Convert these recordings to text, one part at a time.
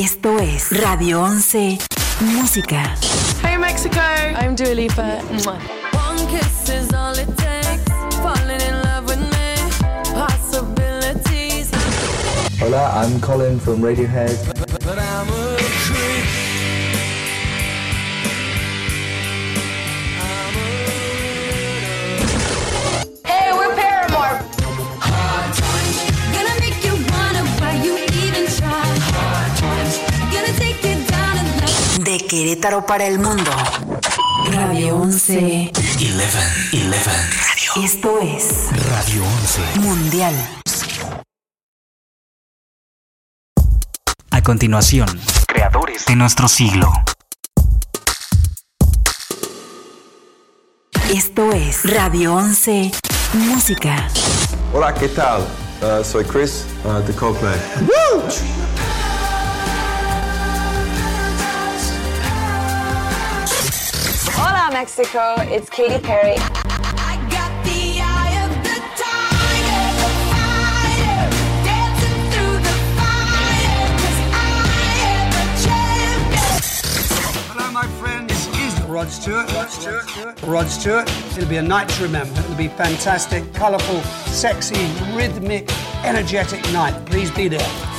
Esto es Radio 11 Música. Hey Mexico, I'm Dua Lipa. One kiss is all it takes. Falling in love with me. Possibilities. Hola, I'm Colin from Radiohead. De Querétaro para el mundo. Radio 11. 11, 11. Esto es Radio 11. Mundial. A continuación, creadores de nuestro siglo. Esto es Radio 11 Música. Hola, ¿qué tal? Uh, soy Chris uh, de Coldplay. Hola my friend. This is Rod Stewart. Rod Stewart. Rod Stewart. It'll be a night to remember. It'll be fantastic, colourful, sexy, rhythmic, energetic night. Please be there.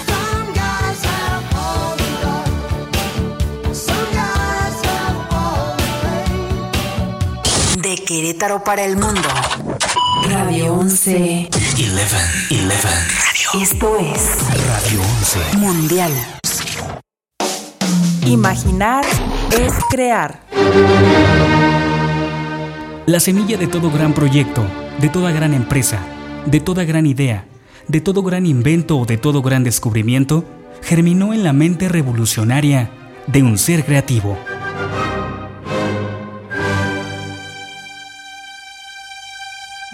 De Querétaro para el mundo. Radio 11. 11, 11. Esto es Radio 11. Mundial. Imaginar es crear. La semilla de todo gran proyecto, de toda gran empresa, de toda gran idea, de todo gran invento o de todo gran descubrimiento, germinó en la mente revolucionaria de un ser creativo.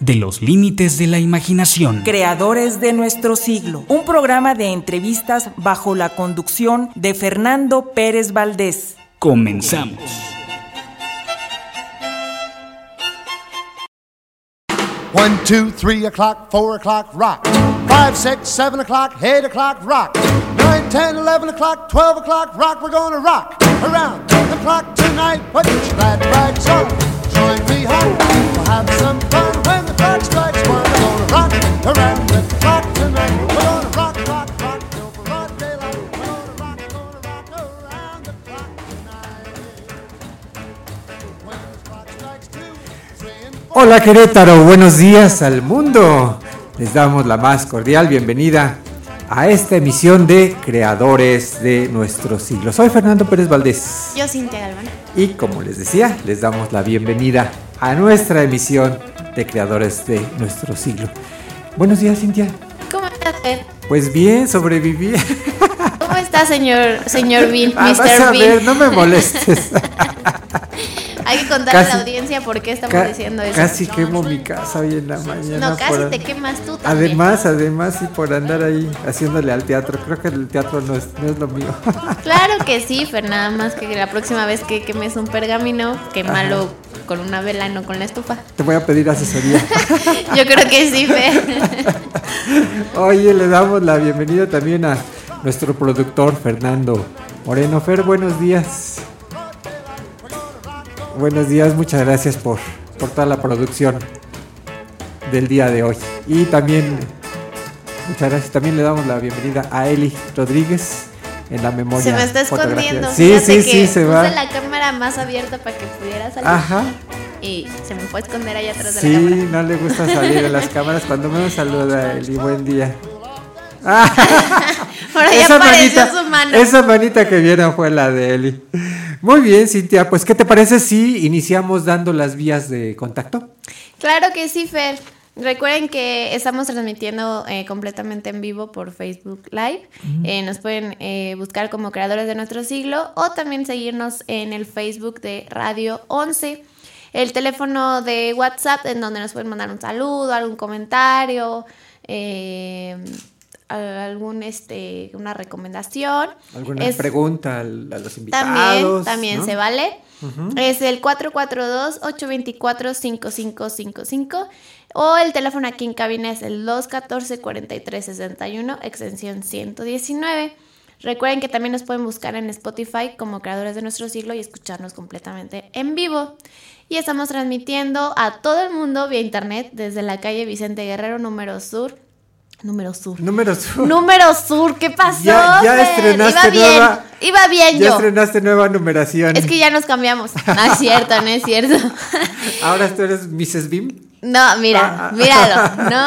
de los límites de la imaginación. Creadores de nuestro siglo, un programa de entrevistas bajo la conducción de Fernando Pérez Valdés. Comenzamos. One, two, three o'clock, four o'clock, rock. Five, six, seven o'clock, eight o'clock, rock. Nine, ten, eleven o'clock, twelve o'clock, rock. We're gonna rock around the clock tonight. Put your glad rags on. Join me home. We'll have some fun Hola Querétaro, buenos días al mundo. Les damos la más cordial bienvenida a esta emisión de Creadores de nuestro siglo. Soy Fernando Pérez Valdés Yo, Cintia Galván. y como les decía, les damos la bienvenida a nuestra emisión de Creadores de nuestro siglo. Buenos días Cintia. ¿Cómo estás? Pues bien, sobreviví. ¿Cómo está, señor, señor Ah, vas a Mr. ver, Bean? no me molestes. Hay que contarle a la audiencia por qué estamos diciendo eso. casi quemo mi casa hoy en la mañana. no, casi por- te quemas tú también. Además, además, y por andar ahí haciéndole al teatro. Creo que el teatro no es, no es lo mío. Claro que sí, Fer, nada más que la próxima vez que quemes un pergamino, quémalo con una vela, no con la estufa. Te voy a pedir asesoría. Yo creo que sí, Fer. Oye, le damos la bienvenida también a nuestro productor Fernando Moreno. Fer, buenos días. Buenos días, muchas gracias por, por toda la producción del día de hoy. Y también, muchas gracias, también le damos la bienvenida a Eli Rodríguez en la memoria. Se me está escondiendo. Sí, Fíjate sí, que sí, se puse va. la cámara más abierta para que pudiera salir. Ajá. Y se me fue a esconder allá atrás de Sí, la cámara. no le gusta salir en las cámaras. Cuando me saluda Eli, buen día. Ahora ya apareció su mano. esa manita que vieron fue la de Eli. Muy bien, Cintia, pues ¿qué te parece si iniciamos dando las vías de contacto? Claro que sí, Fer. Recuerden que estamos transmitiendo eh, completamente en vivo por Facebook Live. Eh, nos pueden eh, buscar como creadores de nuestro siglo o también seguirnos en el Facebook de Radio 11. El teléfono de WhatsApp en donde nos pueden mandar un saludo, algún comentario, eh, algún este una recomendación. ¿Alguna Es- pregunta a los también, invitados? también ¿no? se vale. Ujú. Es el 442-824-5555 o el teléfono aquí en cabina es el 214-4361, extensión 119. Recuerden que también nos pueden buscar en Spotify como creadores de nuestro siglo y escucharnos completamente en vivo. Y estamos transmitiendo a todo el mundo vía internet desde la calle Vicente Guerrero, número sur. Número sur. Número sur. Número sur, ¿qué pasó? Ya- ya estrenaste iba bien, nueva- iba bien Ya yo. estrenaste nueva numeración. Es que ya nos cambiamos. No es cierto, no es cierto. Ahora tú eres Mrs. Bim. No, mira, Ah, ah. míralo. No.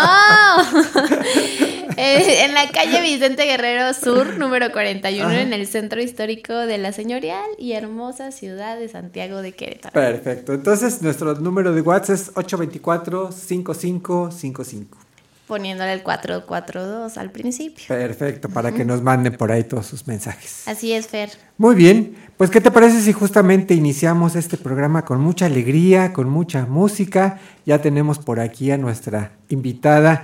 Eh, en la calle Vicente Guerrero Sur, número 41, Ajá. en el centro histórico de la señorial y hermosa ciudad de Santiago de Querétaro. Perfecto. Entonces, nuestro número de WhatsApp es 824-5555. Poniéndole el 442 al principio. Perfecto, para que nos manden por ahí todos sus mensajes. Así es, Fer. Muy bien, pues ¿qué te parece si justamente iniciamos este programa con mucha alegría, con mucha música? Ya tenemos por aquí a nuestra invitada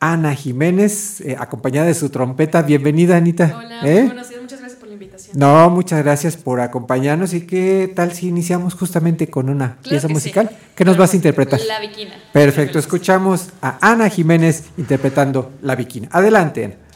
Ana Jiménez, eh, acompañada de su trompeta. Bienvenida, Anita. Hola, ¿Eh? muy buenos días, muchas gracias por la invitación. No, muchas gracias por acompañarnos y qué tal si iniciamos justamente con una Claro pieza que musical. sí. ¿Qué nos vas a interpretar? La Viquina. Perfecto, escuchamos a Ana Jiménez interpretando La Viquina. Adelante. Ana.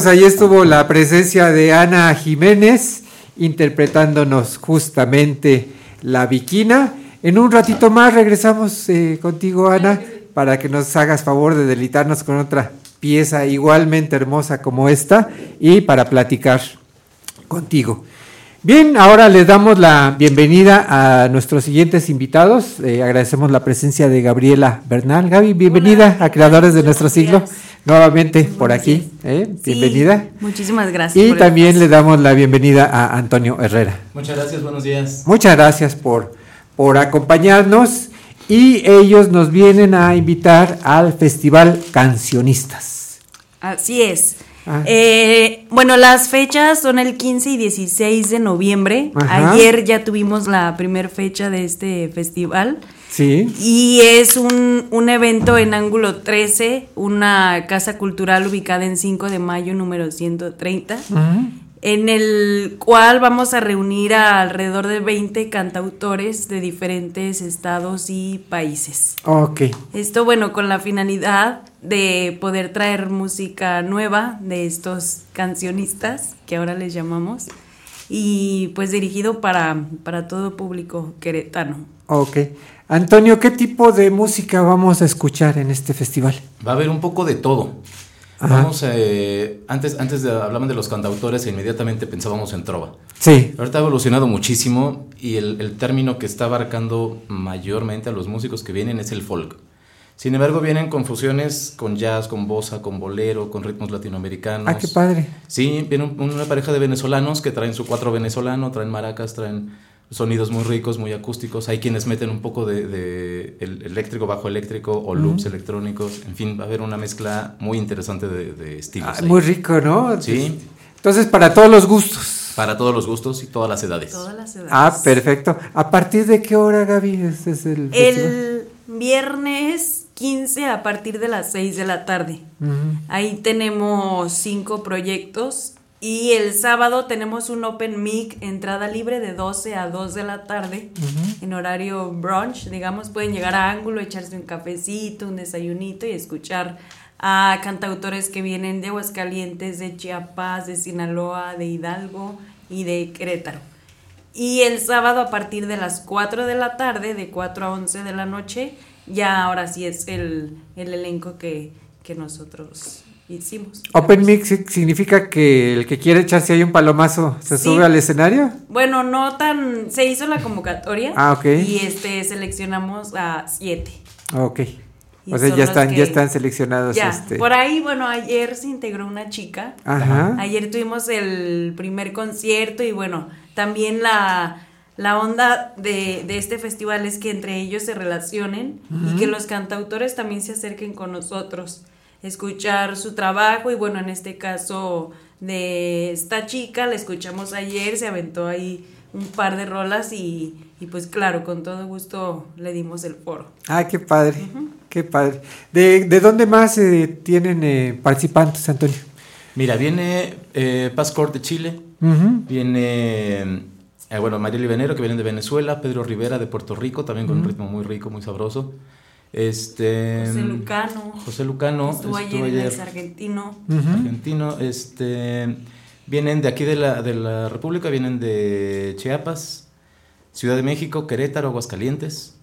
Pues ahí estuvo la presencia de Ana Jiménez interpretándonos justamente la Viquina. En un ratito más regresamos eh, contigo, Ana, para que nos hagas favor de deleitarnos con otra pieza igualmente hermosa como esta y para platicar contigo. Bien, ahora les damos la bienvenida a nuestros siguientes invitados. Eh, agradecemos la presencia de Gabriela Bernal. Gaby, bienvenida a Creadores de nuestro siglo. Nuevamente por aquí. ¿eh? Bienvenida. Muchísimas gracias. Y también le damos la bienvenida a Antonio Herrera. Muchas gracias, buenos días. Muchas gracias por, por acompañarnos y ellos nos vienen a invitar al Festival Cancionistas. Así es. Ah. Eh, bueno, las fechas son el 15 y 16 de noviembre. Ajá. Ayer ya tuvimos la primera fecha de este festival. Sí. Y es un, un evento en ángulo 13, una casa cultural ubicada en 5 de mayo, número 130, en el cual vamos a reunir a alrededor de 20 cantautores de diferentes estados y países. Ok. Esto, bueno, con la finalidad de poder traer música nueva de estos cancionistas, que ahora les llamamos, y pues dirigido para, para todo público queretano. Ok. Antonio, ¿qué tipo de música vamos a escuchar en este festival? Va a haber un poco de todo. Ajá. Vamos, eh, antes, antes de hablaban de los cantautores e inmediatamente pensábamos en trova. Sí. Ahorita ha evolucionado muchísimo y el, el término que está abarcando mayormente a los músicos que vienen es el folk. Sin embargo, vienen con fusiones con jazz, con bossa, con bolero, con ritmos latinoamericanos. Ah, qué padre. Sí, viene un- una pareja de venezolanos que traen su cuatro venezolano, traen maracas, traen sonidos muy ricos, muy acústicos. Hay quienes meten un poco de, de el- eléctrico, bajo eléctrico o loops electrónicos. En fin, va a haber una mezcla muy interesante de, de estilos. Ah, muy rico, ¿no? Sí, Entonces, para todos los gustos. para todos los gustos y todas las edades. Todas las edades. Ah, perfecto. ¿A partir de qué hora, Gaby? Este es el viernes 15 a partir de las 6 de la tarde. Ahí tenemos cinco proyectos y el sábado tenemos un open mic, entrada libre de 12 a 2 de la tarde, en horario brunch, digamos, pueden llegar a ángulo, echarse un cafecito, un desayunito y escuchar a cantautores que vienen de Aguascalientes, de Chiapas, de Sinaloa, de Hidalgo y de Querétaro. Y el sábado a partir de las 4 de la tarde, de 4 a 11 de la noche, ya ahora sí es el, el elenco que, que nosotros hicimos. Open Mix si- significa que el que quiere echarse ahí un palomazo se Sí. sube al escenario. Bueno, no tan... Se hizo la convocatoria. Ah, ok. Y este, seleccionamos a siete. Ok. Y O sea, ya están, ya están seleccionados. Ya, este. por ahí, bueno, ayer se integró una chica. Ajá. Ayer tuvimos el primer concierto y bueno, también la, la onda de, de este festival es que entre ellos se relacionen y que los cantautores también se acerquen con nosotros, escuchar su trabajo y bueno, en este caso de esta chica, la escuchamos ayer, se aventó ahí un par de rolas y, y pues claro, con todo gusto le dimos el foro. Ah, qué padre. Qué padre. ¿De, de dónde más eh, tienen eh, participantes, Antonio? Mira, viene eh, Paz Cort de Chile, viene, eh, bueno, Marieli Venero, que viene de Venezuela, Pedro Rivera de Puerto Rico, también con un ritmo muy rico, muy sabroso. Este, José Lucano. José Lucano. Estuvo ayer en el Sargentino. Argentino. Este, vienen de aquí de la, de la República, vienen de Chiapas, Ciudad de México, Querétaro, Aguascalientes.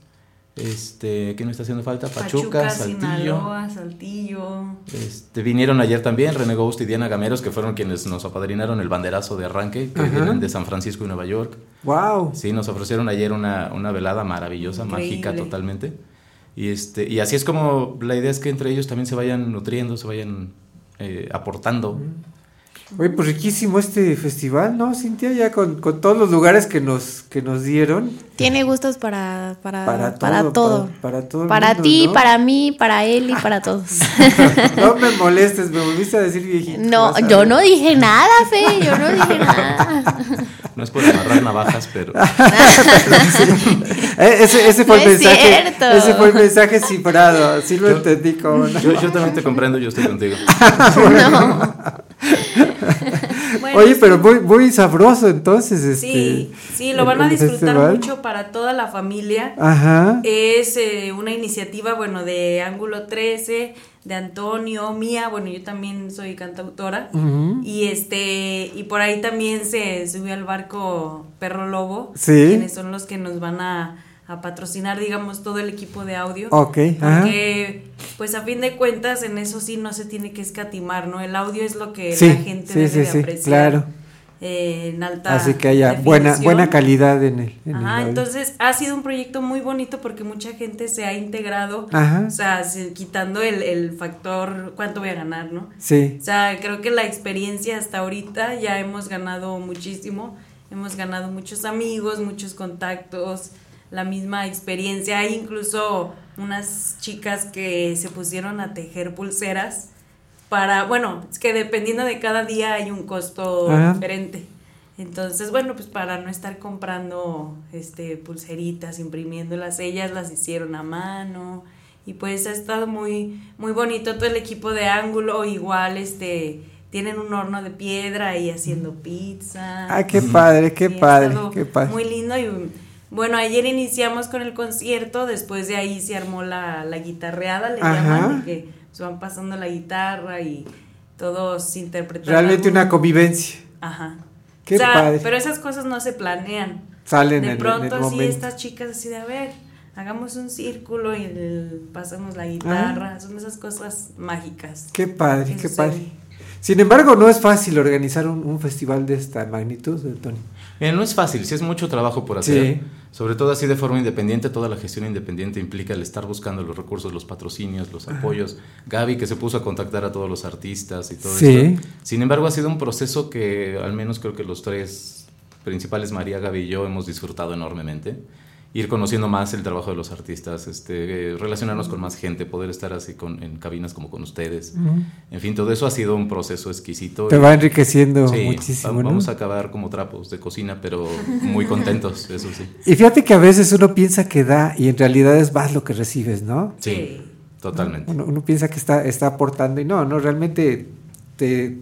Este, ¿quién me está haciendo falta? Pachuca, Pachuca, Saltillo. Sinaloa, Saltillo. Este, vinieron ayer también René Ghost y Diana Gameros, que fueron quienes nos apadrinaron el banderazo de arranque, que Ajá. vienen de San Francisco y Nueva York. Wow. Sí, nos ofrecieron ayer una, una velada maravillosa, Increíble. mágica totalmente. Y, este, y así es como la idea es que entre ellos también se vayan nutriendo, se vayan eh, aportando. Oye, pues riquísimo este festival, ¿no, Cintia? Ya con, con todos los lugares que nos, que nos dieron. Tiene gustos para, para, Para para, todo, para- para todo el Para mundo, ti, ¿no? para mí, para él y para todos. No me molestes, me volviste a decir viejito. no, yo no dije nada, Fe, yo no dije nada. No es por amarrar navajas, pero... Eh, ese, ese fue No el es mensaje. cierto. Ese fue el mensaje cifrado. Sí lo entendí como. Yo, yo también te comprendo, yo estoy contigo. Oye, pero muy, muy sabroso entonces. Este, Sí, sí, lo van a el disfrutar festival. mucho para toda la familia. Ajá. Es eh, una iniciativa, bueno, de Ángulo 13, de Antonio, mía, bueno, yo también soy cantautora. Y este, y por ahí también se subió al barco Perro Lobo, Sí. quienes son los que nos van a, a patrocinar, digamos, todo el equipo de audio. Ok, ajá. Porque, pues a fin de cuentas, en eso sí no se tiene que escatimar, ¿no? El audio es lo que Sí, la gente sí, debe sí, de sí, apreciar. claro. Eh, en alta Así que haya buena, definición. buena calidad en el, en el Ajá, audio. entonces ha sido un proyecto muy bonito porque mucha gente se ha integrado, Ajá. o sea, se- quitando el, el factor cuánto voy a ganar, ¿no? Sí. O sea, creo que la experiencia hasta ahorita ya hemos ganado muchísimo, hemos ganado muchos amigos, muchos contactos, la misma experiencia. Hay incluso unas chicas que se pusieron a tejer pulseras para, bueno, es que dependiendo de cada día hay un costo Ajá. diferente. Entonces, bueno, pues para no estar comprando este pulseritas, imprimiéndolas, ellas las hicieron a mano y pues ha estado muy muy bonito todo el equipo de Ángulo, igual este tienen un horno de piedra y haciendo pizza. Ah, qué padre, qué padre, qué padre. Muy lindo y bueno, ayer iniciamos con el concierto, después de ahí se armó la, la guitarreada, le Ajá. llaman, de que se van pasando la guitarra y todos interpretando. Realmente una convivencia. Ajá. Qué O sea, padre. Pero esas cosas no se planean. Salen de en el- pronto en el momento. estas chicas así de a ver, hagamos un círculo y el- pasamos la guitarra, Ah. son esas cosas mágicas. Qué padre, qué padre. Sin embargo, no es fácil organizar un, un festival de esta magnitud, eh, Tony. Mira, no es fácil, sí es mucho trabajo por hacer. Sí. Sobre todo así de forma independiente, toda la gestión independiente implica el estar buscando los recursos, los patrocinios, los apoyos. Gaby que se puso a contactar a todos los artistas y todo Sí. esto. Sin embargo, ha sido un proceso que al menos creo que los tres principales, María, Gaby y yo, hemos disfrutado enormemente. Ir conociendo más el trabajo de los artistas, este, eh, relacionarnos con más gente, poder estar así con, en cabinas como con ustedes. En fin, todo eso ha sido un proceso exquisito. Te y- va enriqueciendo Sí, muchísimo, va- ¿no? Vamos a acabar como trapos de cocina, pero muy contentos, eso sí. Y fíjate que a veces uno piensa que da y en realidad es más lo que recibes, ¿no? Sí, totalmente. Uno, uno piensa que está, está aportando y no, no, realmente te,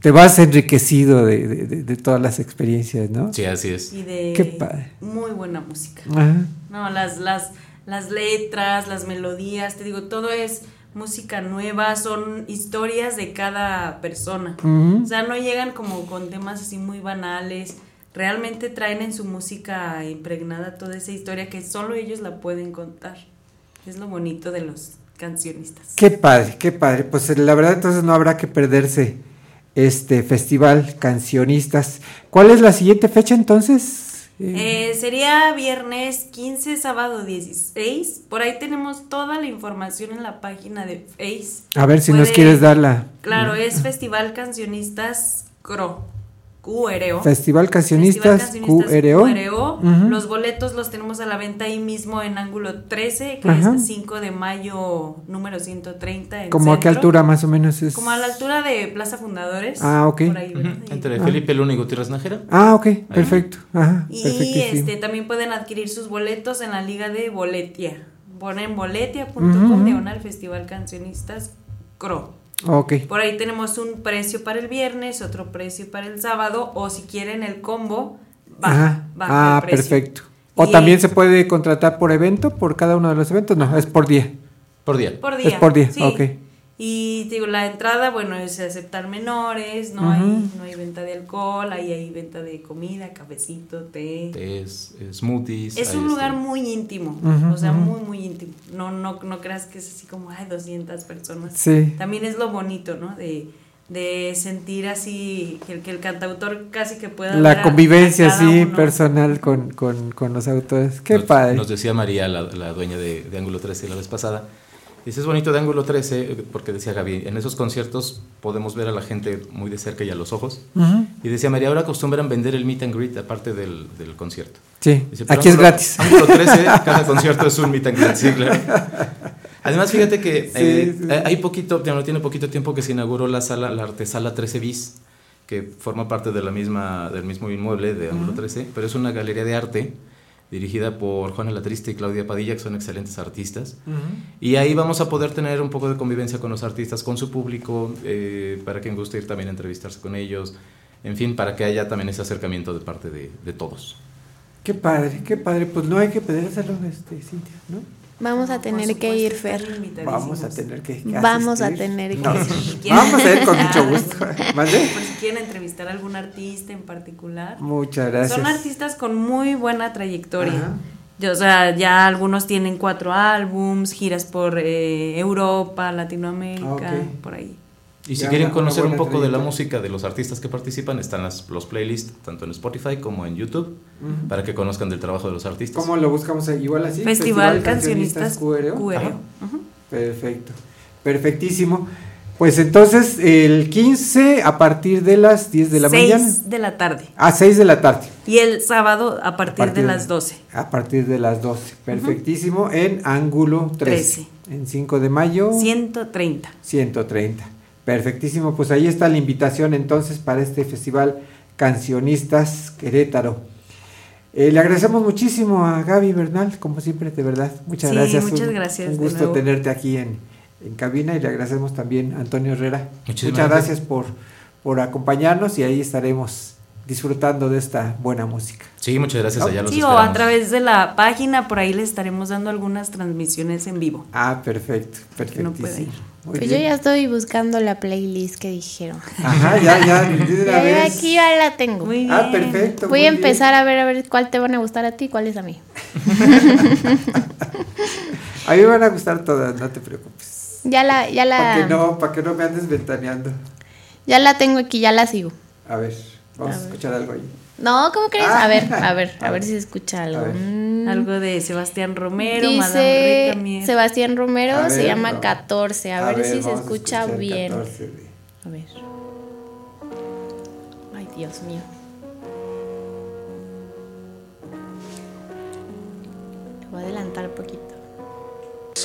te vas enriquecido de, de- de- de todas las experiencias, ¿no? Sí, así es. Y de Qué padre. muy buena música. Ajá. No, las, las, las letras, las melodías, te digo, todo es música nueva, son historias de cada persona. O sea, no llegan como con temas así muy banales. Realmente traen en su música impregnada toda esa historia que solo ellos la pueden contar. Es lo bonito de los cancionistas. Qué padre, qué padre. Pues la verdad entonces no habrá que perderse este festival cancionistas. ¿Cuál es la siguiente fecha entonces? Eh, Eh, sería viernes 15, sábado 16. Por ahí tenemos toda la información en la página de Face. a ver si nos quieres dar la Claro, es Festival Cancionistas CRO. QRO. Festival Cancionistas QRO. Ujú. Los boletos los tenemos a la venta ahí mismo en ángulo 13, que Ajá. es 5 de mayo, número 130. En ¿Cómo a qué altura más o menos es? Como a la altura de Plaza Fundadores. Ah, ok. por Entre Ah. Felipe Luna y Gutiérrez Nájera. Ah, ok, perfecto. Ajá, Y este también pueden adquirir sus boletos en la liga de Boletia. Ponen boletia.com diagonal Festival Cancionistas CRO. Ok. Por ahí tenemos un precio para el viernes, otro precio para el sábado, o si quieren el combo, baja, Ajá. baja Ah, el precio. perfecto. O Y- también se puede contratar por evento, por cada uno de los eventos. No, es por día. Por día. Por día. Es por día, sí. ok. Y digo, la entrada, bueno, es aceptar menores, no, hay, no hay venta de alcohol, ahí hay venta de comida, cafecito, té. Tés, smoothies. Es un este- lugar muy íntimo, o sea, muy, muy íntimo. No, no, no creas que es así como, ay, 200 personas. Sí. También es lo bonito, ¿no? De, de sentir así, que, el- que el cantautor casi que pueda La convivencia a uno. personal con, con, con los autores. Qué nos, padre. Nos decía María, la, la dueña de, de Ángulo 13 la vez pasada. Dice, es bonito de Ángulo 13, eh, porque decía Gaby, en esos conciertos podemos ver a la gente muy de cerca y a los ojos. Ujú. Y decía María, ahora acostumbran vender el meet and greet aparte del, del concierto. Sí, Dice, aquí es Ángulo- gratis. Ángulo 13, cada concierto es un meet and greet, sí, claro. Además, fíjate que Sí, eh, sí. hay poquito, no tiene poquito tiempo que se inauguró la sala, la artesala 13 bis, que forma parte de la misma, del mismo inmueble de Ángulo 13, pero es una galería de arte dirigida por Juana Latriste y Claudia Padilla, que son excelentes artistas. Y ahí vamos a poder tener un poco de convivencia con los artistas, con su público, eh, para quien guste ir también a entrevistarse con ellos, en fin, para que haya también ese acercamiento de parte de, de todos. Qué padre, qué padre. Pues no hay que pedírselo, este, Cintia, ¿no? Vamos a tener que ir, Fer. Vamos a tener que, que Vamos a asistir. tener que No, ir. Vamos a ir con mucho gusto. ¿Mande? Por si quieren entrevistar a algún artista en particular. Muchas gracias. Son artistas con muy buena trayectoria. Yo, o sea, ya algunos tienen cuatro álbums, giras por eh, Europa, Latinoamérica, Ah, ok. por ahí. Y si quieren conocer un poco de la música de los artistas que participan, están las, los playlists tanto en Spotify como en YouTube Ujú. para que conozcan del trabajo de los artistas. ¿Cómo lo buscamos ahí? igual así? Festival Cancionistas QRO. QRO. Ajá. Perfecto. Perfectísimo. Pues entonces, el 15 a partir de las 10 de la Seis mañana. de la tarde. A 6 de la tarde. Y el sábado a partir, partir de de- las 12. A partir de las 12. Perfectísimo. En ángulo 13. En 5 de mayo. 130. 130. Perfectísimo. Pues ahí está la invitación entonces para este festival Cancionistas Querétaro. Eh, le agradecemos muchísimo a Gaby Bernal, como siempre, de verdad. Muchas Sí, gracias. muchas Un- gracias Un gusto tenerte aquí en, en cabina y le agradecemos también a Antonio Herrera. Muchísimas Muchas gracias. gracias por, por acompañarnos y ahí estaremos disfrutando de esta buena música. Sí, muchas gracias. Allá los Sí, o a través de la página, por ahí les estaremos dando algunas transmisiones en vivo. Ah, perfecto, Que no pueda perfectísimo. Muy Pues yo ya estoy buscando la playlist que dijeron. Ajá, ya, ya, Ya, vez. aquí ya la tengo. Ah, perfecto. Voy a bien. empezar a ver a ver cuál te van a gustar a ti y cuáles a mí. A mí me van a gustar todas, no te preocupes. Ya la, ya Para la, que no, para que no me andes ventaneando. ya la tengo aquí, ya la sigo. A ver, vamos a, escuchar algo ahí. No, ¿cómo crees? Ah. A ver, a ver, a ver si se escucha algo. ver. Mm. Algo de Sebastián Romero, Madame Dice Recamier. Sebastián Romero, A se ver, llama no. 14. A, A ver, ver, si se escucha bien. 14 de- A ver. Ay, Dios mío. Le voy a adelantar un poquito.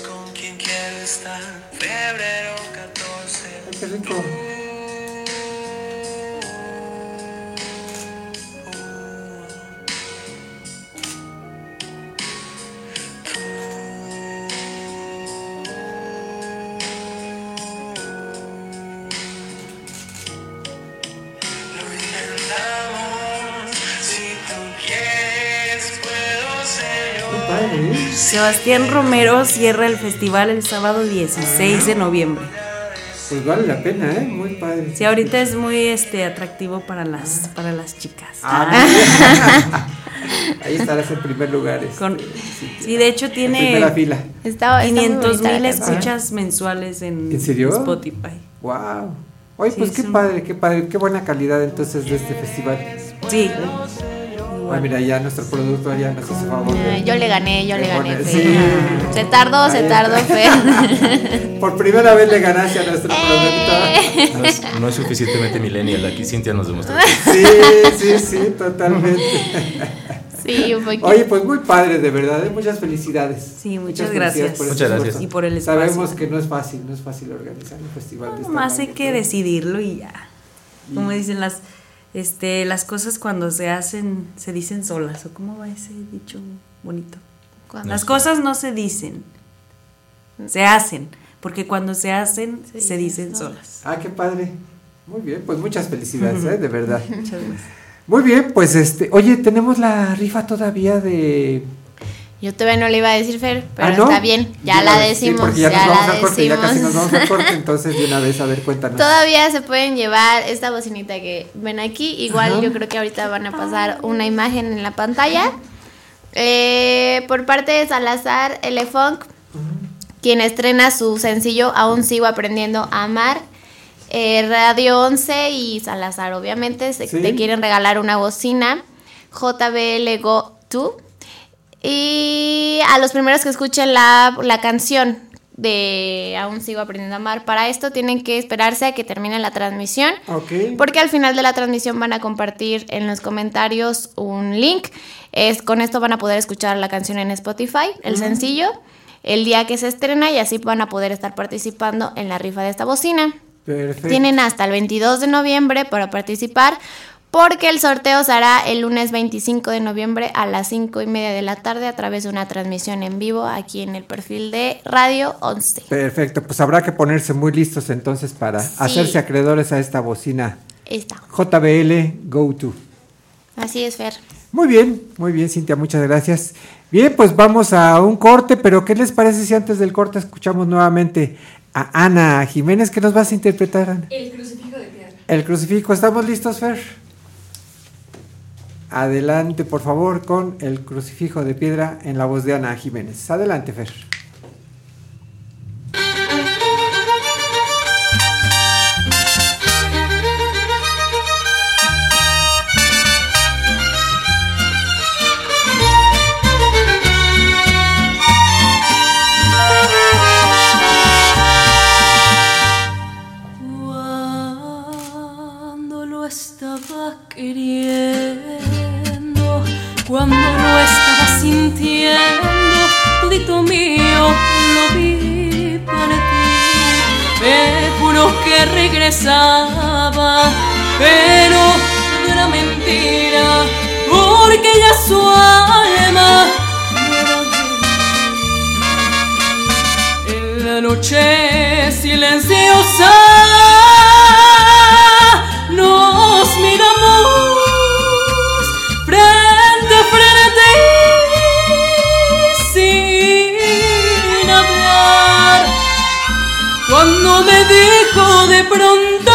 Con quien quiero estar, febrero 14. Ay, qué rico. Sebastián Romero cierra el festival el sábado 16 de noviembre. Pues vale la pena, ¿eh? Muy padre. Sí, ahorita es muy este atractivo para las para las chicas. Ah, Ahí estarás en primer lugar. este, Con- sí, de hecho en primera tiene fila. Está, está muy 500 bonita la mil escuchas mensuales en, ¿En serio? Spotify. Wow. Oye, Sí, pues es qué un- padre, qué padre, qué buena calidad entonces de este festival. Sí. Ah, mira, ya nuestro productor ya nos hizo favor. de- Ay, yo le gané, yo de le gané. Sí. Se tardó, se tardó. Fer. Por primera vez le ganaste a nuestro Eh. productor. No es, no es suficientemente millennial, aquí Cintia nos demostró. Sí, sí, sí, totalmente. Sí, un poquito. Oye, pues muy padre, de verdad, ¿eh? muchas felicidades. Sí, muchas gracias. por este Muchas gracias. esfuerzo. Y por el espacio. Sabemos que no es fácil, no es fácil organizar un festival de esta Más hay que decidirlo y ya. Como dicen las este las cosas cuando se hacen se dicen solas o cómo va ese dicho bonito. Cuando- Las cosas no se dicen, se hacen, porque cuando se hacen se, dicen dicen solas. solas. Ah, qué padre. Muy bien, pues muchas felicidades, ¿eh? de verdad. Muchas gracias. Muy bien, pues este, oye, tenemos la rifa todavía de Yo todavía no le iba a decir Fer, pero Ah, ¿no? está bien, ya la sí, decimos, porque ya, ya, nos vamos la al corte, ya casi nos decimos. vamos corte, entonces de una vez, a ver, cuéntanos. Todavía se pueden llevar esta bocinita que ven aquí. Igual Ajá. yo creo que ahorita van a pasar una imagen en la pantalla. Eh, por parte de Salazar L. Funk, quien estrena su sencillo Aún sigo aprendiendo a amar. Eh, Radio 11 y Salazar, obviamente, se, Sí. te quieren regalar una bocina. JBL Go 2. Y a los primeros que escuchen la, la canción de Aún sigo aprendiendo a amar, para esto tienen que esperarse a que termine la transmisión. Ok. Porque al final de la transmisión van a compartir en los comentarios un link. Es, con esto van a poder escuchar la canción en Spotify, el sencillo, el día que se estrena y así van a poder estar participando en la rifa de esta bocina. Perfecto. Tienen hasta el 22 de noviembre para participar porque el sorteo se hará el lunes 25 de noviembre a las 5 y media de la tarde a través de una transmisión en vivo aquí en el perfil de Radio 11. Perfecto, pues habrá que ponerse muy listos entonces para hacerse acreedores a esta bocina. JBL Go To. Así es, Fer. Muy bien, muy bien, Cintia, muchas gracias. Bien, pues vamos a un corte, pero ¿qué les parece si antes del corte escuchamos nuevamente a Ana Jiménez? ¿Qué nos vas a interpretar, Ana? El crucifijo de piedra. El crucifijo, ¿estamos listos, Fer? Adelante, por favor, con el crucifijo de piedra en la voz de Ana Jiménez. Adelante, Fer. Queriendo, cuando lo estaba sintiendo, todito mío lo vi partir. Me juró que regresaba, pero todo era mentira, porque ya su alma en la noche silenciosa pronto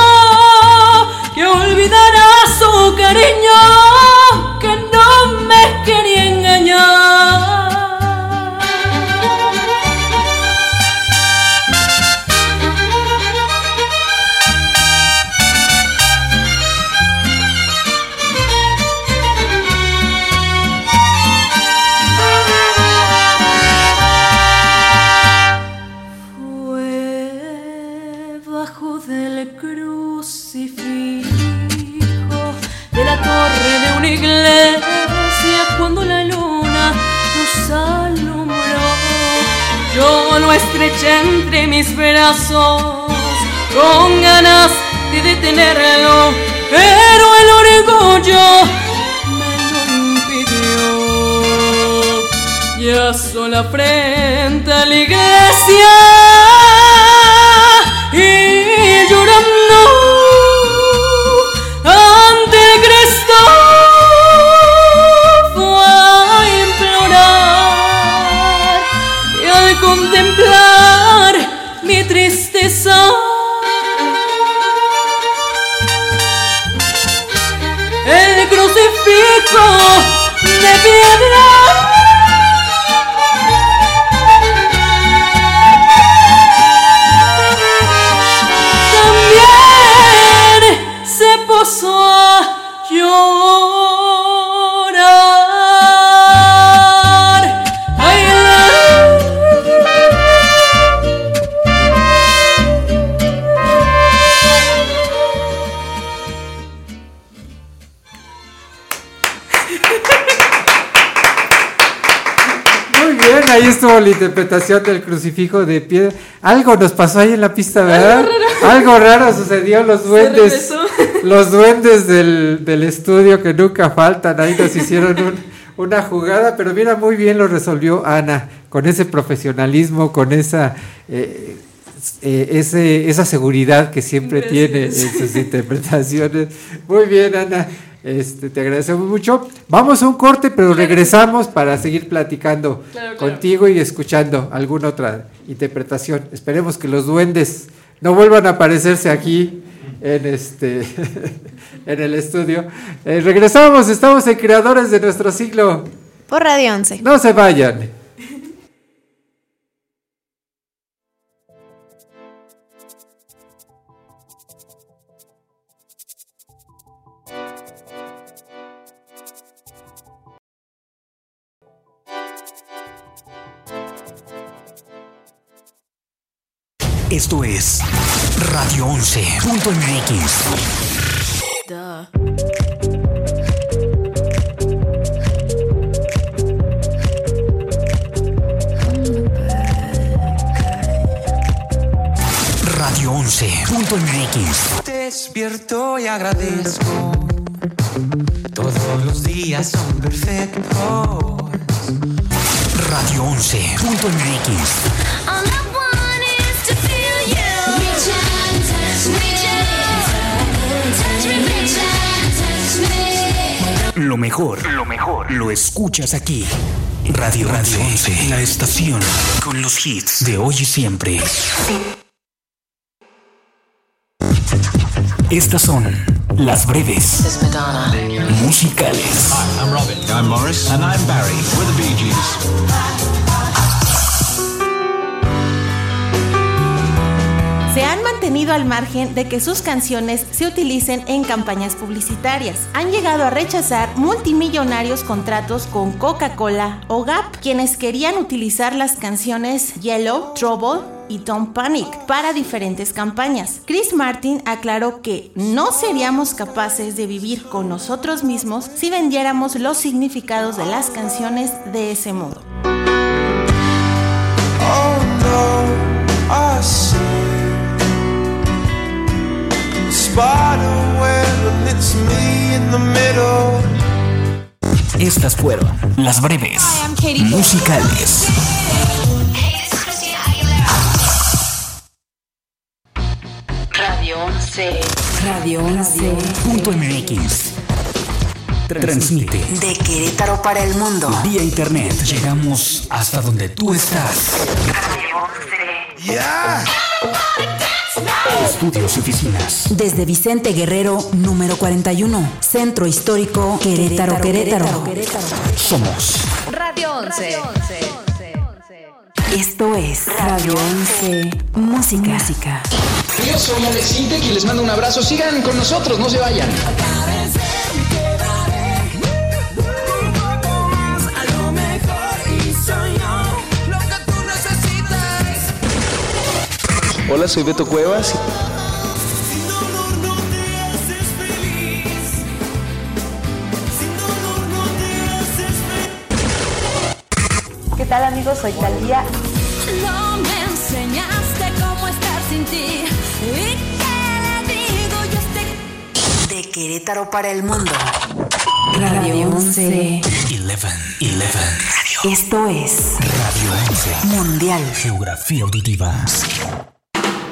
que olvidara su cariño, Estreché entre mis brazos con ganas de detenerlo, la interpretación del crucifijo de piedra. Algo nos pasó ahí en la pista, ¿verdad? Algo raro sucedió, los duendes, los duendes del, del estudio que nunca faltan, ahí nos hicieron un- una jugada, pero mira, muy bien lo resolvió Ana, con ese profesionalismo, con esa, eh, eh, ese, esa seguridad que siempre tiene en sus interpretaciones. Muy bien, Ana. Este, te agradecemos mucho. Vamos a un corte, pero regresamos para seguir platicando Claro, claro. contigo y escuchando alguna otra interpretación. Esperemos que los duendes no vuelvan a aparecerse aquí en este en el estudio. Eh, regresamos, estamos en Creadores de nuestro siglo. Por Radio 11. No se vayan. Esto es Radio 11.mx. Radio 11.mx. Despierto y agradezco. Todos los días son perfectos. Radio 11.mx. Lo mejor, lo mejor, lo escuchas aquí. Radio Radio 11, la estación con los hits de hoy y siempre. Estas son las breves musicales. I'm Robin. I'm Morris. And I'm Barry. We're the Bee Gees. Se han mantenido al margen de que sus canciones se utilicen en campañas publicitarias. Han llegado a rechazar multimillonarios contratos con Coca-Cola o Gap, quienes querían utilizar las canciones Yellow, Trouble y Don't Panic para diferentes campañas. Chris Martin aclaró que no seríamos capaces de vivir con nosotros mismos si vendiéramos los significados de las canciones de ese modo. Oh Web and it's me in the middle. Estas fueron las breves musicales. Radio 11. Radio 11. Punto MX. Transmite De Querétaro para el mundo. vía internet. Llegamos hasta donde tú estás. Estudios y oficinas. Desde Vicente Guerrero, número 41. Centro Histórico Querétaro, Querétaro. Somos Radio 11. Esto es Radio 11. Música. Música. Yo soy Alex Intec y les mando un abrazo. Sigan con nosotros, no se vayan. Hola, soy Beto Cuevas. ¿Qué tal amigos? Soy Talía. No me enseñaste cómo estar sin ti. ¿Y qué le digo yo a este De Querétaro para el mundo. Radio 11. 11. 11. Esto es Radio 11. Mundial. Geografía auditiva.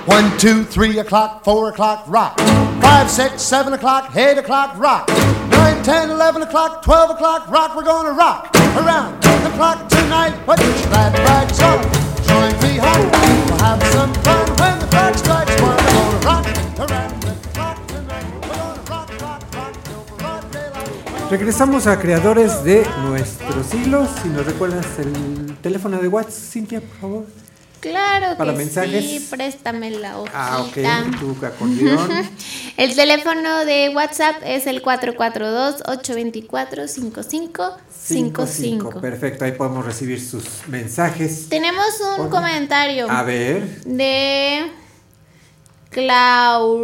One, two, three o'clock, four o'clock, rock. Five, six, seven o'clock, eight o'clock, rock. Nine, ten, eleven o'clock, twelve o'clock, rock. We're gonna rock around the clock tonight. Put your glad rags on. Join me home. We'll have some fun when the clock strikes one. Around. Regresamos a creadores de nuestros siglos. Si nos recuerdas el teléfono de WhatsApp, Cintia, por favor. Claro Para que mensajes. sí, préstame la hojita. Ah, ok, tu acordeón. El teléfono de WhatsApp es el 442-824-5555. Perfecto, ahí podemos recibir sus mensajes. Tenemos un Por- comentario A ver. de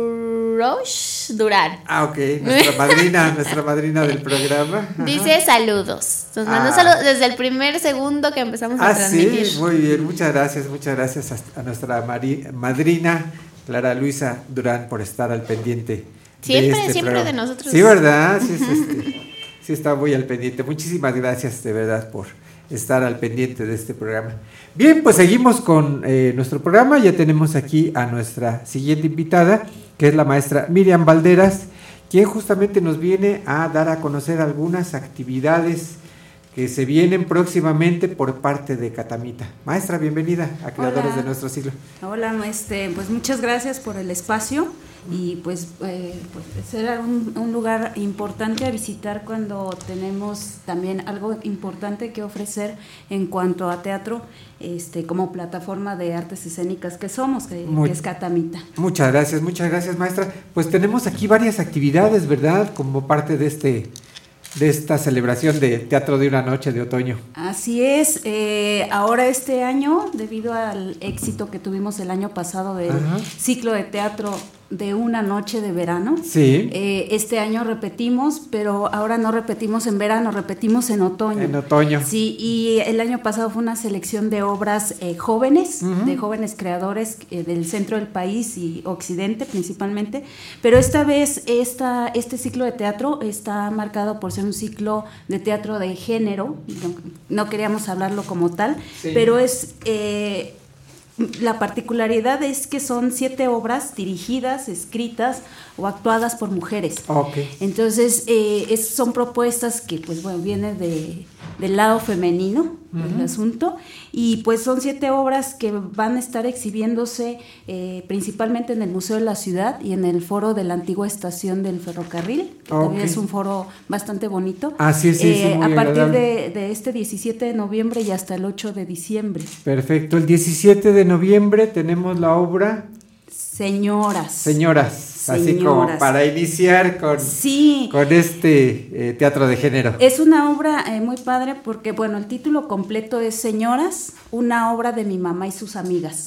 Claurosh Durán. Ah, ok, nuestra madrina, nuestra madrina del programa. Ajá. Dice saludos. Nos manda Ah. saludos desde el primer segundo que empezamos a Ah, transmitir. sí, muy bien, muchas gracias, muchas gracias a, a nuestra mari- madrina Clara Luisa Durán por estar al pendiente. de Siempre, este siempre programa. de nosotros. Sí, ¿verdad? Sí, es sí está muy al pendiente. Muchísimas gracias de verdad por estar al pendiente de este programa. Bien, pues seguimos con eh, nuestro programa. Ya tenemos aquí a nuestra siguiente invitada, que es la maestra Miriam Valderas, quien justamente nos viene a dar a conocer algunas actividades que se vienen próximamente por parte de Catamita. Maestra, bienvenida a Creadores Hola. de Nuestro Siglo. Hola, este, pues muchas gracias por el espacio y pues, eh, pues será un, un lugar importante a visitar cuando tenemos también algo importante que ofrecer en cuanto a teatro, este, como plataforma de artes escénicas que somos, que, Muy- que es Catamita. Muchas gracias, muchas gracias, maestra. Pues tenemos aquí varias actividades, ¿verdad? Como parte de este de esta celebración de Teatro de una Noche de Otoño. Así es, eh, ahora este año, debido al éxito que tuvimos el año pasado del Ajá. ciclo de teatro de una noche de verano, Sí. eh, este año repetimos, pero ahora no repetimos en verano, repetimos en otoño. En otoño. Sí, y el año pasado fue una selección de obras eh, jóvenes, de jóvenes creadores eh, del centro del país y occidente principalmente, pero esta vez esta, este ciclo de teatro está marcado por ser un ciclo de teatro de género, no, no queríamos hablarlo como tal, Sí. pero es... la particularidad es que son siete obras dirigidas, escritas o actuadas por mujeres. Ok. Entonces, eh, es- son propuestas que, pues bueno, vienen de, del lado femenino del Ujú. asunto. Y pues son siete obras que van a estar exhibiéndose eh, principalmente en el Museo de la Ciudad y en el foro de la antigua estación del ferrocarril, que también Ok. es un foro bastante bonito. Ah, sí, sí, sí, Eh, muy a partir de, de este 17 de noviembre y hasta el 8 de diciembre. Perfecto. El 17 de noviembre tenemos la obra Señoras. Señoras. Así como para iniciar con, Sí. con este eh, teatro de género. Es una obra eh, muy padre porque, bueno, el título completo es Señoras, una obra de mi mamá y sus amigas.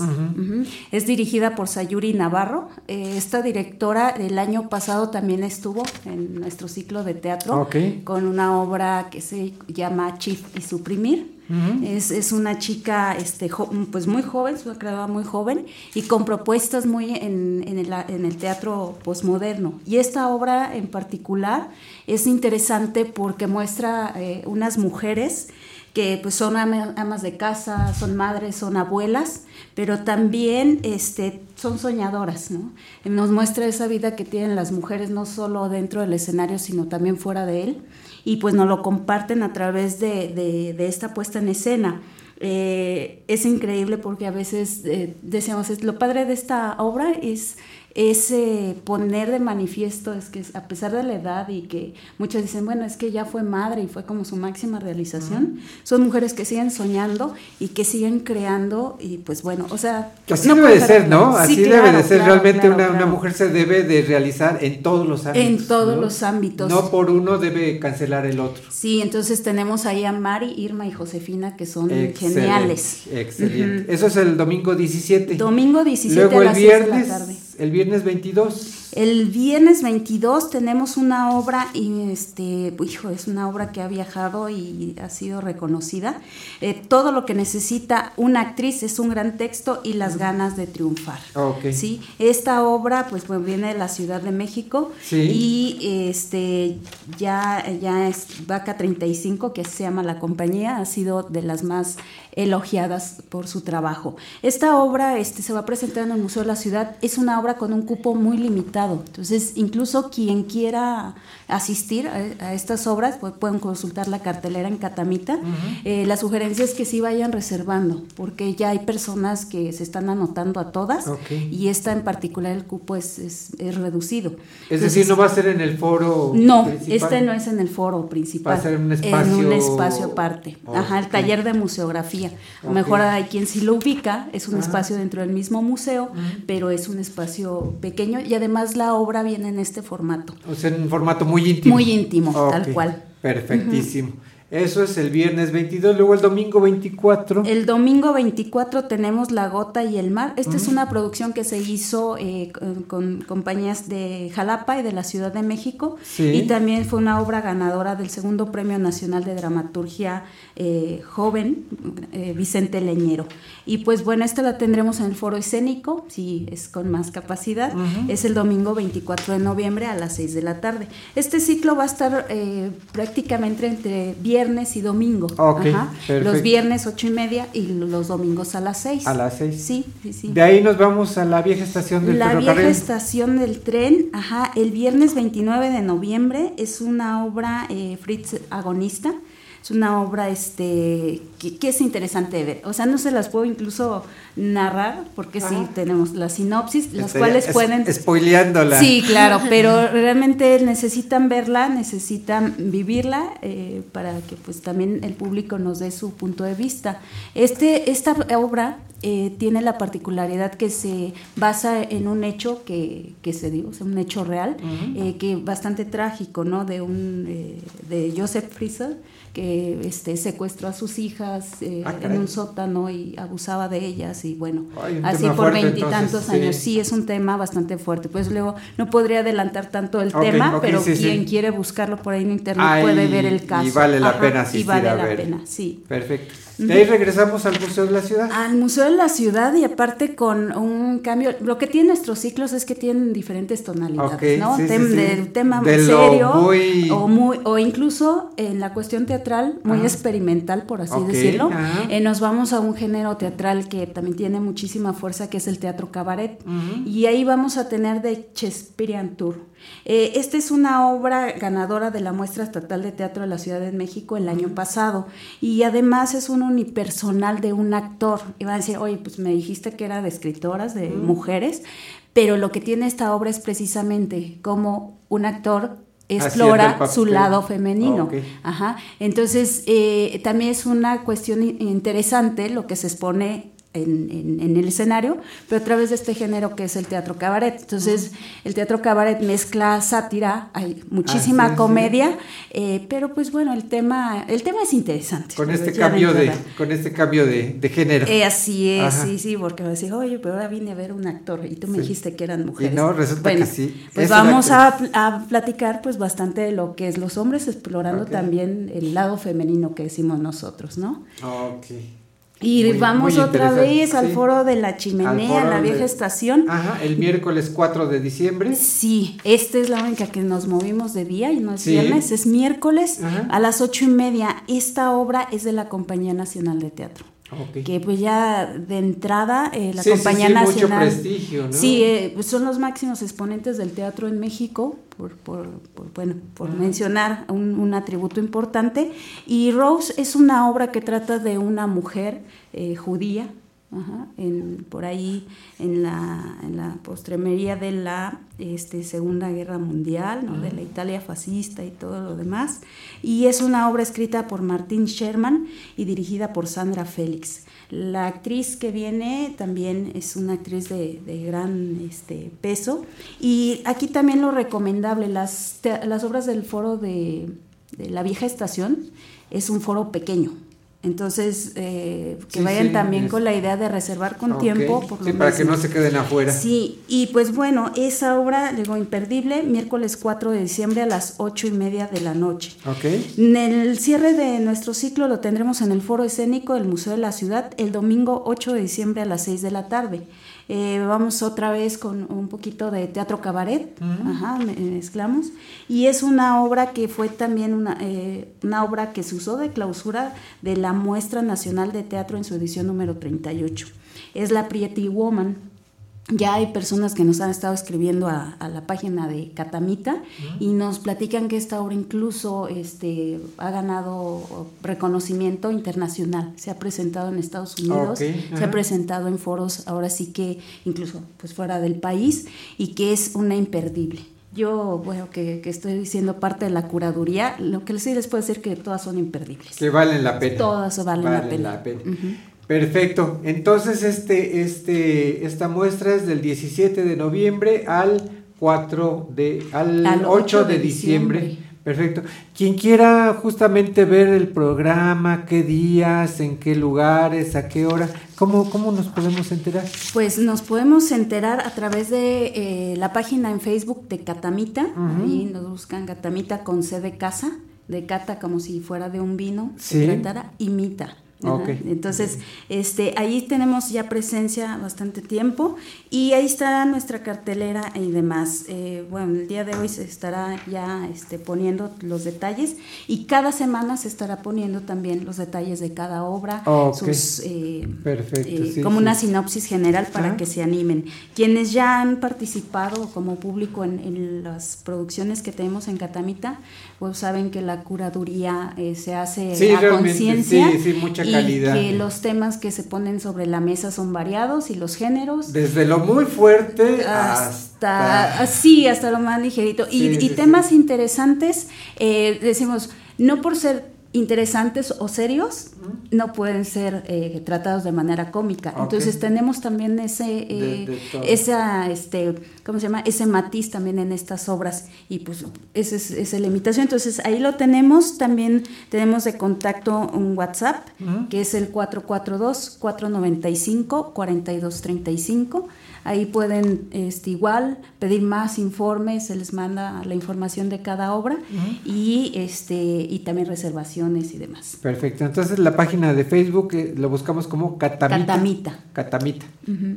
Es dirigida por Sayuri Navarro. Eh, esta directora el año pasado también estuvo en nuestro ciclo de teatro con una obra que se llama Chief y Suprimir. Es, es una chica este, pues muy joven, una creadora muy joven y con propuestas muy en, en el, en el teatro posmoderno. Y esta obra en particular es interesante porque muestra eh, unas mujeres que pues son ama- amas de casa, son madres, son abuelas, pero también este, son soñadoras, ¿no? Nos muestra esa vida que tienen las mujeres no solo dentro del escenario, sino también fuera de él, y pues nos lo comparten a través de, de- esta puesta en escena. Eh, es increíble porque a veces eh, lo padre de esta obra es es eh, poner de manifiesto, es que a pesar de la edad y que muchos dicen, bueno, es que ya fue madre y fue como su máxima realización, son mujeres que siguen soñando y que siguen creando y pues bueno, o sea... Así no debe de ser, ¿no? Sí, Así debe claro, de ser. claro, Realmente claro, una, una mujer se debe de realizar en todos los ámbitos. En todos ¿no? los ámbitos. No por uno debe cancelar el otro. Sí, entonces tenemos ahí a Mari, Irma y Josefina que son Excelente, geniales. Excelente. Eso es el domingo 17. Domingo 17 Luego a el las seis de la viernes, tarde. El viernes 22. El viernes 22 tenemos una obra, y este, hijo, es una obra que ha viajado y ha sido reconocida. Eh, todo lo que necesita una actriz es un gran texto y las ganas de triunfar. Ok. ¿sí? Esta obra pues, pues, viene de la Ciudad de México Sí. y este, ya, ya es Vaca 35, que se llama la compañía, ha sido de las más elogiadas por su trabajo. Esta obra este, se va a presentar en el Museo de la Ciudad, es una obra con un cupo muy limitado, entonces incluso quien quiera asistir a, a estas obras pues, pueden consultar la cartelera en Catamita. Eh, la sugerencia es que sí vayan reservando, porque ya hay personas que se están anotando a todas y esta en particular el cupo es, es- es reducido. Es decir, no va a ser en el foro. no, principal. este no es en el foro principal. Va a ser en un En espacio- un espacio aparte. Ajá, el taller de museografía. A lo Ok. mejor hay quien sí lo ubica, es un Ajá. espacio dentro del mismo museo, pero es un espacio pequeño y además la obra viene en este formato. O sea, en un formato muy íntimo. Muy íntimo, tal cual. Perfectísimo. Eso es el viernes 22, luego el domingo 24. El domingo 24 tenemos La Gota y el Mar. Esta es una producción que se hizo eh, con, con compañías de Jalapa y de la Ciudad de México. Sí. Y también fue una obra ganadora del segundo Premio Nacional de Dramaturgia eh, Joven, eh, Vicente Leñero. Y pues bueno, esta la tendremos en el foro escénico, si es con más capacidad. Es el domingo 24 de noviembre a las 6 de la tarde. Este ciclo va a estar prácticamente entre viernes y domingo. Ajá. Los viernes ocho y media y los domingos a las 6. A las 6. Sí, sí, sí. De ahí nos vamos a la vieja estación del La vieja ferrocarril. estación del tren, ajá, el viernes 29 de noviembre es una obra eh, Fritz Agonista. Es una obra este, que, que es interesante de ver. O sea, no se las puedo incluso narrar porque sí tenemos la sinopsis, las Este, cuales es- pueden... Spoileándola. Sí, claro, pero realmente necesitan verla, necesitan vivirla eh, para que pues también el público nos dé su punto de vista. Este, esta obra eh, tiene la particularidad que se basa en un hecho que, que se dio, o sea, un hecho real, eh, que bastante trágico, ¿no? De un eh, de Joseph Friser que este secuestró a sus hijas eh, Ah, en un sótano y abusaba de ellas y bueno, Ay, así por veintitantos años. sí. Sí, es un tema bastante fuerte. Pues luego no podría adelantar tanto el tema, pero sí, sí. quien quiere buscarlo por ahí en internet Ahí, puede ver el caso. Y vale la Ajá, pena y vale a la ver. pena, sí. Perfecto. De ahí regresamos al Museo de la Ciudad. Al Museo de la Ciudad y aparte con un cambio, lo que tiene nuestros ciclos es que tienen diferentes tonalidades, Ok, ¿no? sí, sí, Tem- sí. Del tema De serio muy- o muy o incluso en la cuestión teatral muy Ajá. experimental por así decirlo. ajá. Eh, nos vamos a un género teatral que también tiene muchísima fuerza que es el teatro cabaret y ahí vamos a tener de Shakespearean Tour. Eh, esta es una obra ganadora de la muestra estatal de teatro de la Ciudad de México el año pasado y además es un unipersonal de un actor. Y van a decir, oye, pues me dijiste que era de escritoras, de mujeres, pero lo que tiene esta obra es precisamente cómo un actor explora su lado femenino. Ajá. Entonces, eh, también es una cuestión interesante lo que se expone en, en- en el escenario, pero a través de este género que es el teatro cabaret. Entonces, el teatro cabaret mezcla sátira, hay muchísima Ah, sí, sí. comedia, eh, pero pues bueno, el tema, el tema es interesante. Con este cambio de, con este cambio de, de género. Eh, así es, Ajá. sí, sí, porque me decía, oye, pero ahora vine a ver un actor y tú me Sí. dijiste que eran mujeres. Y no, resulta Bueno, que sí. Pues Es vamos a, platicar pues bastante de lo que es los hombres, explorando también el lado femenino que decimos nosotros, ¿no? Ok. Y Muy- vamos muy otra vez al sí. foro de la chimenea, la vieja de- estación. Ajá, el miércoles 4 de diciembre. Sí, esta es la única que nos movimos de día y no es Sí. viernes, es miércoles Ajá. a las ocho y media. Esta obra es de la Compañía Nacional de Teatro. Que pues ya de entrada eh, la Sí, Compañía sí, mucho Nacional. prestigio, ¿no? Sí, eh, pues son los máximos exponentes del teatro en México, por, por, por, bueno, por mencionar un, un atributo importante. Y Rose es una obra que trata de una mujer eh, judía, ajá, en, por ahí en la, en la postremería de la este, Segunda Guerra Mundial, ¿no? de la Italia fascista y todo lo demás. Y es una obra escrita por Martín Sherman y dirigida por Sandra Félix. La actriz que viene también es una actriz de, de gran este, peso. Y aquí también lo recomendable, las, te- las obras del foro de, de la vieja estación es un foro pequeño. Entonces, eh, que Sí, vayan sí, también es- con la idea de reservar con tiempo. Por Sí, para que no se queden afuera. Sí, y pues bueno, esa obra, digo, imperdible, miércoles 4 de diciembre a las 8 y media de la noche. Ok. En el cierre de nuestro ciclo lo tendremos en el Foro Escénico del Museo de la Ciudad el domingo 8 de diciembre a las 6 de la tarde. Eh, vamos otra vez con un poquito de teatro cabaret, ajá, me- mezclamos. Y es una obra que fue también una, eh, una obra que se usó de clausura de la Muestra Nacional de Teatro en su edición número 38. Es la Pretty Woman. Ya hay personas que nos han estado escribiendo a, a la página de Catamita y nos platican que esta obra incluso este, ha ganado reconocimiento internacional. Se ha presentado en Estados Unidos, se ha presentado en foros ahora sí que incluso pues fuera del país y que es una imperdible. Yo, bueno, que, que estoy siendo parte de la curaduría, lo que sí les puedo decir que todas son imperdibles. Que valen la pena. Todas valen la pena. Ujú. Perfecto. Entonces, este, este, esta muestra es del 17 de noviembre al 4 de, al, Al 8 de, diciembre. Perfecto. Quien quiera justamente ver el programa, qué días, en qué lugares, a qué hora, ¿cómo, cómo nos podemos enterar? Pues nos podemos enterar a través de eh, la página en Facebook de Catamita. Ujú. Ahí nos buscan Catamita con C de casa, de cata como si fuera de un vino, Sí. se tratara, imita. Entonces, este, ahí tenemos ya presencia bastante tiempo y ahí está nuestra cartelera y demás. Eh, bueno, el día de hoy se estará ya este, poniendo los detalles y cada semana se estará poniendo también los detalles de cada obra, Ok. sus eh, Perfecto. eh, sí, como sí. una sinopsis general para que se animen. Quienes ya han participado como público en, en las producciones que tenemos en Catamita, pues saben que la curaduría eh, se hace Sí, a conciencia sí, sí, mucha y calidad. que los temas que se ponen sobre la mesa son variados y los géneros. Desde lo muy fuerte hasta hasta... así hasta lo más ligerito. Y, y temas interesantes eh, decimos no por ser interesantes o serios no pueden ser eh, tratados de manera cómica entonces tenemos también ese eh, De- de todo. esa este ¿cómo se llama? Ese matiz también en estas obras y pues esa es, esa invitación. Entonces ahí lo tenemos, también tenemos de contacto un WhatsApp que es el 442-495-4235. Ahí pueden este, igual pedir más informes, se les manda la información de cada obra y, este, y también reservaciones y demás. Perfecto. Entonces la página de Facebook eh, lo buscamos como Catamita. Catamita. Catamita.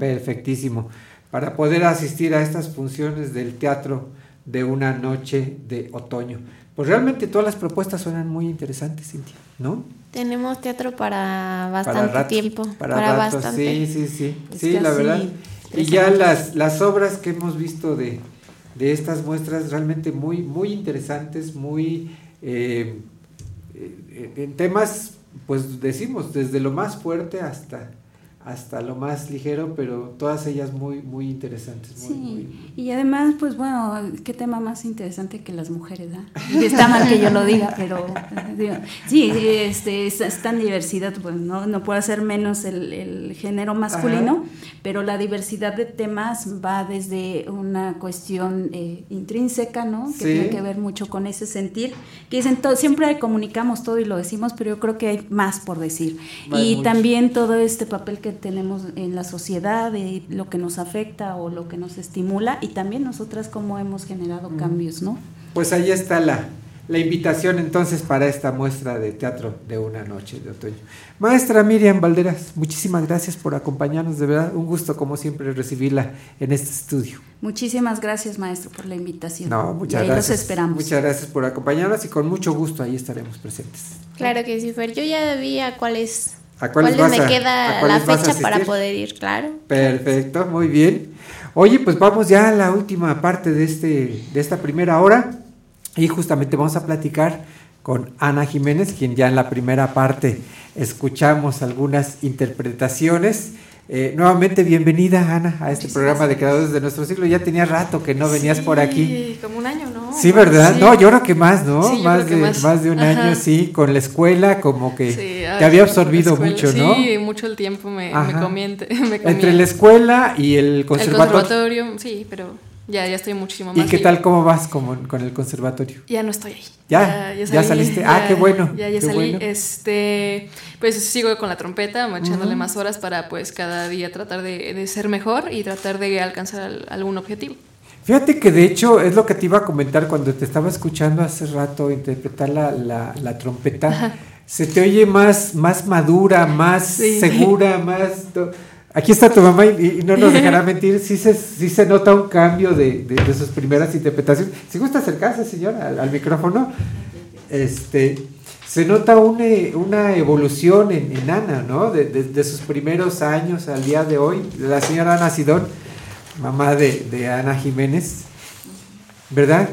Perfectísimo. Para poder asistir a estas funciones del teatro de una noche de otoño. Pues realmente todas las propuestas suenan muy interesantes, Cintia, ¿no? Tenemos teatro para bastante rato, tiempo. Para, Para, rato, bastante. Sí, sí, sí. Es Sí, la verdad. Y ya las, las obras que hemos visto de, de estas muestras realmente muy, muy interesantes, muy eh, eh, en temas, pues decimos, desde lo más fuerte hasta, hasta lo más ligero, pero todas ellas muy, muy interesantes. muy, muy- Sí, y además, pues bueno, qué tema más interesante que las mujeres. Y Está mal que yo lo diga, pero eh, digo, sí, este, es, es tan diversidad, pues no, no puede ser menos el, el género masculino, pero la diversidad de temas va desde una cuestión eh, intrínseca, ¿no? Que Sí. tiene que ver mucho con ese sentir, que dicen, todo, siempre comunicamos todo y lo decimos, pero yo creo que hay más por decir. Hay y mucho. también todo este papel que tenemos en la sociedad, de lo que nos afecta o lo que nos estimula, y también nosotras cómo hemos generado cambios, ¿no? Pues ahí está la, la invitación entonces para esta muestra de teatro de una noche de otoño. Maestra Miriam Valderas, muchísimas gracias por acompañarnos, de verdad, un gusto como siempre recibirla en este estudio. Muchísimas gracias, maestro, por la invitación. No, Y muchas ahí gracias. los esperamos. Muchas gracias por acompañarnos y con mucho gusto ahí estaremos presentes. Claro que sí, Fer. Yo ya vi a cuáles, ¿A cuáles cuáles vas me a- queda a la cuáles fecha para poder ir, claro. Perfecto, muy bien. Oye, pues vamos ya a la última parte de, este, de esta primera hora y justamente vamos a platicar con Ana Jiménez, quien ya en la primera parte escuchamos algunas interpretaciones. Eh, nuevamente, bienvenida Ana a este programa de Creadores de Nuestro Siglo. Ya tenía rato que no venías por aquí. Sí, como un año, ¿no? Sí, ¿verdad? Sí. No, yo creo que más, ¿no? Sí, más, de, más. más de un Ajá. año, sí, con la escuela, como que te había absorbido mucho, ¿no? Sí, mucho el tiempo me, comiente. me. Entre la escuela y el conservatorio. El conservatorio, sí, pero ya, ya estoy muchísimo ¿Y más qué libre. tal, cómo vas con, con el conservatorio? Ya no estoy ahí. ¿Ya? ¿Ya saliste? Ah, qué bueno, Ya, ya qué salí. bueno. Este, pues sigo con la trompeta, echándole más horas para pues cada día tratar de, de ser mejor y tratar de alcanzar al- algún objetivo. Fíjate que de hecho es lo que te iba a comentar cuando te estaba escuchando hace rato interpretar la, la, la trompeta. Ajá. Se te oye más, más madura, más Sí. segura, más... Aquí está tu mamá y, no nos dejará mentir, sí se, sí se nota un cambio de, de- sus primeras interpretaciones. Si gusta acercarse, señora, al, micrófono, este, se nota una, una evolución en, Ana, ¿no? De, de- sus primeros años al día de hoy. La señora Ana Sidón, mamá de, de Ana Jiménez, ¿verdad?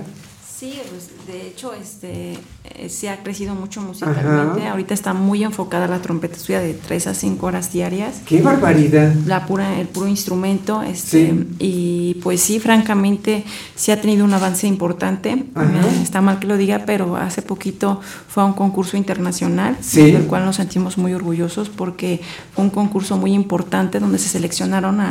Sí, pues de hecho este eh, se ha crecido mucho musicalmente. Ajá. Ahorita está muy enfocada la trompeta, estudia de 3 a 5 horas diarias. ¡Qué barbaridad! La pura, el puro instrumento. Este, Sí. Y pues sí, francamente, sí ha tenido un avance importante. Eh, Está mal que lo diga, pero hace poquito fue a un concurso internacional, Sí. del cual nos sentimos muy orgullosos porque fue un concurso muy importante donde se seleccionaron a,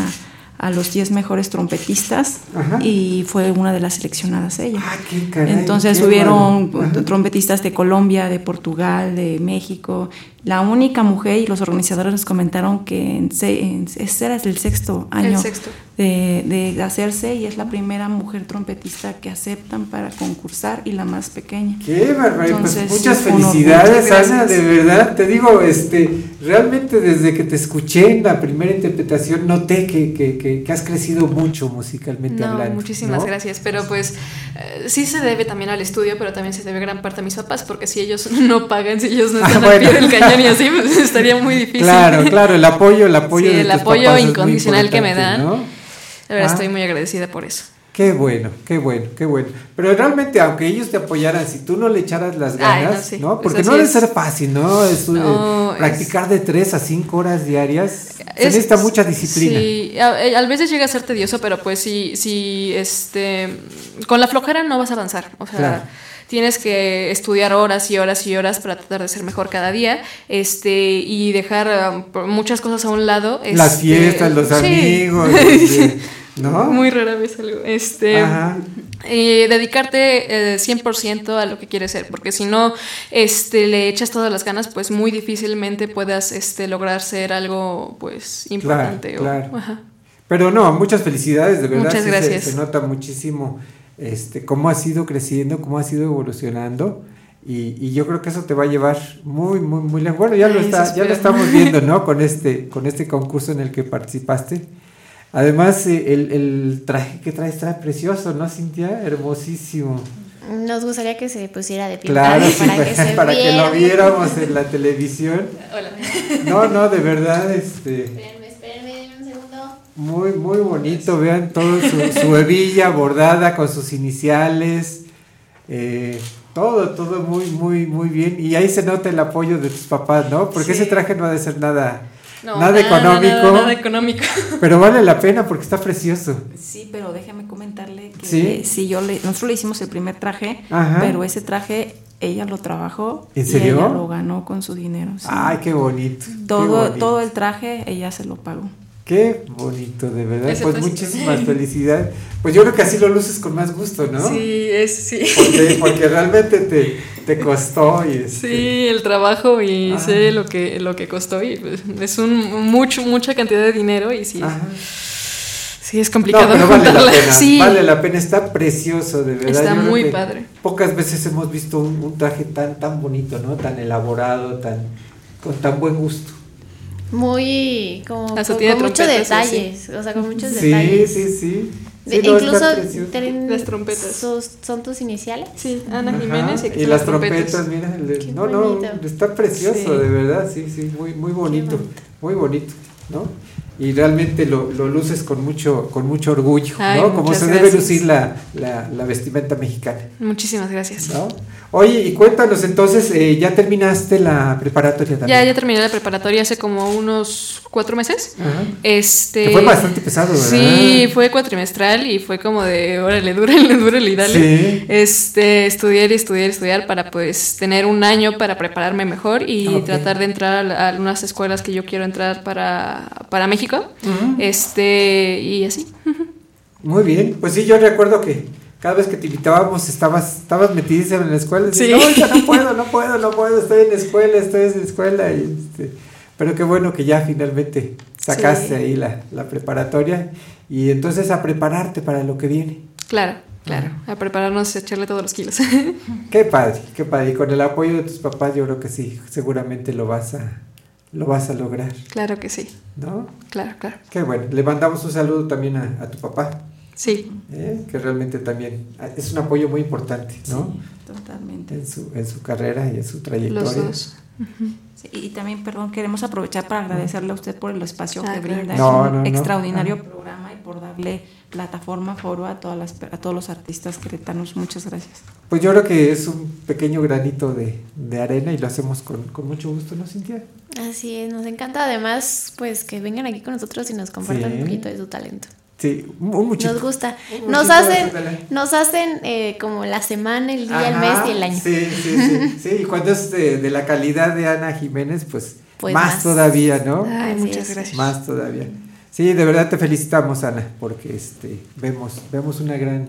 a los 10 mejores trompetistas Ajá. y fue una de las seleccionadas ella. qué caray, Entonces qué hubieron trompetistas de Colombia, de Portugal, de México. La única mujer y los organizadores nos comentaron que en en- ese era el sexto año El sexto. De, de hacerse y es la primera mujer trompetista que aceptan para concursar y la más pequeña. Qué barbaridad, pues Entonces, muchas felicidades, Muchas Ana, de verdad, te digo, este, realmente desde que te escuché en la primera interpretación noté que, que, que, que has crecido mucho musicalmente No, hablando. muchísimas ¿no? gracias, pero pues eh, sí se debe también al estudio, pero también se debe gran parte a mis papás, porque si ellos no pagan, si ellos no Ah, están bueno. al pie del cañón y así, pues estaría muy difícil. Claro, claro, el apoyo, el apoyo Sí, de el tus apoyo papás es incondicional que me dan. ¿no? La verdad Ah. estoy muy agradecida por eso. Qué bueno, qué bueno, qué bueno. Pero realmente, aunque ellos te apoyaran, si tú no le echaras las Ay, no, ganas, sí, ¿no? pues Porque así no debe es. ser fácil, ¿no? Es, eh, No, es- practicar de 3 a 5 horas diarias. se Es- necesita mucha disciplina. Sí, a, a veces llega a ser tedioso, pero pues sí, sí, este, con la flojera no vas a avanzar. O sea, Claro. Tienes que estudiar horas y horas y horas para tratar de ser mejor cada día, este, y dejar um, muchas cosas a un lado. Las este, fiestas, los sí. amigos, este, ¿No? Muy rara vez algo. Este, Ajá. eh, dedicarte eh, 100% a lo que quieres ser, porque si no este, le echas todas las ganas, pues muy difícilmente puedas este, lograr ser algo pues importante. o- claro. ajá. Pero no, muchas felicidades, de verdad. Muchas sí se- gracias. Se, nota muchísimo este, cómo has ido creciendo, cómo has ido evolucionando. Y, y yo creo que eso te va a llevar muy, muy, muy lejos. Bueno, ya lo, Ay, está, ya lo estamos viendo, ¿no? Con este, con este concurso en el que participaste. Además, eh, el, el traje que traes está precioso, ¿no, Cintia? Hermosísimo. Nos gustaría que se pusiera de pie Claro, sí, para que se para que lo viéramos en la televisión. Hola. No, no, de verdad, este. Muy, muy bonito, vean todo su, su hebilla bordada con sus iniciales, eh, todo, todo muy, muy, muy bien. Y ahí se nota el apoyo de tus papás, ¿no? Porque Sí. ese traje no ha de ser nada, No, nada, económico, Nada, nada económico. pero vale la pena porque está precioso. Sí, pero déjame comentarle que ¿Sí? sí, yo le, nosotros le hicimos el primer traje, Ajá. pero ese traje ella lo trabajó ¿En y ella lo ganó con su dinero. sí. Ay, qué bonito. qué todo, bonito. todo el traje ella se lo pagó. Qué bonito, de verdad. Ese Pues muchísimas felicidades. Pues yo creo que así lo luces con más gusto, ¿no? Sí, es sí. Porque, porque realmente te, te costó y este, Sí, el trabajo y Ah. sé lo que lo que costó y pues, es un mucho mucha cantidad de dinero y sí. Sí, es complicado No, pero vale la pena, Sí. vale la pena, está precioso, de verdad. Está Yo muy padre. Pocas veces hemos visto un, un traje tan, tan bonito, ¿no? Tan elaborado, tan, con tan buen gusto. Muy como con, tiene con muchos detalles, o sea, con muchos Sí, detalles. sí, sí. De- Sí, incluso tienen Las trompetas. sus- son tus iniciales. Sí, Ana Ajá, Jiménez y, y las trompetas, mira, no, no, está precioso, Sí. de verdad, sí, sí, muy, muy bonito, muy bonito, ¿no? Y realmente lo, lo luces con mucho, con mucho orgullo, Ay, ¿no? Como se debe lucir la, la, la vestimenta mexicana. Muchísimas gracias. ¿no? Oye, y cuéntanos entonces, eh, ¿ya terminaste la preparatoria también? Ya, ya terminé la preparatoria hace como unos cuatro meses. Ajá. Este. Que fue bastante pesado, ¿verdad? Sí, fue cuatrimestral y fue como de, órale, dúrale, dúrale y dale. Sí. Este, estudiar y estudiar y estudiar para pues tener un año para prepararme mejor y Ok. tratar de entrar a, algunas escuelas que yo quiero entrar para, para México. Ujú. Este, y así. Muy bien, pues sí, yo recuerdo que cada vez que te invitábamos estabas, estabas metidísima en la escuela. Sí. Sí. No, ahorita no puedo, no puedo, no puedo, estoy en la escuela, estoy en la escuela. Y este, pero qué bueno que ya finalmente sacaste Sí. ahí la, la preparatoria y entonces a prepararte para lo que viene. Claro, claro. A prepararnos y a echarle todos los kilos. Qué padre, qué padre. Y con el apoyo de tus papás yo creo que sí, seguramente lo vas a, lo vas a lograr, claro que sí. ¿no? Claro, claro. Qué bueno. Le mandamos un saludo también a, a tu papá. Sí. ¿eh? que realmente también es un apoyo muy importante, ¿no? Totalmente. En su, en su carrera y en su trayectoria. Los dos. Sí, y también, perdón, queremos aprovechar para agradecerle a usted por el espacio Ah, que brinda. No, es un no, no. extraordinario Ajá. programa y por darle plataforma, foro a, todas las, a todos los artistas queretanos. Muchas gracias. Pues yo creo que es un pequeño granito de, de arena y lo hacemos con, con mucho gusto, ¿no, Cintia? Así es, nos encanta además pues que vengan aquí con nosotros y nos compartan Sí. un poquito de su talento. Sí, un, muchito. Nos gusta. Un Nos hacen, nos hacen eh, como la semana, el día, el mes y el año. Sí, sí, sí, sí. Y cuando es de, de la calidad de Ana Jiménez, pues, Pues más, más. todavía, ¿no? Ay, muchas es. gracias. Más todavía. Sí, de verdad te felicitamos, Ana, porque este, vemos, vemos una gran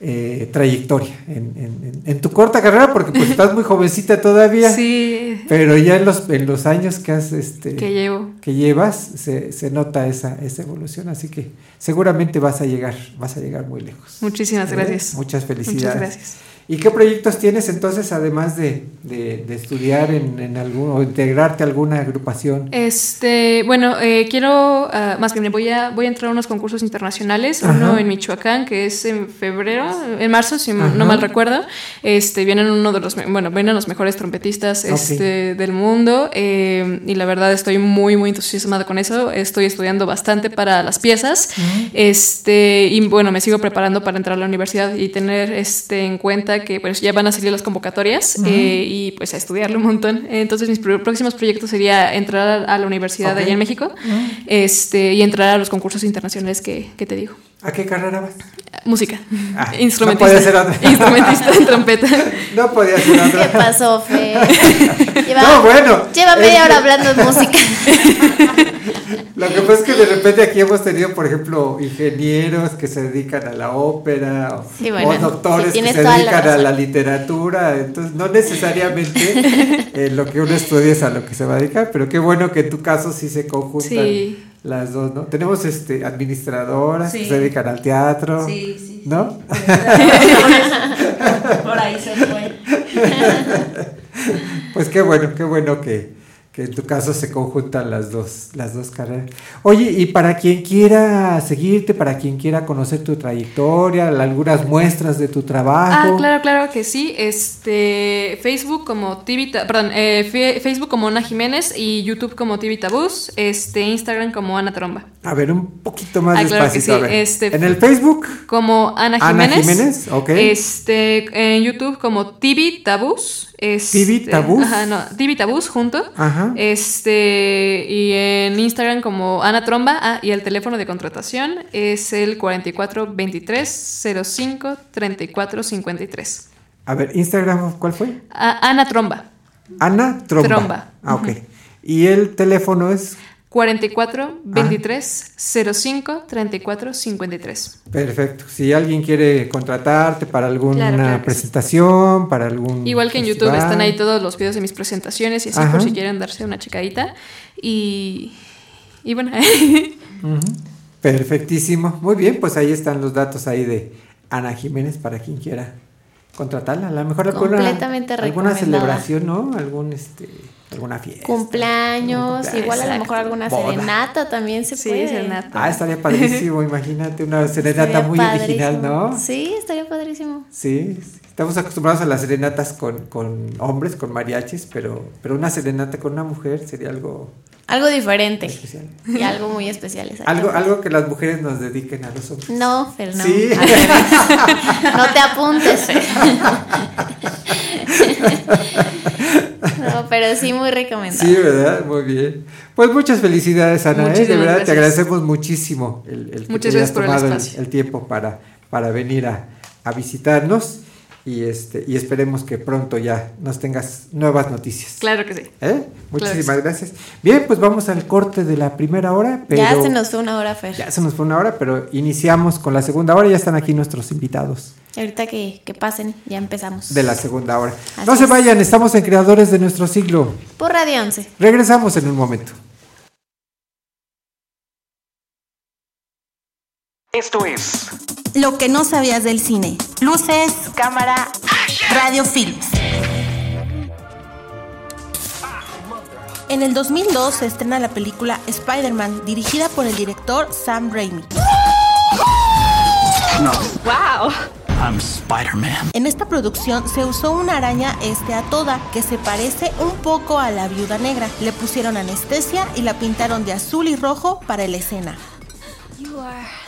eh, trayectoria en, en- tu corta carrera, porque pues estás muy jovencita todavía. Sí. Pero ya en los, en los años que has este, Que llevo. que llevas, se, se nota esa, esa evolución, así que seguramente vas a llegar, vas a llegar muy lejos. Muchísimas gracias. Muchas felicidades. Muchas gracias. ¿Y qué proyectos tienes entonces, además de, de- de estudiar en, en algún, o integrarte a alguna agrupación? Este, bueno, eh, quiero, ah, más bien voy a, voy a entrar a unos concursos internacionales, Ajá. uno en Michoacán, que es en febrero, en marzo, si Ajá. no mal recuerdo. Este, vienen uno de los, bueno, vienen los mejores trompetistas Ok. este, del mundo, eh, y la verdad estoy muy, muy entusiasmada con eso. Estoy estudiando bastante para las piezas, este, y bueno, me sigo preparando para entrar a la universidad y tener este en cuenta que pues ya van a salir las convocatorias eh, y pues a estudiarle un montón. Entonces mis pro- próximos proyectos sería entrar a la universidad Ok. allá en México este, y entrar a los concursos internacionales que, que te digo. ¿A qué carrera vas? Música. Ah, Instrumentista. no podía ser otra. Instrumentista en trompeta. No podía ser otra. ¿Qué pasó, Fe? Lleva, No, bueno, Lleva media es hora hablando de música. Lo que pasa es que de repente aquí hemos tenido, por ejemplo, ingenieros que se dedican a la ópera o, Sí, bueno, o doctores sí, que se la dedican a la literatura. Entonces, no necesariamente eh, lo que uno estudia es a lo que se va a dedicar, pero qué bueno que en tu caso sí se conjuntan Sí. Las dos, ¿no? Tenemos este administradoras que Sí. se dedican al teatro, Sí, sí, ¿no? Por ahí se fue. Pues qué bueno, qué bueno que, que en tu caso se conjuntan las dos, las dos carreras. Oye, y para quien quiera seguirte, para quien quiera conocer tu trayectoria, algunas muestras de tu trabajo. Ah, claro, claro que sí. Este, Facebook como Tibita, perdón, eh, Facebook como Ana Jiménez y YouTube como Tibita Bus, este, Instagram como Ana Tromba. A ver, un poquito más Ah, claro que despacito. sí, a ver. este, en el Facebook, Como Ana Ana Jiménez. Jiménez, ok. Este, en YouTube como Tibi Tabús. Este, Tibi Tabús. Ajá, no, Tibi Tabús junto. Ajá. Este, y en Instagram como Ana Tromba. Ah, y el teléfono de contratación es el 44 23 05 34 53. a ver, Instagram, ¿cuál fue? Ah, Ana Tromba. Ana Tromba. Tromba. Ah, ok. Y el teléfono es 44 23 05 34 53. perfecto. Si alguien quiere contratarte para alguna Claro, claro que presentación, para algún Igual que en YouTube están ahí todos los videos de mis presentaciones y así Ajá. por si quieren darse una checadita. Y, y bueno. Perfectísimo. Muy bien, pues ahí están los datos ahí de Ana Jiménez para quien quiera contratarla. A lo mejor alguna, Completamente alguna celebración, ¿no? Algún este alguna fiesta. Cumpleaños, Cumpleaños. igual a lo mejor alguna Boda. serenata también se Sí, puede. serenata. Ah, estaría padrísimo, imagínate una serenata muy original. ¿no? Sí, estaría padrísimo. Sí, estamos acostumbrados a las serenatas con, con hombres, con mariachis, pero, pero una serenata con una mujer sería algo, Algo diferente. especial. Y algo muy especial. Algo, algo que las mujeres nos dediquen a los hombres. No, Fer, no. Sí. No te apuntes. No, pero sí muy recomendable. Sí, ¿verdad? Muy bien. Pues muchas felicidades, Ana. ¿eh? De verdad, te agradecemos muchísimo el, el que Muchas te hayas gracias por el tomado el, el tiempo para, para venir a, a visitarnos y, este, y esperemos que pronto ya nos tengas nuevas noticias. claro que sí. ¿Eh? Muchísimas Claro gracias. Bien, pues vamos al corte de la primera hora. Pero Ya se nos fue una hora, Fer. ya se nos fue una hora, pero iniciamos con la segunda hora. Ya están aquí nuestros invitados ahorita que, que pasen, ya empezamos. de la segunda hora. Así no se vayan, estamos en Creadores de nuestro siglo. Por Radio 11. Regresamos en un momento. Esto es Lo que no sabías del cine. Luces, cámara, radio films. En el 2002 se estrena la película Spider-Man, dirigida por el director Sam Raimi. No. ¡Wow! I'm Spider-Man. En esta producción se usó una araña este a toda que se parece un poco a la viuda negra. Le pusieron anestesia y la pintaron de azul y rojo para la escena. You are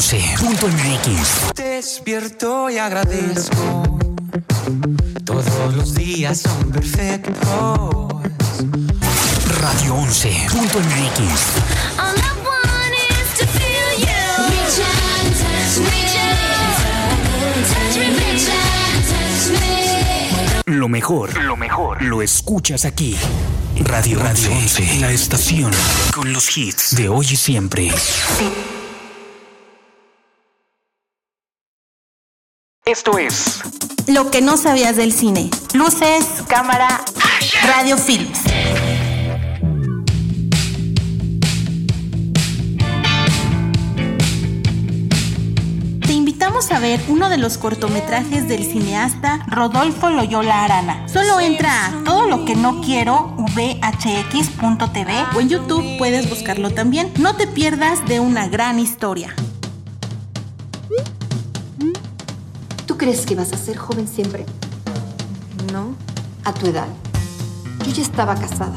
11.mx. Despierto y agradezco. Todos los días son perfectos. Radio 11.mx. All I want is to feel you. Reach out and touch me. Touch me, reach out and touch me. Lo mejor, lo mejor, lo escuchas aquí. Radio Radio 11, la estación con los hits de hoy y siempre. Esto es Lo que no sabías del cine. Luces, cámara, radio films. Te invitamos a ver uno de los cortometrajes del cineasta Rodolfo Loyola Arana. Solo entra a todo lo que no quiero vhx.tv o en YouTube puedes buscarlo también. No te pierdas de una gran historia. Crees que vas a ser joven siempre? No. A tu edad. Yo ya estaba casada.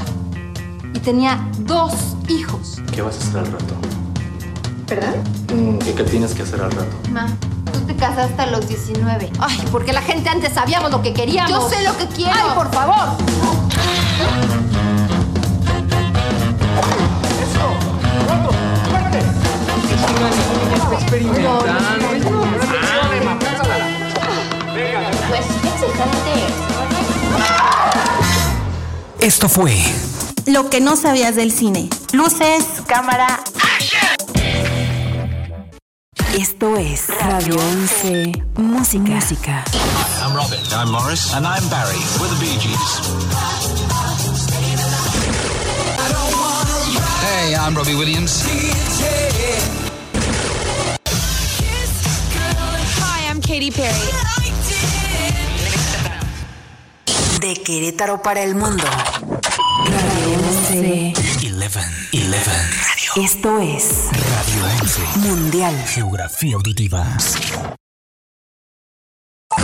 Y tenía dos hijos. ¿Qué vas a hacer al rato? ¿Perdón? ¿Y qué tienes que hacer al rato? Ma, tú te casaste a los 19. Ay, porque la gente antes sabíamos lo que queríamos. Yo sé lo que quiero. Ay, por favor. Pues Esto fue Lo que no sabías del cine. Luces, cámara. Esto es Radio 11 Música. Música. I'm Robin. I'm Morris. And I'm Barry. We're the Bee Gees. Hey, I'm Robbie Williams. Hi, I'm Katy Perry. De Querétaro para el mundo. Radio 11. 11. 11. Radio. Esto es Radio 11. Mundial. Geografía auditiva.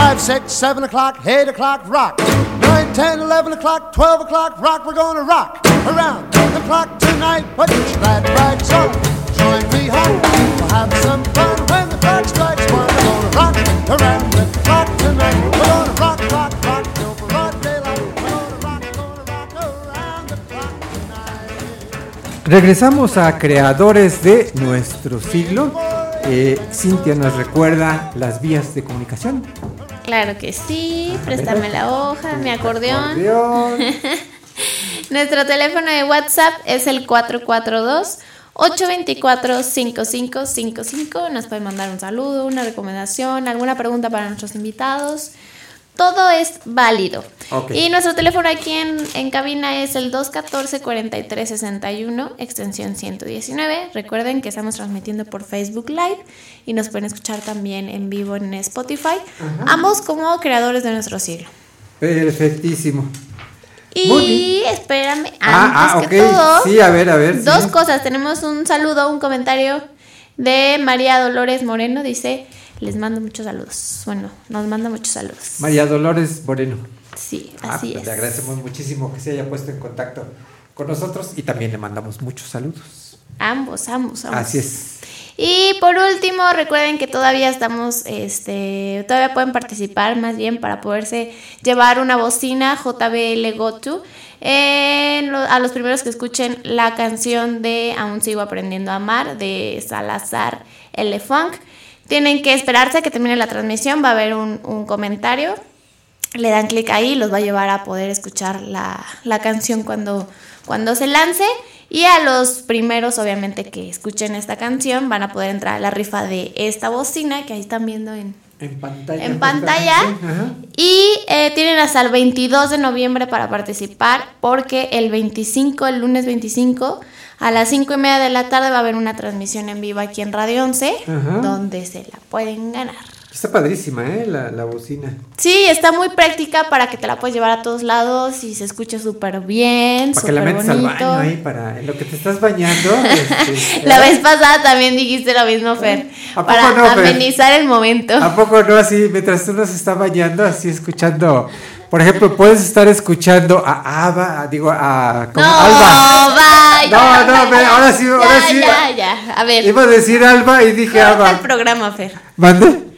Five, six, seven o'clock, eight o'clock, rock. Nine, ten, eleven o'clock, twelve o'clock, rock. We're gonna rock around the clock tonight. Put your glad rags on, join me home. We'll have some fun when the clock strikes one. We're rock around the clock tonight. We're gonna rock, rock, rock. Regresamos a creadores de nuestro siglo. Eh, Cintia nos recuerda las vías de comunicación. Claro que sí, préstame la hoja, mi acordeón. Acordeón. Nuestro teléfono de WhatsApp es el 442 824 5555. Nos pueden mandar un saludo, una recomendación, alguna pregunta para nuestros invitados. Todo es válido. Y nuestro teléfono aquí en, en cabina es el 214-4361, extensión 119. Recuerden que estamos transmitiendo por Facebook Live y nos pueden escuchar también en vivo en Spotify. Ambos como creadores de nuestro siglo. Perfectísimo. Y espérame, antes Ah, ah, que todo, Sí, a ver, a ver. dos sí. cosas. Tenemos un saludo, un comentario de María Dolores Moreno. Dice, les mando muchos saludos. Bueno, nos manda muchos saludos. María Dolores Moreno. Sí, Ah, así pues es. Le agradecemos muchísimo que se haya puesto en contacto con nosotros y también le mandamos muchos saludos. Ambos, ambos, ambos. Así es. Y por último, recuerden que todavía estamos, este, todavía pueden participar más bien para poderse llevar una bocina JBL GoTo. En lo- a los primeros que escuchen la canción de Aún sigo aprendiendo a amar de Salazar L. Funk. Tienen que esperarse a que termine la transmisión, va a haber un, un comentario. Le dan clic ahí, los va a llevar a poder escuchar la, la canción cuando, cuando se lance. Y a los primeros, obviamente, que escuchen esta canción, van a poder entrar a la rifa de esta bocina que ahí están viendo en, En pantalla. en pantalla. Ajá. Y eh, tienen hasta el 22 de noviembre para participar, porque el 25, el lunes 25, a las 5 y media de la tarde va a haber una transmisión en vivo aquí en Radio 11, Ajá. donde se la pueden ganar. Está padrísima, ¿eh? La, la bocina. Sí, está muy práctica para que te la puedes llevar a todos lados y se escuche súper bien, Para que la metas al bonito. baño ahí, para en lo que te estás bañando. este, La vez pasada también dijiste lo mismo, Fer, ¿A poco para no, Fer? amenizar el momento. ¿A poco no? Así, mientras uno se está bañando, así escuchando. Por ejemplo, puedes estar escuchando a Ava, digo, a. ¿cómo? No, Alba. vaya. No, no, ahora sí, ahora ya, sí. Ya, ya, a ver. Iba a decir Alba y dije corta Ava. el programa, Fer. ¿Mande?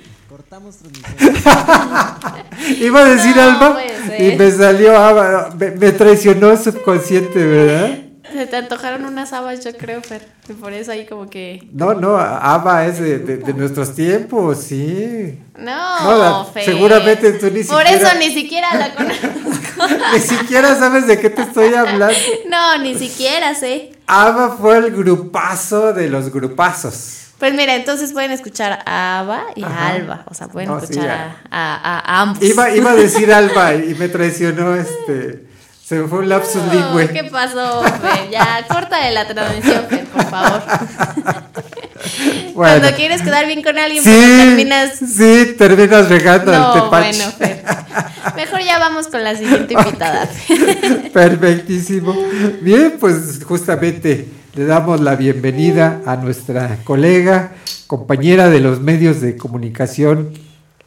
Iba a decir No, Alba y me salió Ava. Me, me traicionó el subconsciente, ¿verdad? Se te antojaron unas habas, yo creo, Fer. Y por eso ahí como que. No, no, Ava es de, de- de nuestros tiempos, sí. No, No, Fer. seguramente tú ni Por siquiera- eso ni siquiera la conozco. Ni siquiera sabes de qué te estoy hablando. No, ni siquiera sé. Ava fue el grupazo de los grupazos. Pues mira, entonces pueden escuchar a Ava y Ajá. a Alba. O sea, pueden No, escuchar a, a- a ambos. Iba, iba a decir Alba y me traicionó este. Se me fue un lapsus No, lingüe. ¿Qué pasó, Fer? Ya, corta de la transmisión, Fer, por favor. Bueno. Cuando quieres quedar bien con alguien, Sí, pero terminas. sí, terminas regando No, el tepache. bueno, Fer. Mejor ya vamos con la siguiente invitada. Perfectísimo. Bien, pues justamente le damos la bienvenida a nuestra colega, compañera de los medios de comunicación,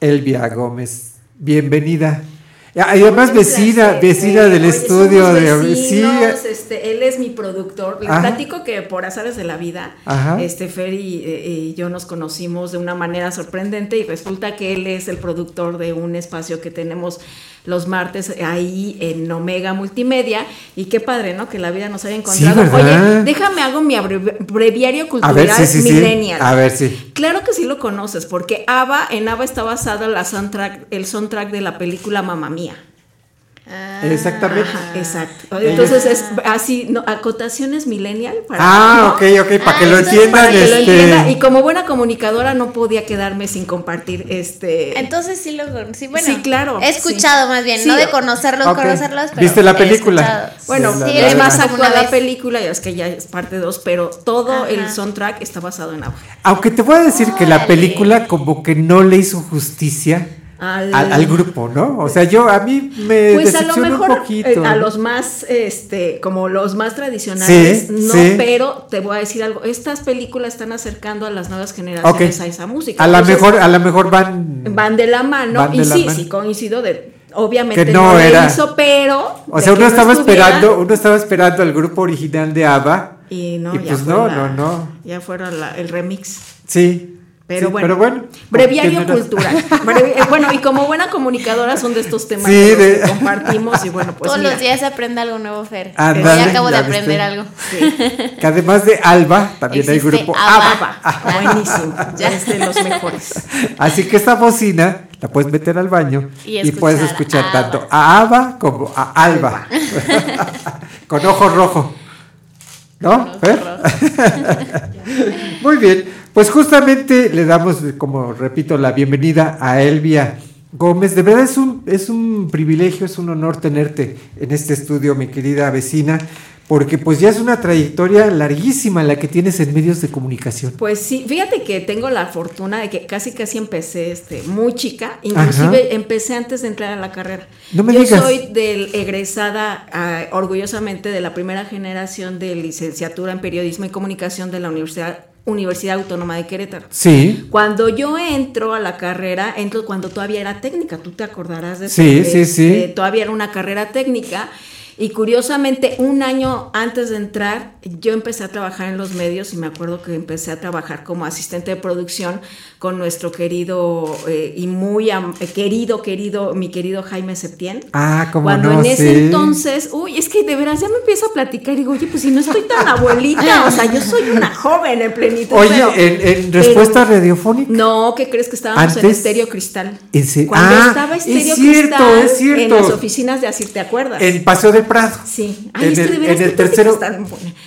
Elvia Gómez. Bienvenida. Y Además, vecina, vecina del estudio de sí, este, él es mi productor. Les Ajá. platico que por azares de la vida, Ajá. este Fer y, eh, y yo nos conocimos de una manera sorprendente y resulta que él es el productor de un espacio que tenemos los martes ahí en Omega Multimedia y qué padre, ¿no? Que la vida nos haya encontrado. Oye, déjame hago mi breviario A cultural ver, sí, sí, sí. millennial. A ver, sí. Claro que sí lo conoces, porque ABBA, en ABBA está basado la soundtrack, el soundtrack de la película Mamma Mía. Exactamente. Ajá, exacto. Entonces es así, no, acotaciones millennial para Ah, ¿no? ok, ok, para que lo entiendan, para que lo este- entienda. Y como buena comunicadora no podía quedarme sin compartir este. Entonces sí lo sí, bueno, Sí, claro, He escuchado sí. más bien, Sí. no de conocerlos, conocerlos, pero ¿Viste la película? Bueno, Sí, la- sí, la- es más la- actual la película, ya es que ya es parte 2, pero todo el soundtrack está basado en ABBA. Aunque te voy a decir que la película como que no le hizo justicia Al- al, al grupo, ¿no? O sea, yo a mí me Pues a lo decepcionó mejor un poquito. eh, a los más, este, como los más tradicionales, Sí, no, sí. pero te voy a decir algo, estas películas están acercando a las nuevas generaciones a esa música. A lo mejor, a lo mejor van. van de la mano Van y de la sí, mano. sí coincido de obviamente Que no, no era. hizo, pero O de sea, uno no estaba esperando, uno estaba esperando al grupo original de ABBA. y no, y ya pues fue no, la- no, no. ya fuera la- el remix. Sí. Pero sí, bueno, pero bueno. breviario cultural. Brevi- eh, bueno, y como buena comunicadora son de estos temas Sí, que de- compartimos y bueno, pues Todos mira. los días se aprende algo nuevo, Fer. Ándale, Hoy acabo de ya aprender viste. algo. Que además de Alba, también hay Existe grupo ABBA. ABBA. Buenísimo, ya es de los mejores. Así que esta bocina la puedes meter al baño Y y, puedes escuchar a tanto a ABBA como a Alba. Con ojo rojo. ¿No? Fer? Muy bien. Pues justamente le damos, como repito, la bienvenida a Elvia Gómez. De verdad es un, es un privilegio, es un honor tenerte en este estudio, mi querida vecina, porque pues ya es una trayectoria larguísima la que tienes en medios de comunicación. Pues sí, fíjate que tengo la fortuna de que casi casi empecé este muy chica, inclusive Ajá. empecé antes de entrar a la carrera. No me Yo digas. soy del egresada ah, orgullosamente de la primera generación de licenciatura en periodismo y comunicación de la Universidad Universidad Autónoma de Querétaro. Sí. Cuando yo entro a la carrera, entro cuando todavía era técnica, tú te acordarás de eso. Sí, sí, sí. Todavía era una carrera técnica. Y curiosamente, un año antes de entrar, yo empecé a trabajar en los medios y me acuerdo que empecé a trabajar como asistente de producción con nuestro querido eh, y muy eh, querido, querido, mi querido Jaime Septién. Ah, como Cuando no, en ese sí. entonces, uy, es que de veras ya me empiezo a platicar y digo, oye, pues si no estoy tan abuelita, o sea, yo soy una joven en plenitud. Oye, pero- en, en pero- respuesta radiofónica. no, ¿qué crees que estábamos en Estéreo Cristal? ¿En serio? Cuando Ah, estaba es Estéreo cierto, Cristal es cierto. en las oficinas de Asir, ¿te acuerdas? En Paseo del Prado. Sí. Ay, en es que el, de veras en el sí tercero,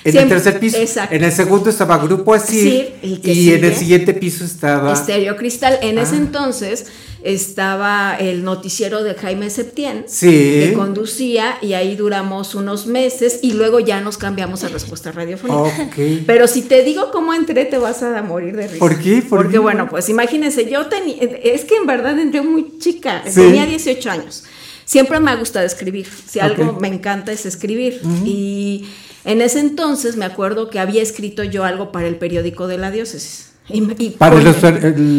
en el tercer piso. Exacto. En el segundo estaba Grupo Asir. Asir, ¿y en el siguiente piso estaba. Estéreo Cristal. En ese Ah. entonces estaba el noticiero de Jaime Septién, Sí. que conducía y ahí duramos unos meses y luego ya nos cambiamos a respuesta radiofónica. Ok. Pero si te digo cómo entré, te vas a morir de risa. ¿Por qué? ¿Por Porque qué? bueno, pues imagínense, yo tenía, es que en verdad entré muy chica, Sí. tenía 18 años. Siempre me ha gustado escribir. Si algo me encanta es escribir. Y en ese entonces me acuerdo que había escrito yo algo para el periódico de la diócesis. Y- y- Para el,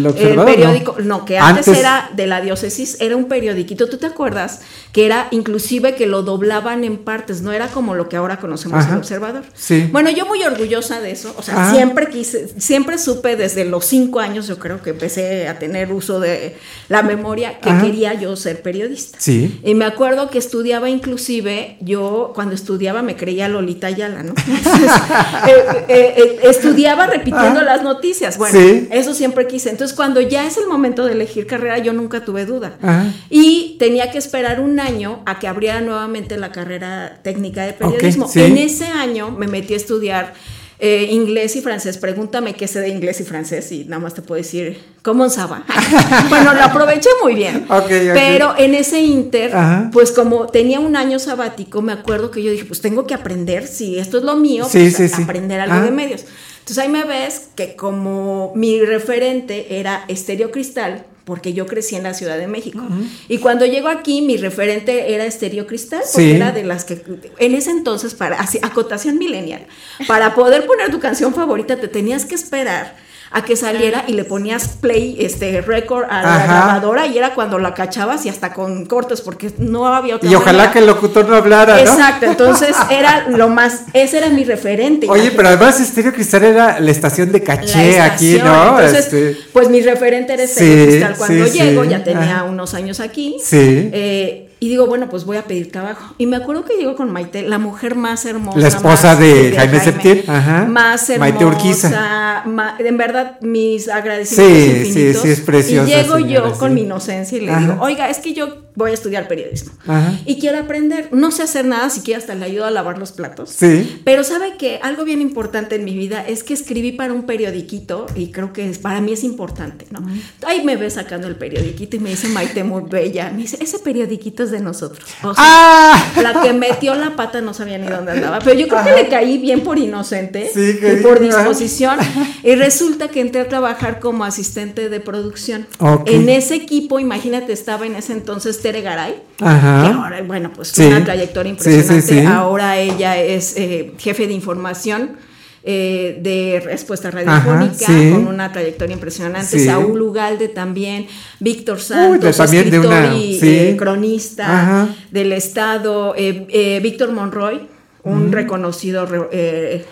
oye, periódico, no, que antes, Antes- era de la diócesis, era un periodiquito, ¿tú te acuerdas? Que era inclusive que lo doblaban en partes, no era como lo que ahora conocemos Ajá. el observador. Sí. Bueno, yo muy orgullosa de eso, o sea, Ajá. siempre quise, siempre supe desde los cinco años, yo creo que empecé a tener uso de la memoria, que Ajá. quería yo ser periodista. Sí. Y me acuerdo que estudiaba inclusive, yo cuando estudiaba me creía Lolita Ayala, ¿no? Entonces, eh, eh, eh, estudiaba repitiendo Ah. las noticias. Bueno, Sí. eso siempre quise. Entonces, cuando ya es el momento de elegir carrera, yo nunca tuve duda. Ajá. Y tenía que esperar un año a que abriera nuevamente la carrera técnica de periodismo. sí. En ese año me metí a estudiar eh, inglés y francés. Pregúntame qué sé de inglés y francés y nada más te puedo decir, ¿cómo estaba? bueno, lo aproveché muy bien. Pero en ese inter, Ajá. pues como tenía un año sabático, me acuerdo que yo dije, pues tengo que aprender, si esto es lo mío, Sí, pues sí, a- sí. aprender algo de medios. Entonces ahí me ves que como mi referente era Estéreo Cristal, porque yo crecí en la Ciudad de México. Y cuando llego aquí, mi referente era Estéreo Cristal, porque Sí. era de las que en ese entonces, para así, acotación millennial, para poder poner tu canción favorita, te tenías que esperar a que saliera y le ponías play, este record a la Ajá. grabadora y era cuando la cachabas y hasta con cortes porque no había otra Y ojalá que el locutor no hablara, ¿no? Exacto, entonces era lo más, ese era mi referente. Oye, pero además Estéreo Cristal era la estación de caché aquí. ¿no? Entonces, Este, pues mi referente era Sí, Estéreo Cristal. Cuando sí, llego, sí. ya tenía Ajá. unos años aquí. Sí. eh, y digo, bueno, pues voy a pedir trabajo. Y me acuerdo que llego con Maite, la mujer más hermosa. La esposa más- de Jaime Septién, ajá. Más hermosa. Maite Urquiza. ma- en verdad, mis agradecimientos Sí, infinitos. sí, es preciosa, Y llego señora, yo sí. con mi inocencia y le Ajá. digo, oiga, es que yo voy a estudiar periodismo. Ajá. Y quiero aprender. No sé hacer nada, siquiera hasta le ayudo a lavar los platos. Sí. Pero sabe que algo bien importante en mi vida es que escribí para un periodiquito y creo que es, para mí es importante, ¿no? Ahí me ve sacando el periodiquito y me dice Maite muy bella, me dice, ese periodiquito es de nosotros. O sea, ¡Ah! La que metió la pata no sabía ni dónde andaba, pero yo creo que le caí bien por inocente Sí, y por ajá. disposición y resulta que entré a trabajar como asistente de producción. Ok. En ese equipo, imagínate, estaba en ese entonces Tere Garay, Ajá. que ahora, bueno, pues Sí. una trayectoria impresionante. sí. Ahora ella es eh, jefe de información eh, de respuesta radiofónica, sí. con una trayectoria impresionante. Sí. Saúl Ugalde también, Víctor Santos, también de escritor una- y eh, cronista Ajá. del Estado, eh, Víctor Monroy. Un reconocido re-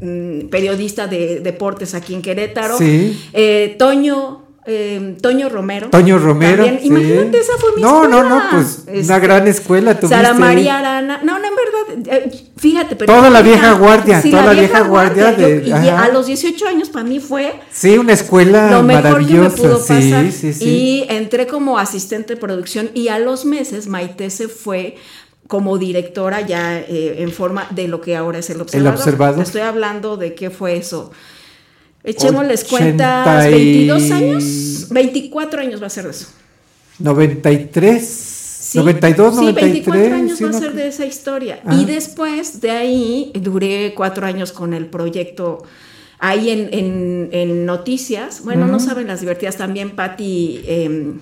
mm, periodista de deportes aquí en Querétaro. Toño, eh, Toño Romero. Toño Romero. También. sí. Imagínate, esa fue mi No, escuela. no, no, pues Este, una gran escuela tuviste. Sara. María Arana. No, no, en verdad, eh, fíjate, pero. Toda la vieja guardia, toda la vieja guardia de- y a los 18 años para mí fue Sí, una escuela lo mejor que me maravillosa. pudo pasar. sí, sí, sí. Y entré como asistente de producción y a los meses Maite se fue como directora ya eh, en forma de lo que ahora es el observador. Observador. Te estoy hablando de qué fue eso. Echémosles 80 cuentas, y- 22 años, 24 años va a ser de eso. 93, Sí, 92, sí, 93. 24 años sí, va a ser de esa historia. Ah. Y después de ahí duré cuatro años con el proyecto ahí en, en- en noticias. Bueno, no saben las divertidas también, Patti. eh,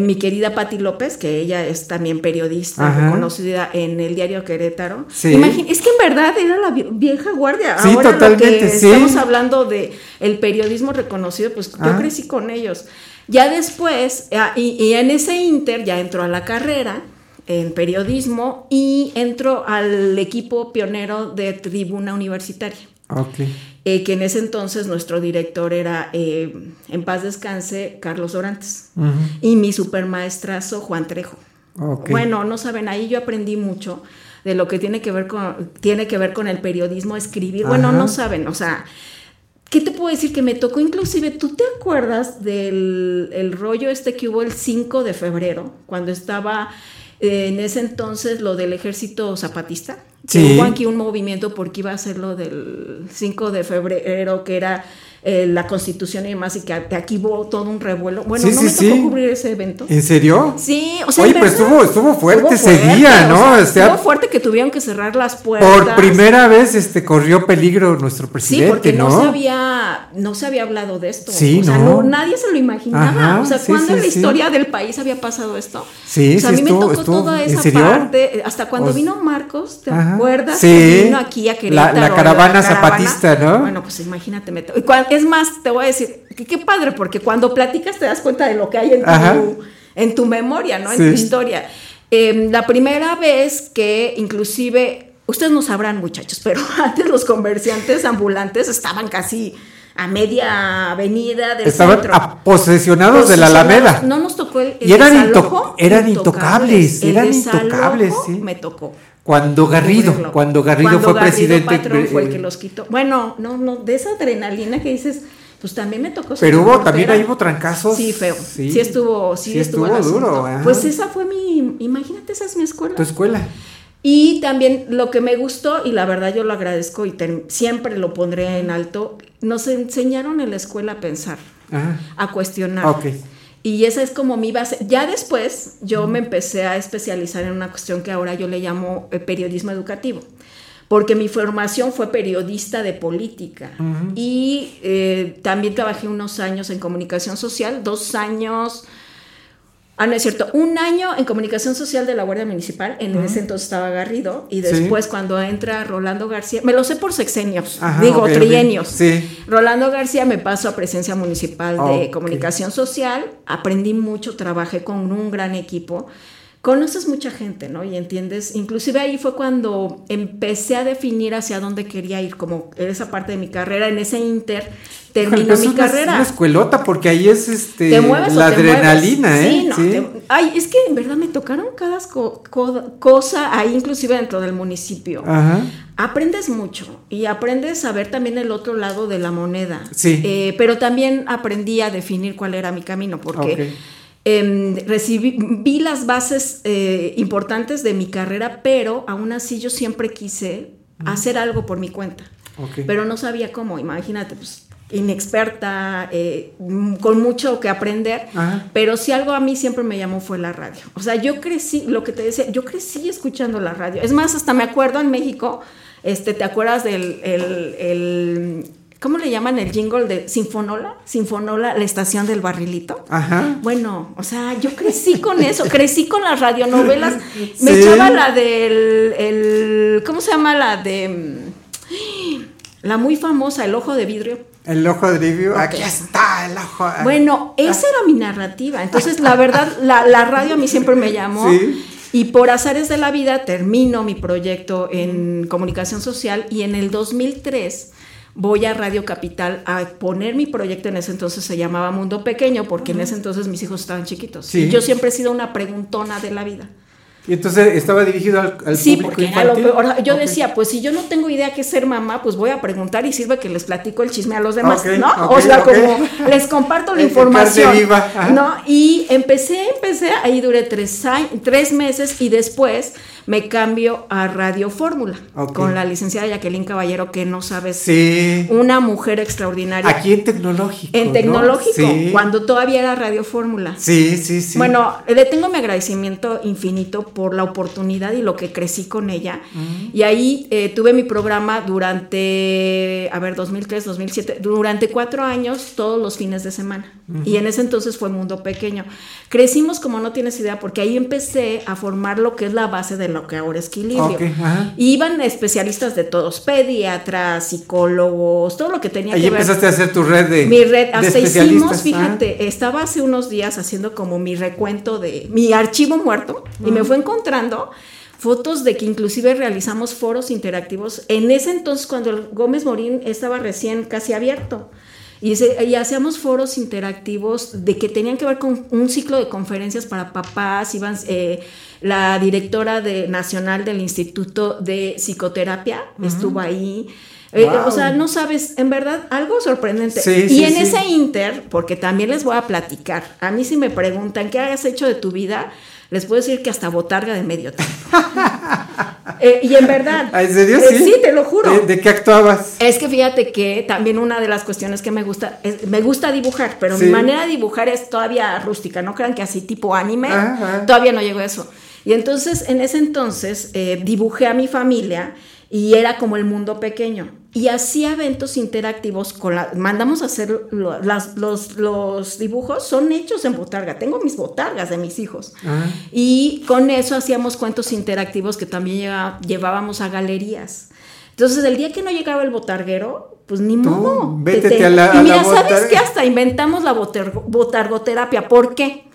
mi querida Patti López, que ella es también periodista Ajá. reconocida en el diario Querétaro. Sí. Es que en verdad era la vie- vieja guardia. Sí, Ahora lo totalmente, que sí. estamos hablando de el periodismo reconocido, pues yo crecí con ellos. Ya después, ah, y, y en ese inter ya entró a la carrera en periodismo y entró al equipo pionero de Tribuna Universitaria, Eh, que en ese entonces nuestro director era, eh, en paz descanse, Carlos Dorantes, y mi supermaestrazo Juan Trejo. Bueno, no saben, ahí yo aprendí mucho de lo que tiene que ver con, tiene que ver con el periodismo, escribir. Bueno, no saben, o sea, ¿qué te puedo decir? Que me tocó inclusive, ¿tú te acuerdas del el rollo este que hubo el 5 de febrero, cuando estaba eh, en ese entonces lo del ejército zapatista? Sí. hubo aquí un movimiento porque iba a ser lo del 5 de febrero, que era eh, la constitución y demás, y que aquí hubo todo un revuelo. Bueno, Sí, no sí, me tocó sí. cubrir ese evento. ¿En serio? Sí, o sea, Oye, pues verdad, estuvo, estuvo fuerte estuvo ese día, ¿no? o sea, O sea, estuvo fuerte que tuvieron que cerrar las puertas. por primera vez este corrió peligro nuestro Sí, presidente, porque no, ¿no? se había no se había hablado de esto. Sí, o sea, no. no, nadie se lo imaginaba. Ajá, o sea, sí, ¿cuándo sí, en la sí. historia del país había pasado esto? Sí, o sea, sí, a mí estuvo- me tocó estuvo- toda ¿en esa parte, hasta cuando O- vino Marcos, ¿te Ajá. acuerdas? Sí. Que vino aquí a Querétaro. La- la caravana zapatista, ¿no? Bueno, pues imagínate. me Es más, te voy a decir, qué padre, porque cuando platicas te das cuenta de lo que hay en tu, en tu memoria, ¿no? En Sí. tu historia. Eh, la primera vez que inclusive, ustedes no sabrán muchachos, pero antes los comerciantes ambulantes estaban casi a media avenida del Estaban posesionados de la. Alameda. No nos tocó el, el Y eran desalojo, eran intocables, eran intocables, sí. Me tocó. Cuando Garrido, cuando Garrido Cuando fue Garrido presidente. Patrón fue el eh, que los quitó. Bueno, no, no, de esa adrenalina que dices, pues también me tocó. Pero hubo, también ahí hubo trancazos. Sí, feo. Sí. Sí, estuvo, sí, Sí estuvo, duro. Pues esa fue mi, imagínate, esa es mi escuela. Tu escuela. Y también lo que me gustó, y la verdad yo lo agradezco y siempre lo pondré en alto, nos enseñaron en la escuela a pensar, Ajá. a cuestionar. Ok. Y esa es como mi base. Ya después yo me empecé a especializar en una cuestión que ahora yo le llamo eh, periodismo educativo, porque mi formación fue periodista de política. Y eh, también trabajé unos años en comunicación social, dos años, ah, no es cierto, un año en comunicación social de la Guardia Municipal, en ese entonces estaba Garrido, y Sí. después cuando entra Rolando García, me lo sé por sexenios, Ajá, digo trienios. Sí. Rolando García me pasó a presencia municipal de comunicación social, aprendí mucho, trabajé con un gran equipo. Conoces mucha gente, ¿no? Y entiendes, inclusive ahí fue cuando empecé a definir hacia dónde quería ir, como esa parte de mi carrera, en ese inter terminó mi es una- carrera. Escuelota, porque ahí es este Te mueves o la te adrenalina, mueves. ¿eh? Sí, no, te- ay, es que en verdad me tocaron cada co- co- cosa ahí, inclusive dentro del municipio. Ajá. Aprendes mucho y aprendes a ver también el otro lado de la moneda. Sí. Eh, pero también aprendí a definir cuál era mi camino, porque. Em, recibí, vi las bases eh, importantes de mi carrera, pero aún así yo siempre quise hacer algo por mi cuenta pero no sabía cómo, imagínate, pues inexperta, eh, con mucho que aprender, Ajá. pero si algo a mí siempre me llamó fue la radio. O sea, yo crecí, lo que te decía, yo crecí escuchando la radio. Es más, hasta me acuerdo en México, este, ¿te acuerdas del, el, el- ¿cómo le llaman el jingle de Sinfonola? Sinfonola, la estación del barrilito. Ajá. Bueno, o sea, yo crecí con eso, crecí con las radionovelas. Me Sí. echaba la del, el, ¿cómo se llama la de, la muy famosa, El Ojo de Vidrio? El ojo de Ok. aquí está el ojo. Bueno, esa era mi narrativa. Entonces, la verdad, la, la radio a mí siempre me llamó. Sí. Y por azares de la vida termino mi proyecto en comunicación social y en el 2003 voy a Radio Capital a poner mi proyecto. En ese entonces se llamaba Mundo Pequeño porque en ese entonces mis hijos estaban chiquitos. Sí. Y yo siempre he sido una preguntona de la vida. Y entonces estaba dirigido al, al Sí, público porque lo infantil. peor. Yo Ok. decía, pues si yo no tengo idea qué ser mamá, pues voy a preguntar y sirve que les platico el chisme a los demás, Ok, ¿no? ok, o sea, como les comparto la información, viva. ¿no? Y empecé, empecé, ahí duré tres, años, tres meses y después me cambio a Radio Fórmula Ok. con la licenciada Jacqueline Caballero, que no sabes, Sí. una mujer extraordinaria. Aquí en tecnológico. en ¿no? tecnológico, Sí. cuando todavía era Radio Fórmula. Sí, sí, sí. Bueno, le tengo mi agradecimiento infinito por la oportunidad y lo que crecí con ella. Y ahí eh, tuve mi programa durante, a ver, 2003, 2007, durante cuatro años, todos los fines de semana. Y en ese entonces fue Mundo Pequeño. Crecimos como no tienes idea, porque ahí empecé a formar lo que es la base de lo que ahora es equilibrio. Iban especialistas de todos, pediatras, psicólogos, todo lo que tenía Ahí que ver. empezaste a hacer tu red de Mi red, de hasta hicimos, fíjate, estaba hace unos días haciendo como mi recuento de mi archivo muerto y me fue encontrando fotos de que inclusive realizamos foros interactivos en ese entonces cuando el Gómez Morín estaba recién casi abierto. Y, se- y hacíamos foros interactivos de que tenían que ver con un ciclo de conferencias para papás. Iban eh, la directora de, nacional del Instituto de Psicoterapia, estuvo ahí. Eh. O sea, no sabes, en verdad, algo sorprendente. Sí, y sí, en sí. ese inter, porque también les voy a platicar, a mí si me preguntan qué has hecho de tu vida, les puedo decir que hasta botarga de medio tiempo. Eh, y en verdad. Ah, ¿En serio? eh, Sí. sí, te lo juro. ¿De, de qué actuabas? Es que fíjate que también una de las cuestiones que me gusta, es- me gusta dibujar, pero Sí. mi manera de dibujar es todavía rústica, no crean que así tipo anime, Ajá. todavía no llego a eso. Y entonces, en ese entonces, eh, dibujé a mi familia y era como el mundo pequeño. Y hacía eventos interactivos con la, mandamos a hacer lo- las- los, los dibujos, son hechos en botarga, tengo mis botargas de mis hijos. Ah. Y con eso hacíamos cuentos interactivos que también lleva- llevábamos a galerías. Entonces, el día que no llegaba el botarguero, pues ni modo. vétete te- a la- y a mira, la ¿sabes qué? Hasta inventamos la botar- botargoterapia. ¿Por qué?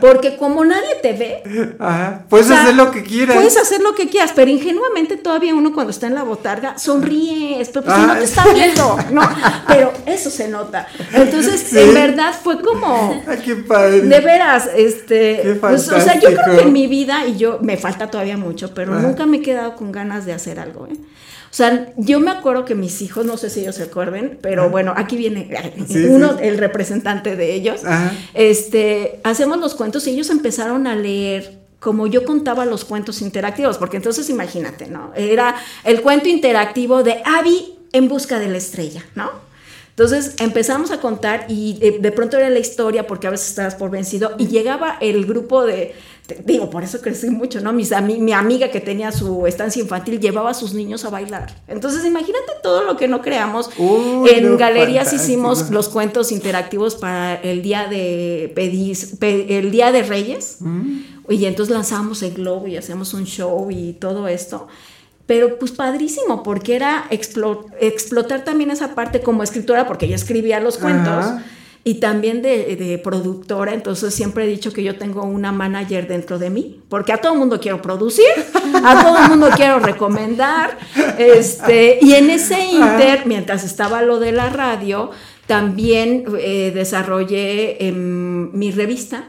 Porque como nadie te ve, Ajá. Puedes o sea, hacer lo que quieras. Puedes hacer lo que quieras, pero ingenuamente todavía uno cuando está en la botarga sonríe, pero pues Ah, no te está viendo, ¿no? Pero eso se nota. Entonces, Sí. en verdad fue como Qué padre. de veras, este, Qué pues, o sea, yo creo que en mi vida, y yo me falta todavía mucho, pero Ajá. nunca me he quedado con ganas de hacer algo, ¿eh? O sea, yo me acuerdo que mis hijos, no sé si ellos se acuerden, pero bueno, aquí viene Sí, uno, sí. el representante de ellos. Ajá. Este, hacemos los cuentos y ellos empezaron a leer como yo contaba los cuentos interactivos, porque entonces imagínate, ¿no? Era el cuento interactivo de Abby en busca de la estrella, ¿no? Entonces empezamos a contar y de, de pronto era la historia, porque a veces estabas por vencido, y llegaba el grupo de, te- digo, por eso crecí mucho, ¿no? Mis ami- mi amiga que tenía su estancia infantil llevaba a sus niños a bailar. Entonces imagínate todo lo que no creamos. Uy, en no, galerías fantástico. hicimos los cuentos interactivos para el día de pedis- pe- el día de Reyes. Y entonces lanzábamos el globo y hacíamos un show y todo esto. Pero pues padrísimo, porque era explo- explotar también esa parte como escritora, porque yo escribía los cuentos. Ajá. Y también de, de productora, entonces siempre he dicho que yo tengo una manager dentro de mí, porque a todo el mundo quiero producir, a todo el mundo quiero recomendar, este, y en ese inter, mientras estaba lo de la radio, también eh, desarrollé em, mi revista,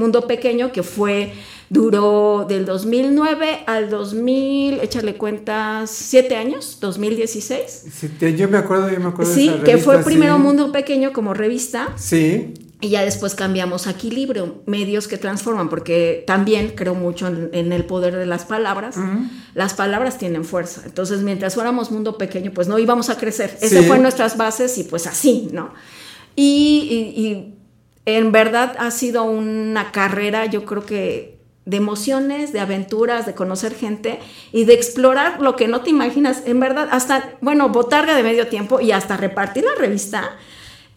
Mundo Pequeño, que fue, duró del 2009 al 2000, échale cuentas, siete años, 2016. Sí, te- yo me acuerdo, yo me acuerdo de Sí, esa que fue revista, primero sí. Mundo Pequeño como revista. Sí. Y ya después cambiamos a Equilibrio, medios que transforman, porque también creo mucho en, en el poder de las palabras. Las palabras tienen fuerza. Entonces, mientras fuéramos mundo pequeño, pues no íbamos a crecer. Esas Sí. fueron nuestras bases y pues así, ¿no? Y, y- y en verdad ha sido una carrera, yo creo que de emociones, de aventuras, de conocer gente y de explorar lo que no te imaginas. En verdad, hasta, bueno, botarga de medio tiempo y hasta repartir la revista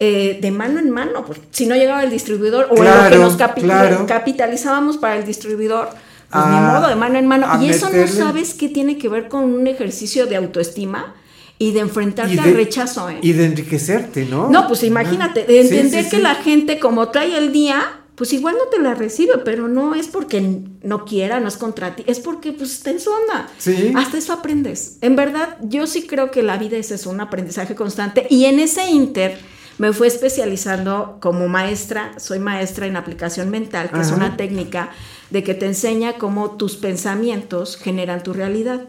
eh, de mano en mano, pues, si no llegaba el distribuidor o en lo que Claro, nos capi- claro. capitalizábamos para el distribuidor, pues A- ni modo, de mano en mano. Y eso no sabes qué tiene que ver con un ejercicio de autoestima y de enfrentarte Y de- al rechazo. ¿eh? Y de enriquecerte, ¿no? No, pues imagínate, de entender sí, que sí. la gente como trae el día, pues igual no te la recibe, pero no es porque no quiera, no es contra ti, es porque pues está en su onda. Sí. Hasta eso aprendes. En verdad, yo sí creo que la vida es eso, un aprendizaje constante. Y en ese inter me fui especializando como maestra, soy maestra en aplicación mental, que es una técnica de que te enseña cómo tus pensamientos generan tu realidad.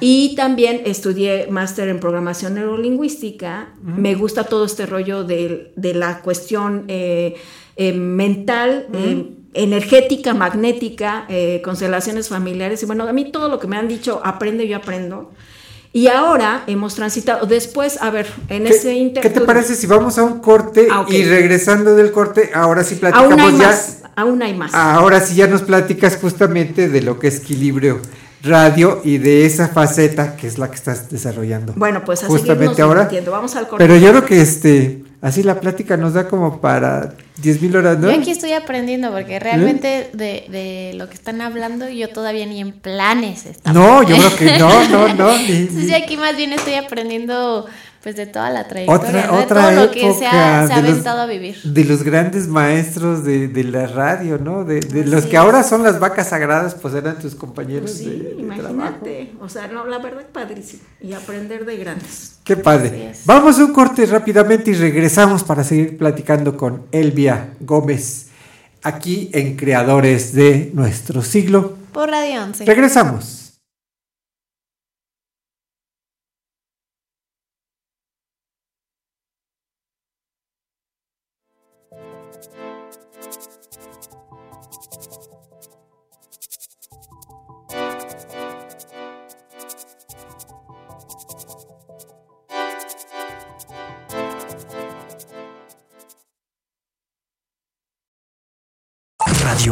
Y también estudié máster en programación neurolingüística. Me gusta todo este rollo de, de la cuestión eh, eh, mental, eh, energética, magnética, eh, constelaciones familiares. Y bueno, a mí todo lo que me han dicho, aprende, yo aprendo. Y ahora hemos transitado, después, a ver, en ese inter... ¿Qué te parece si vamos a un corte Ah, y regresando del corte, ahora sí platicamos Aún hay ya? más, aún hay más. Ahora sí ya nos platicas justamente de lo que es equilibrio radio y de esa faceta que es la que estás desarrollando. Bueno, pues a justamente ahora. Vamos al corte. Pero yo creo que este así la plática nos da como para 10 mil horas, ¿no? Yo aquí estoy aprendiendo porque realmente de, de lo que están hablando yo todavía ni en planes estaba. No, yo creo que no, no, no. ni- Entonces ni- yo aquí más bien estoy aprendiendo pues de toda la trayectoria, otra, ¿no? de otra todo lo que se ha, se ha de los- aventado a vivir. de los grandes maestros de, de la radio, ¿no? De, de los que ahora son las vacas sagradas, pues eran tus compañeros Sí, de, de trabajo. imagínate. O sea, no, la verdad padrísimo. Y aprender de grandes. Qué padre. Vamos a un corte rápidamente y regresamos para seguir platicando con Elvia Gómez, aquí en Creadores de Nuestro Siglo. Por Radio 11. Regresamos.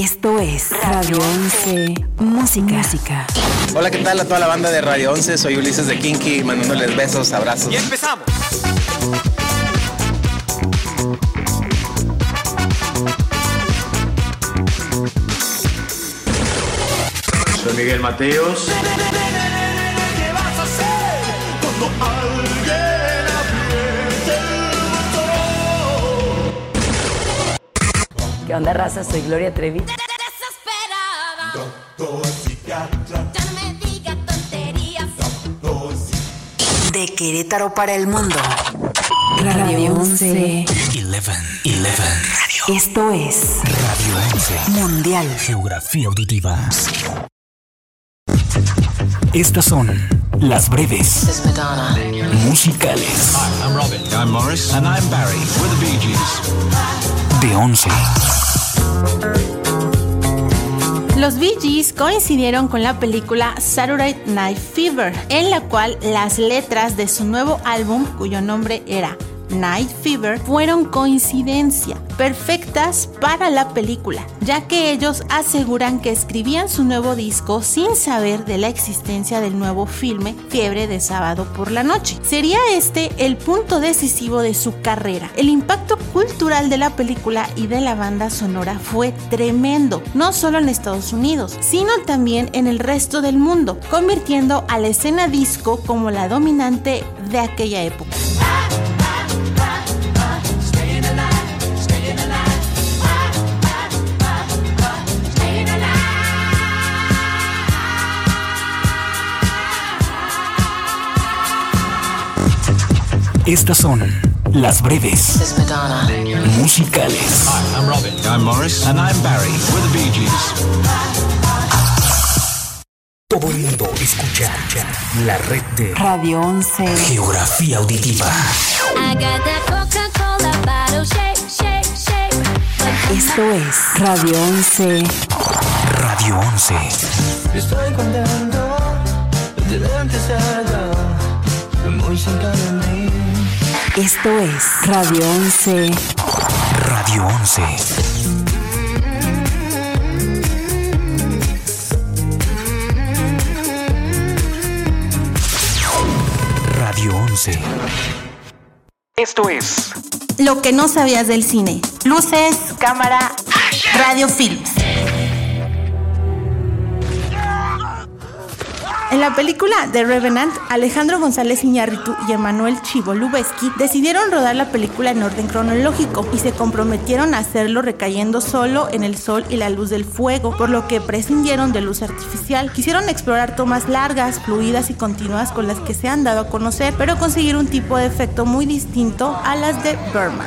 Esto es Radio 11 Música. Música. Hola, ¿qué tal a toda la banda de Radio 11? Soy Ulises de Kinky, mandándoles besos, abrazos. Y empezamos. Soy Miguel Mateos. ¿Qué onda, raza? Soy Gloria Trevi. Doctor psiquiatra. Ya no me diga tonterías. Doctor De Querétaro para el mundo. Radio 11. 11. 11. Esto es Radio 11. Mundial. Geografía auditiva. Estas son las breves musicales Hi, I'm Robin. I'm Morris. And I'm Barry. We're the Bee Gees. De 11. Los Bee Gees coincidieron con la película Saturday Night Fever, en la cual las letras de su nuevo álbum, cuyo nombre era Night Fever, fueron coincidencia, perfectas para la película, ya que ellos aseguran que escribían su nuevo disco sin saber de la existencia del nuevo filme Fiebre de Sábado por la Noche. Sería este el punto decisivo de su carrera. El impacto cultural de la película y de la banda sonora fue tremendo, no solo en Estados Unidos, sino también en el resto del mundo, convirtiendo a la escena disco como la dominante de aquella época. Estas son las breves musicales Hi, I'm Robin. I'm Morris. And I'm Barry. We're the Bee Gees. Todo el mundo escucha la red de Radio 11. Geografía auditiva. I got that Coca-Cola bottle shake, shake, shake. Esto es Radio 11. Radio 11. Estoy contento de verte cerca, muy cerca de mí. Esto es Radio 11. Radio 11. Radio 11. Esto es Lo que no sabías del cine. Luces, cámara, radio films. En la película The Revenant, Alejandro González Iñárritu y Emanuel Chivo Lubeski decidieron rodar la película en orden cronológico y se comprometieron a hacerlo recayendo solo en el sol y la luz del fuego, por lo que prescindieron de luz artificial. Quisieron explorar tomas largas, fluidas y continuas con las que se han dado a conocer, pero conseguir un tipo de efecto muy distinto a las de Berman.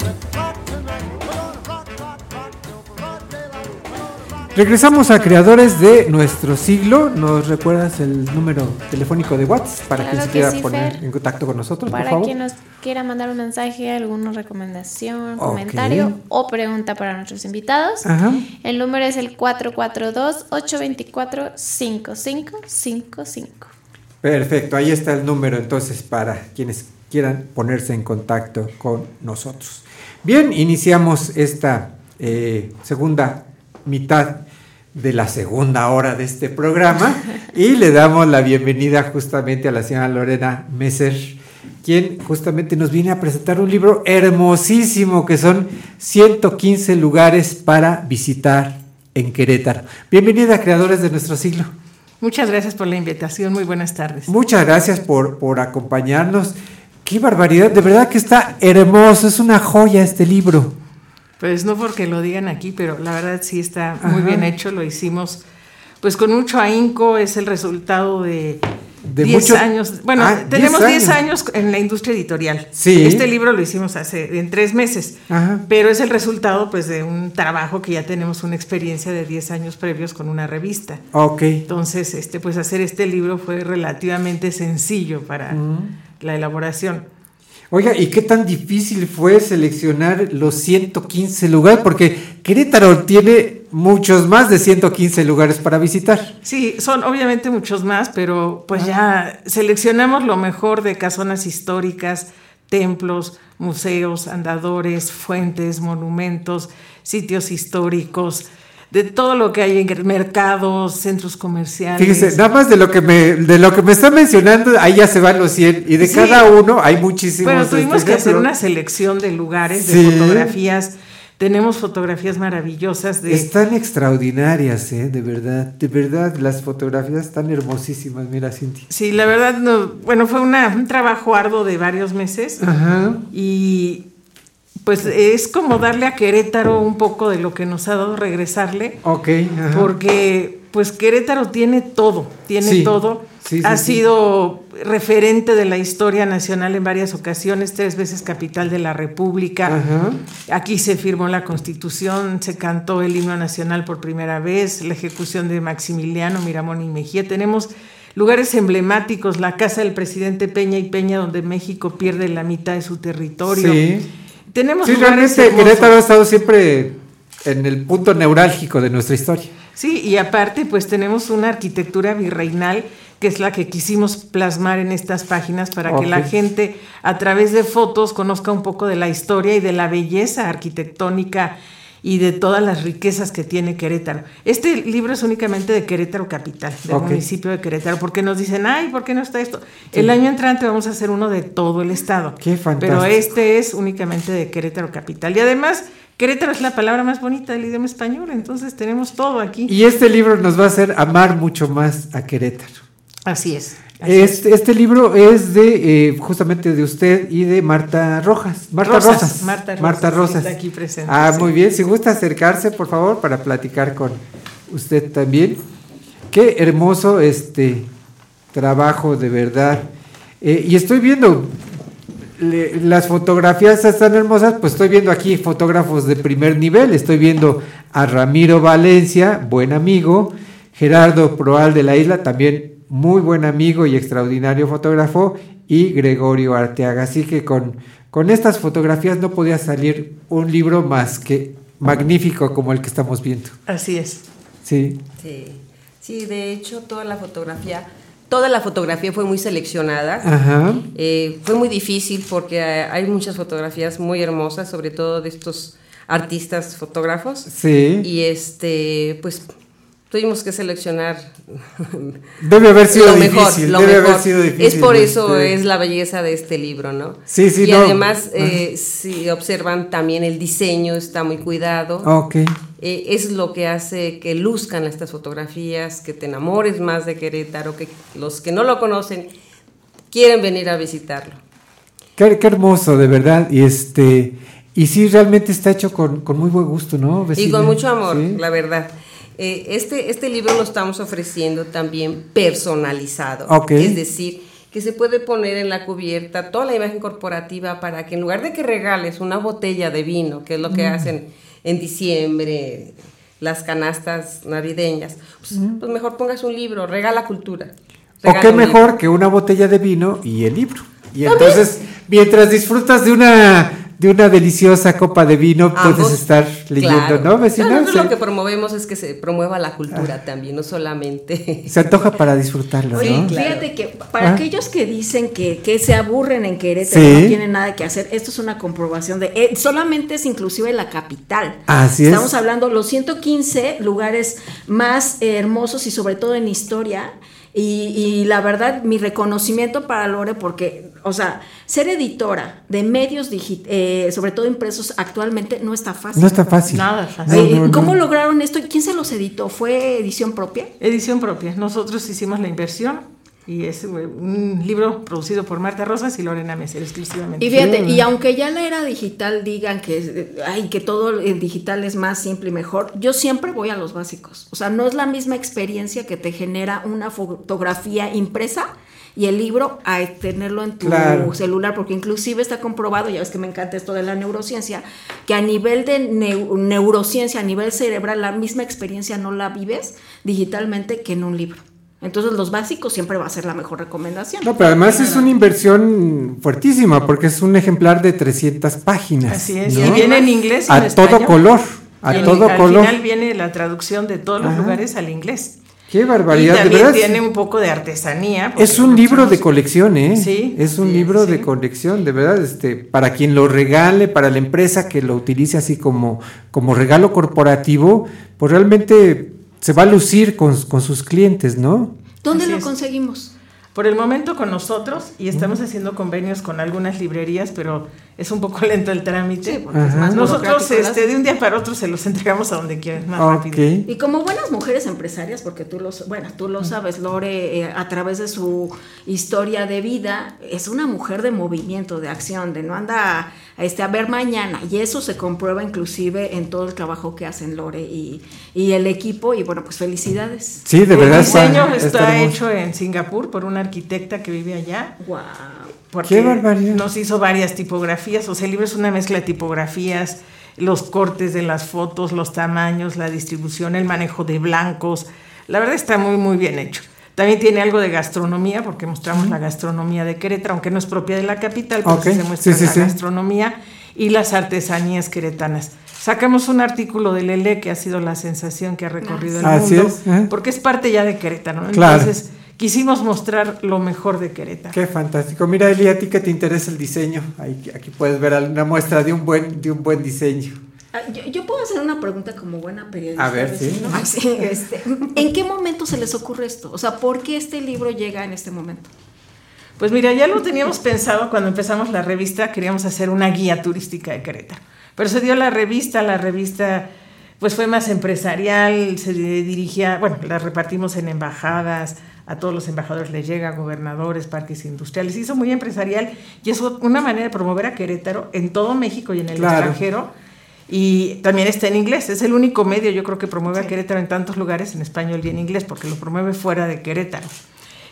Regresamos a creadores de nuestro siglo. ¿Nos recuerdas el número telefónico de WhatsApp para Claro quien se quiera sí, poner Fer. en contacto con nosotros, por Para favor? quien nos quiera mandar un mensaje, alguna recomendación, comentario o pregunta para nuestros invitados, Ajá. el número es el 442-824-5555. Perfecto, ahí está el número entonces para quienes quieran ponerse en contacto con nosotros. Bien, iniciamos esta eh, segunda mitad de la segunda hora de este programa y le damos la bienvenida justamente a la señora Lorena Messer, quien justamente nos viene a presentar un libro hermosísimo que son 115 lugares para visitar en Querétaro. Bienvenida, creadores de nuestro siglo. Muchas gracias por la invitación. Muy buenas tardes. Muchas gracias por, por acompañarnos. Qué barbaridad, de verdad que está hermoso, es una joya este libro. Pues no porque lo digan aquí, pero la verdad sí está muy Ajá. bien hecho. Lo hicimos pues con mucho ahínco. Es el resultado de De 10 mucho- años. Bueno, Ah, tenemos 10 10 años. años en la industria editorial. Sí. Este libro lo hicimos hace en tres meses. Ajá. Pero es el resultado pues de un trabajo que ya tenemos una experiencia de 10 años previos con una revista. Ok. Entonces, este, pues hacer este libro fue relativamente sencillo para la elaboración. Oiga, ¿y qué tan difícil fue seleccionar los 115 lugares? Porque Querétaro tiene muchos más de 115 lugares para visitar. Sí, son obviamente muchos más, pero pues ya seleccionamos lo mejor de casonas históricas, templos, museos, andadores, fuentes, monumentos, sitios históricos, de todo lo que hay en mercados, centros comerciales. Fíjese, nada más de lo que me de lo que me está mencionando, ahí ya se van los 100 y de Sí. cada uno hay muchísimos. Bueno, tuvimos que hacer una selección de lugares, de fotografías. Tenemos fotografías maravillosas de Están extraordinarias, ¿eh? De verdad, de verdad, las fotografías están hermosísimas, mira, Cintia. Sí, la verdad, no, bueno, fue una- un trabajo arduo de varios meses Ajá. y pues es como darle a Querétaro un poco de lo que nos ha dado regresarle, Ok, ajá. porque pues Querétaro tiene todo, tiene Sí, todo. sí, sí, ha sido referente de la historia nacional en varias ocasiones, tres veces capital de la República. Ajá. Aquí se firmó la Constitución, se cantó el himno nacional por primera vez, la ejecución de Maximiliano, Miramón y Mejía. Tenemos lugares emblemáticos, la casa del presidente Peña y Peña, donde México pierde la mitad de su territorio. Sí. Tenemos Sí, realmente hermosos. Querétaro ha estado siempre en el punto neurálgico de nuestra historia. Sí, y aparte pues tenemos una arquitectura virreinal que es la que quisimos plasmar en estas páginas para que la gente a través de fotos conozca un poco de la historia y de la belleza arquitectónica y de todas las riquezas que tiene Querétaro. Este libro es únicamente de Querétaro Capital, del municipio de Querétaro, porque nos dicen, ay, ¿por qué no está esto? El año entrante vamos a hacer uno de todo el estado. Qué fantástico. Pero este es únicamente de Querétaro Capital. Y además, Querétaro es la palabra más bonita del idioma español, entonces tenemos todo aquí. Y este libro nos va a hacer amar mucho más a Querétaro. Así es. así Este, este libro es de eh, justamente de usted y de Marta Rojas. Marta Rosas, Rosas. Marta Rosas, Marta Rosas. está aquí presente, Ah, sí. muy bien. Si gusta acercarse, por favor, para platicar con usted también. Qué hermoso este trabajo, de verdad. Eh, y estoy viendo le- las fotografías están hermosas, pues estoy viendo aquí fotógrafos de primer nivel, estoy viendo a Ramiro Valencia, buen amigo, Gerardo Proal de la Isla, también muy buen amigo y extraordinario fotógrafo, y Gregorio Arteaga. Así que con, con estas fotografías no podía salir un libro más que magnífico como el que estamos viendo. Así es. Sí. Sí, sí, de hecho toda la fotografía, toda la fotografía fue muy seleccionada. Ajá. Eh, fue muy difícil porque hay muchas fotografías muy hermosas, sobre todo de estos artistas fotógrafos. Sí. Y este, pues tuvimos que seleccionar. Debe haber sido lo mejor, difícil, lo debe mejor. haber sido difícil, Es por eso este. es la belleza de este libro, ¿no? Sí, sí, Y no. además, eh, si observan también el diseño está muy cuidado. Ok. Eh, es lo que hace que luzcan estas fotografías, que te enamores más de Querétaro, que los que no lo conocen quieren venir a visitarlo. Qué, qué hermoso, de verdad. Y este y sí, realmente está hecho con, con muy buen gusto, ¿no? Y con mucho amor, Sí. la verdad. Eh, este, este libro lo estamos ofreciendo también personalizado. Ok. Es decir, que se puede poner en la cubierta toda la imagen corporativa para que en lugar de que regales una botella de vino, que es lo que Mm. hacen en diciembre, las canastas navideñas, pues, pues mejor pongas un libro, regala cultura. O qué mejor libro. que una botella de vino y el libro. Y entonces, mientras disfrutas de una de una deliciosa copa de vino, Ambos, puedes estar leyendo, claro. ¿no, vecina? Nosotros Se, lo que promovemos es que se promueva la cultura también, no solamente... se antoja para disfrutarlo, Oye, ¿no? fíjate que para Ah. aquellos que dicen que, que se aburren en Querétaro, Sí. no tienen nada que hacer, esto es una comprobación de, eh, solamente es inclusive la capital. Así es. Estamos hablando los 115 lugares más eh, hermosos y sobre todo en historia. Y, y la verdad, mi reconocimiento para Lore, porque, o sea, ser editora de medios digitales, sobre todo impresos actualmente, no está fácil. No está fácil. Nada fácil. Eh, No, no, ¿Cómo no. lograron esto? ¿Quién se los editó? ¿Fue edición propia? Edición propia. Nosotros hicimos la inversión y es eh, un libro producido por Marta Rosas y Lorena Meser exclusivamente. Y fíjate, y aunque ya la era digital digan que, ay, que todo el digital es más simple y mejor, yo siempre voy a los básicos. O sea, no es la misma experiencia que te genera una fotografía impresa y el libro a tenerlo en tu Claro. celular, porque inclusive está comprobado, ya ves que me encanta esto de la neurociencia, que a nivel de neu- neurociencia, a nivel cerebral, la misma experiencia no la vives digitalmente que en un libro. Entonces los básicos siempre va a ser la mejor recomendación. No, pero además es una inversión fuertísima porque es un ejemplar de 300 páginas. Así es, ¿no? y viene en inglés y A en todo color. a Y todo al color. final viene la traducción de todos los Ajá. lugares al inglés. Qué Y barbaridad, de también verdad. tiene un poco de artesanía. Es un libro de colección, ¿eh? Sí, Es un libro de colección, de verdad, este, para quien lo regale, para la empresa que lo utilice así como, como regalo corporativo, pues realmente se va a lucir con, con sus clientes, ¿no? ¿Dónde Así lo es. conseguimos? Por el momento con nosotros y estamos haciendo convenios con algunas librerías, pero es un poco lento el trámite. porque es más Nosotros este, de un día para otro se los entregamos a donde quieran, más rápido. Y como buenas mujeres empresarias, porque tú lo, bueno, tú lo sabes, Lore, eh, a través de su historia de vida, es una mujer de movimiento, de acción, de no anda este, a ver mañana. Y eso se comprueba inclusive en todo el trabajo que hacen Lore y, y el equipo. Y bueno, pues felicidades. Sí, de verdad El diseño está- está, está hecho en Singapur por una arquitecta que vive allá. Wow. Porque Qué barbaridad. nos hizo varias tipografías, o sea, el libro es una mezcla de tipografías, los cortes de las fotos, los tamaños, la distribución, el manejo de blancos. La verdad está muy, muy bien hecho. También tiene algo de gastronomía, porque mostramos la gastronomía de Querétaro, aunque no es propia de la capital, pero Ok, sí se muestra sí, sí, la gastronomía y las artesanías queretanas. Sacamos un artículo de Lele que ha sido la sensación que ha recorrido el Así mundo, es, ¿eh? porque es parte ya de Querétaro. ¿no? Claro. Entonces, quisimos mostrar lo mejor de Querétaro. Qué fantástico. Mira, Eli, a ti que te interesa el diseño, Ahí- aquí puedes ver una muestra de un buen, de un buen diseño. Ah, Yo, yo puedo hacer una pregunta como buena periodista. A ver, sí. Ay, sí, este, ¿En qué momento se les ocurre esto? O sea, ¿por qué este libro llega en este momento? Pues mira, ya lo teníamos pensado cuando empezamos la revista, queríamos hacer una guía turística de Querétaro. Pero se dio la revista, la revista pues fue más empresarial, se dirigía, bueno, la repartimos en embajadas, a todos los embajadores les llega, gobernadores, parques industriales, hizo muy empresarial y es una manera de promover a Querétaro en todo México y en el Claro. extranjero. Y también está en inglés, es el único medio yo creo que promueve a Querétaro en tantos lugares en español y en inglés, porque lo promueve fuera de Querétaro.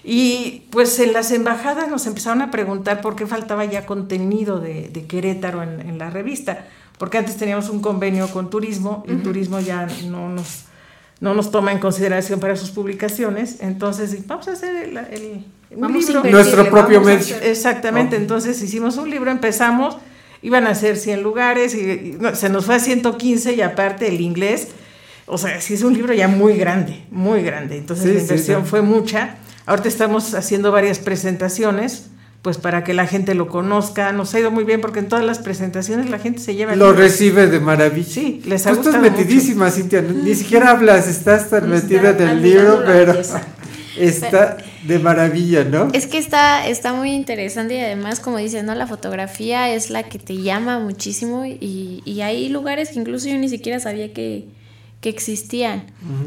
Y pues en las embajadas nos empezaron a preguntar por qué faltaba ya contenido de, de Querétaro en, en la revista, porque antes teníamos un convenio con turismo y Ujú. turismo ya no nos, no nos toma en consideración para sus publicaciones, entonces vamos a hacer el, el- un libro. Nuestro propio medio. Exactamente, entonces hicimos un libro, empezamos, iban a ser 100 lugares y, y no, se nos fue a 115 y aparte el inglés, o sea, sí es un libro ya muy grande, muy grande, entonces Sí, la inversión sí. fue mucha. Ahorita estamos haciendo varias presentaciones, pues para que la gente lo conozca. Nos ha ido muy bien porque en todas las presentaciones la gente se lleva el Lo libro. recibe de maravilla. Sí, les ha Tú estás metidísima, Cintia. Ni siquiera hablas, estás tan metida en el admirando libro, pero está de maravilla, ¿no? Es que está, está muy interesante y además, como dices, ¿no? La fotografía es la que te llama muchísimo y, y hay lugares que incluso yo ni siquiera sabía que, que existían.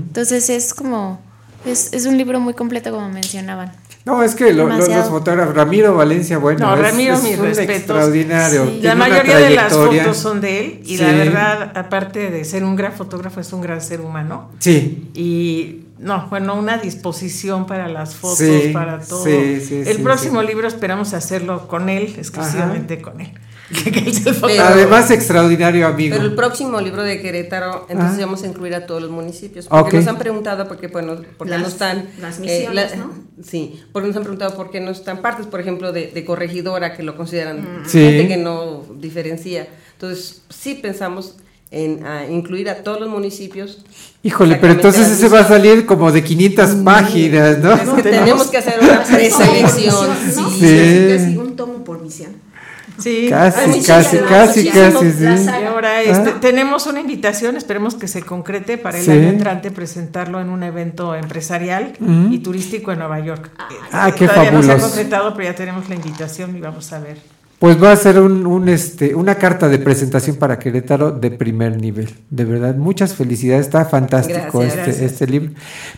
Entonces es como, es, es un libro muy completo como mencionaban. No, es que lo- lo- los fotógrafos, Ramiro Valencia, bueno, No, es, Ramiro, es mis un respetos. extraordinario. Sí. La mayoría de las fotos son de él y Sí. la verdad, aparte de ser un gran fotógrafo, es un gran ser humano. Sí. Y no, bueno, una disposición para las fotos, Sí, para todo. sí, sí, el sí, próximo sí. libro esperamos hacerlo con él, exclusivamente con él. Que él es el fotógrafo. Pero- Además, extraordinario amigo. Pero el próximo libro de Querétaro, entonces Ah. vamos a incluir a todos los municipios. Porque nos han preguntado por qué, bueno, por qué Las- no están. las eh, misiones, ¿no? Sí, porque nos han preguntado por qué no están partes, por ejemplo, de, de corregidora, que lo consideran gente que no diferencia. Entonces, sí pensamos en ah, incluir a todos los municipios. Híjole, pero entonces ese va a salir como de 500 páginas, ¿no? Es que tenemos que hacer una preselección. ¿no? sí. Sí. Casi un tomo por misión. Sí, Casi, casi, casi, casi, sí. Y ahora este, Ah. tenemos una invitación, esperemos que se concrete para el Sí. año entrante presentarlo en un evento empresarial Ujú. y turístico en Nueva York. Ah, qué Todavía no se ha fabuloso. concretado, pero ya tenemos la invitación y vamos a ver. Pues va a ser un, un, este, una carta de presentación para Querétaro de primer nivel. De verdad, muchas felicidades. Está fantástico Gracias. este, Gracias. este libro.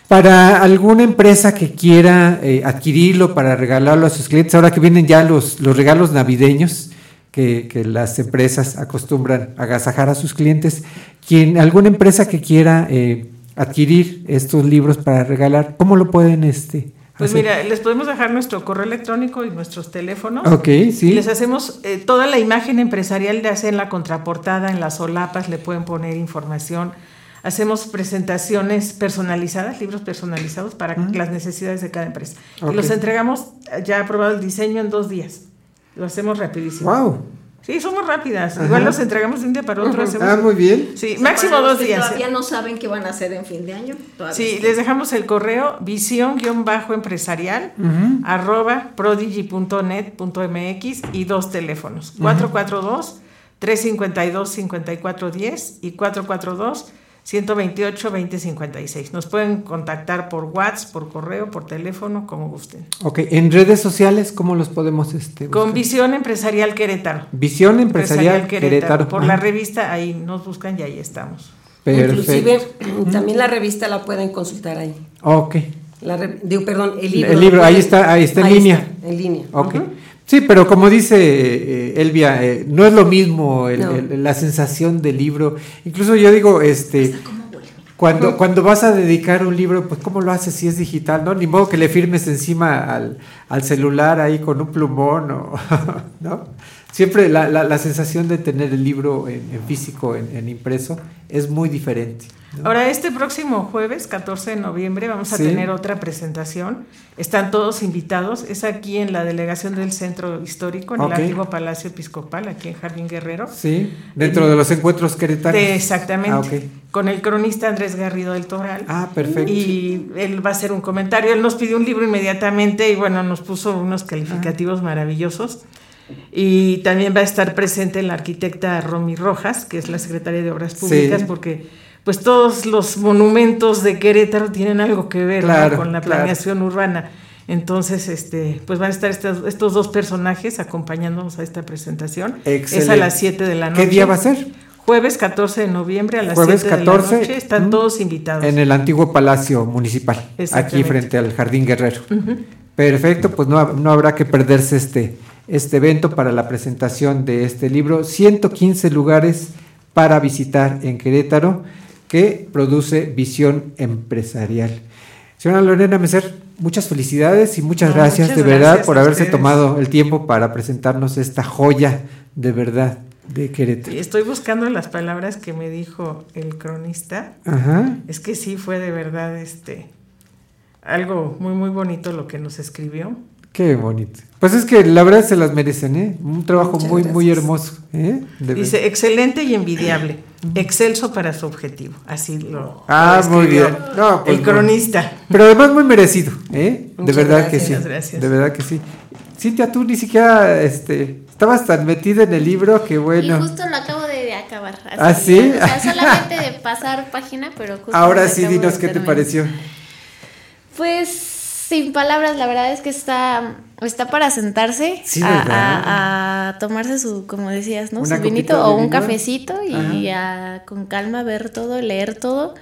Para alguna empresa que quiera eh, adquirirlo para regalarlo a sus clientes, ahora que vienen ya los, los regalos navideños que, que las empresas acostumbran a agasajar a sus clientes, quien, alguna empresa que quiera eh, adquirir estos libros para regalar, ¿cómo lo pueden este, Pues mira, les podemos dejar nuestro correo electrónico y nuestros teléfonos. Ok, sí. Y les hacemos eh, toda la imagen empresarial, de hacer en la contraportada, en las solapas, le pueden poner información. Hacemos presentaciones personalizadas, libros personalizados para las necesidades de cada empresa. Ok. Y los entregamos ya aprobado el diseño en dos días. Lo hacemos rapidísimo. Wow. Sí, somos rápidas. Igual los entregamos de un día para otro. Hacemos- Ah, muy bien. Sí, O sea, máximo dos días. Todavía ¿eh? no saben qué van a hacer en fin de año. todavía Sí, les dejamos el correo visión-empresarial Ujú. arroba prodigy.net.mx y dos teléfonos, Ujú. 442-352-5410 y 442-128-2056. Nos pueden contactar por WhatsApp, por correo, por teléfono, como gusten. Ok, en redes sociales, ¿cómo los podemos este, Con buscar? Visión Empresarial Querétaro. Visión Empresarial Querétaro. Por la revista, ahí nos buscan y ahí estamos. Inclusive también la revista la pueden consultar ahí. Ok. La re- digo, perdón, el libro. El libro, ahí está, ahí está en línea. está, en línea. Ok. Sí, pero como dice eh, Elvia, eh, no es lo mismo el- No. el- la sensación del libro. Incluso yo digo, este, cuando, cuando vas a dedicar un libro, pues cómo lo haces si es digital, ¿no? Ni modo que le firmes encima al, al celular ahí con un plumón, o, ¿no? Siempre la, la- la sensación de tener el libro en, en físico, en, en impreso, es muy diferente. Ahora, este próximo jueves, 14 de noviembre, vamos a Sí. tener otra presentación. Están todos invitados. Es aquí en la delegación del Centro Histórico, en el antiguo Palacio Episcopal, aquí en Jardín Guerrero. Sí, dentro de los encuentros queretanos. Exactamente. Ah. Con el cronista Andrés Garrido del Toral. Ah, perfecto. Y él va a hacer un comentario. Él nos pidió un libro inmediatamente y bueno, nos puso unos calificativos maravillosos. Y también va a estar presente la arquitecta Romy Rojas, que es la secretaria de Obras Públicas, Sí. porque pues todos los monumentos de Querétaro tienen algo que ver con la claro. planeación urbana. Entonces, este, pues van a estar estos, estos dos personajes acompañándonos a esta presentación. Es a Excelente. las 7 de la noche. ¿Qué día va a ser? Jueves 14 de noviembre a las Jueves 7 de 14, la noche. Están todos invitados. En el antiguo Palacio Municipal, aquí frente al Jardín Guerrero. Perfecto, pues no, no habrá que perderse este, este evento para la presentación de este libro. 115 lugares para visitar en Querétaro que produce Visión Empresarial. Señora Lorena Meser, muchas felicidades y muchas No, gracias muchas de verdad gracias por haberse tomado el tiempo para presentarnos esta joya de verdad de Querétaro. Estoy buscando las palabras que me dijo el cronista. Ajá. Es que sí fue de verdad este algo muy muy bonito lo que nos escribió. Qué bonito. Pues es que la verdad se las merecen, ¿eh? Un trabajo Muchas muy, muy hermoso. ¿eh? Dice, excelente y envidiable, excelso para su objetivo. Así lo Ah, lo muy bien. No, pues, el cronista. Pero además muy merecido, ¿eh? de verdad gracias, que sí. muchas gracias. De verdad que sí. Cintia, tú ni siquiera este, estabas tan metida en el libro que Y bueno. justo lo acabo de, de acabar. así, ¿Ah, sí? O sea, solamente de pasar página, pero justo Ahora sí, dinos qué te pareció. Pues sin palabras, la verdad es que está, está para sentarse Sí, a, ¿verdad? a- a tomarse su, como decías, ¿no? Una Su vinito o un vino. cafecito y a- con calma ver todo, leer todo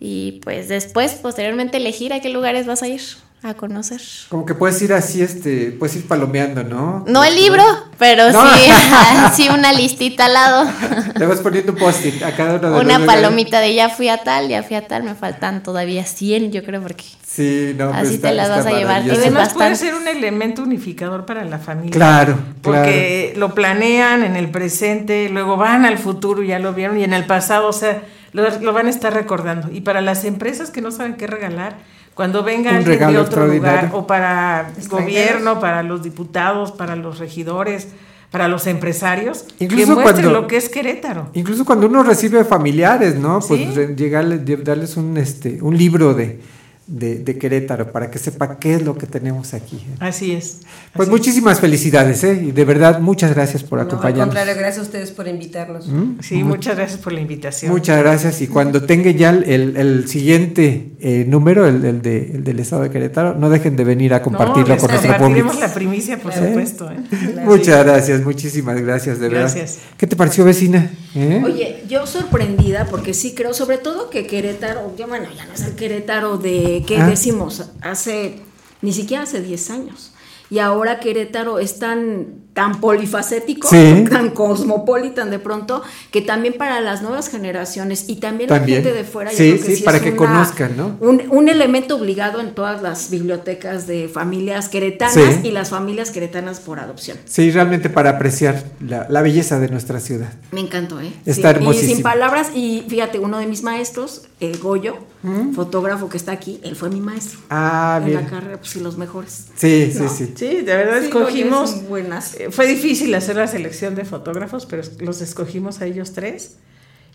y pues después, posteriormente elegir a qué lugares vas a ir a conocer. Como que puedes ir así, este, puedes ir palomeando, ¿no? No el libro, pero No. sí, sí una listita al lado. Le vas poniendo un post-it a cada uno de los Una lugares. palomita de ya fui a tal, ya fui a tal, me faltan todavía 100, yo creo, porque Sí, no, pues Así está- te las vas a llevar. Tienes Además puede ser un elemento unificador para la familia. Claro, Porque lo planean en el presente, luego van al futuro, ya lo vieron, y en el pasado, o sea, lo, lo van a estar recordando. Y para las empresas que no saben qué regalar, cuando venga Un alguien de otro lugar, o para Extranjeros. gobierno, para los diputados, para los regidores, para los empresarios, Incluso que muestren cuando- lo que es Querétaro. Incluso cuando uno recibe familiares, ¿no? Pues Sí. llegarle- darles un, este, un libro de, de, de Querétaro para que sepa qué es lo que tenemos aquí. Así es. Pues así muchísimas felicidades, ¿eh? Y de verdad, muchas gracias por No, al acompañarnos. contrario, gracias a ustedes por invitarnos. ¿Mm? Sí, muchas gracias por la invitación. Muchas gracias. Y cuando tenga ya el, el- el siguiente eh, número, el, el de- el del estado de Querétaro, no dejen de venir a compartirlo les con nuestro público. compartiremos la primicia, por supuesto. ¿eh? Muchas gracias, muchísimas gracias, de verdad. Gracias. ¿Qué te pareció, vecina? ¿Eh? Oye, yo sorprendida porque sí creo, sobre todo que Querétaro, ya bueno, ya no es el Querétaro de, ¿qué Ah. decimos? Hace, ni siquiera hace 10 años. Y ahora Querétaro es tan, tan polifacético, Sí. tan cosmopolitan de pronto, que también para las nuevas generaciones y también, También. la gente de fuera, yo Sí, creo que sí, para es que una- conozcan, ¿no? Un, un elemento obligado en todas las bibliotecas de familias queretanas Sí. y las familias queretanas por adopción. Sí, realmente para apreciar la, la belleza de nuestra ciudad. Me encantó, ¿eh? Está Sí, hermosísimo. Y sin palabras, y fíjate, uno de mis maestros, eh, Goyo, ¿Mm? fotógrafo que está aquí, él fue mi maestro. Ah, en bien. la carrera, pues sí, los mejores. Sí, sí, ¿No? sí. Sí, de verdad Sí, escogimos Goyo fue difícil hacer la selección de fotógrafos, pero los escogimos a ellos tres.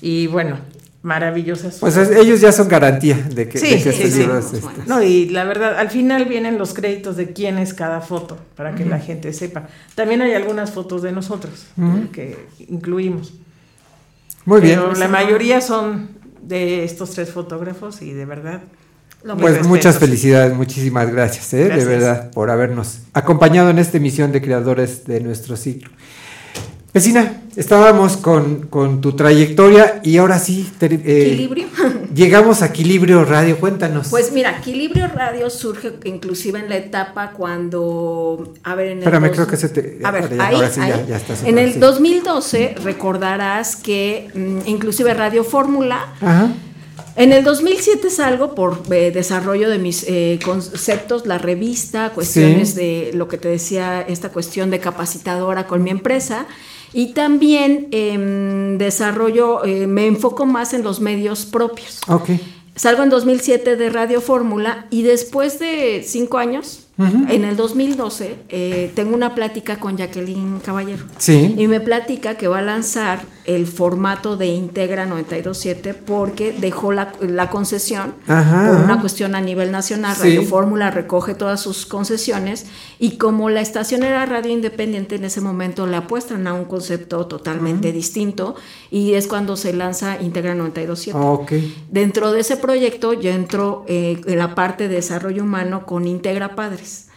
Y bueno, maravillosas. Pues es- ellos ya son garantía de que, Sí, de que sí, este sí. libro es este. No, y la verdad, al final vienen los créditos de quién es cada foto, para que la gente sepa. También hay algunas fotos de nosotros que incluimos. Muy bien. Pero la mayoría son de estos tres fotógrafos y de verdad. Mis Pues muchas felicidades, muchísimas gracias, ¿eh? Gracias. de verdad, por habernos acompañado en esta emisión de Creadores de nuestro siglo. Vecina, estábamos con, con tu trayectoria y ahora sí, eh, Equilibrio. llegamos a Equilibrio Radio, cuéntanos. Pues mira, Equilibrio Radio surge inclusive en la etapa cuando, a ver, en el Espérame, dos- creo que se te... A ver, ahora ya- ahí, ahora sí, ya- ya estás En el vez, sí. 2012 recordarás que mm, inclusive Radio Fórmula Ajá. En el 2007 salgo por eh, desarrollo de mis eh, conceptos, la revista, cuestiones Sí. de lo que te decía, esta cuestión de capacitadora con mi empresa. Y también em, desarrollo, eh, me enfoco más en los medios propios. Ok. Salgo en 2007 de Radio Fórmula y después de cinco años, Ujú. en el 2012, eh, tengo una plática con Jacqueline Caballero. Sí. Y me platica que va a lanzar el formato de Integra 927 porque dejó la, la concesión Ajá, por una cuestión a nivel nacional. Sí. Radio Fórmula recoge todas sus concesiones y como la estación era radio independiente en ese momento le apuestan a un concepto totalmente distinto y es cuando se lanza Integra 927. Ok. Dentro de ese proyecto yo entro eh, en la parte de desarrollo humano con Integra Padres.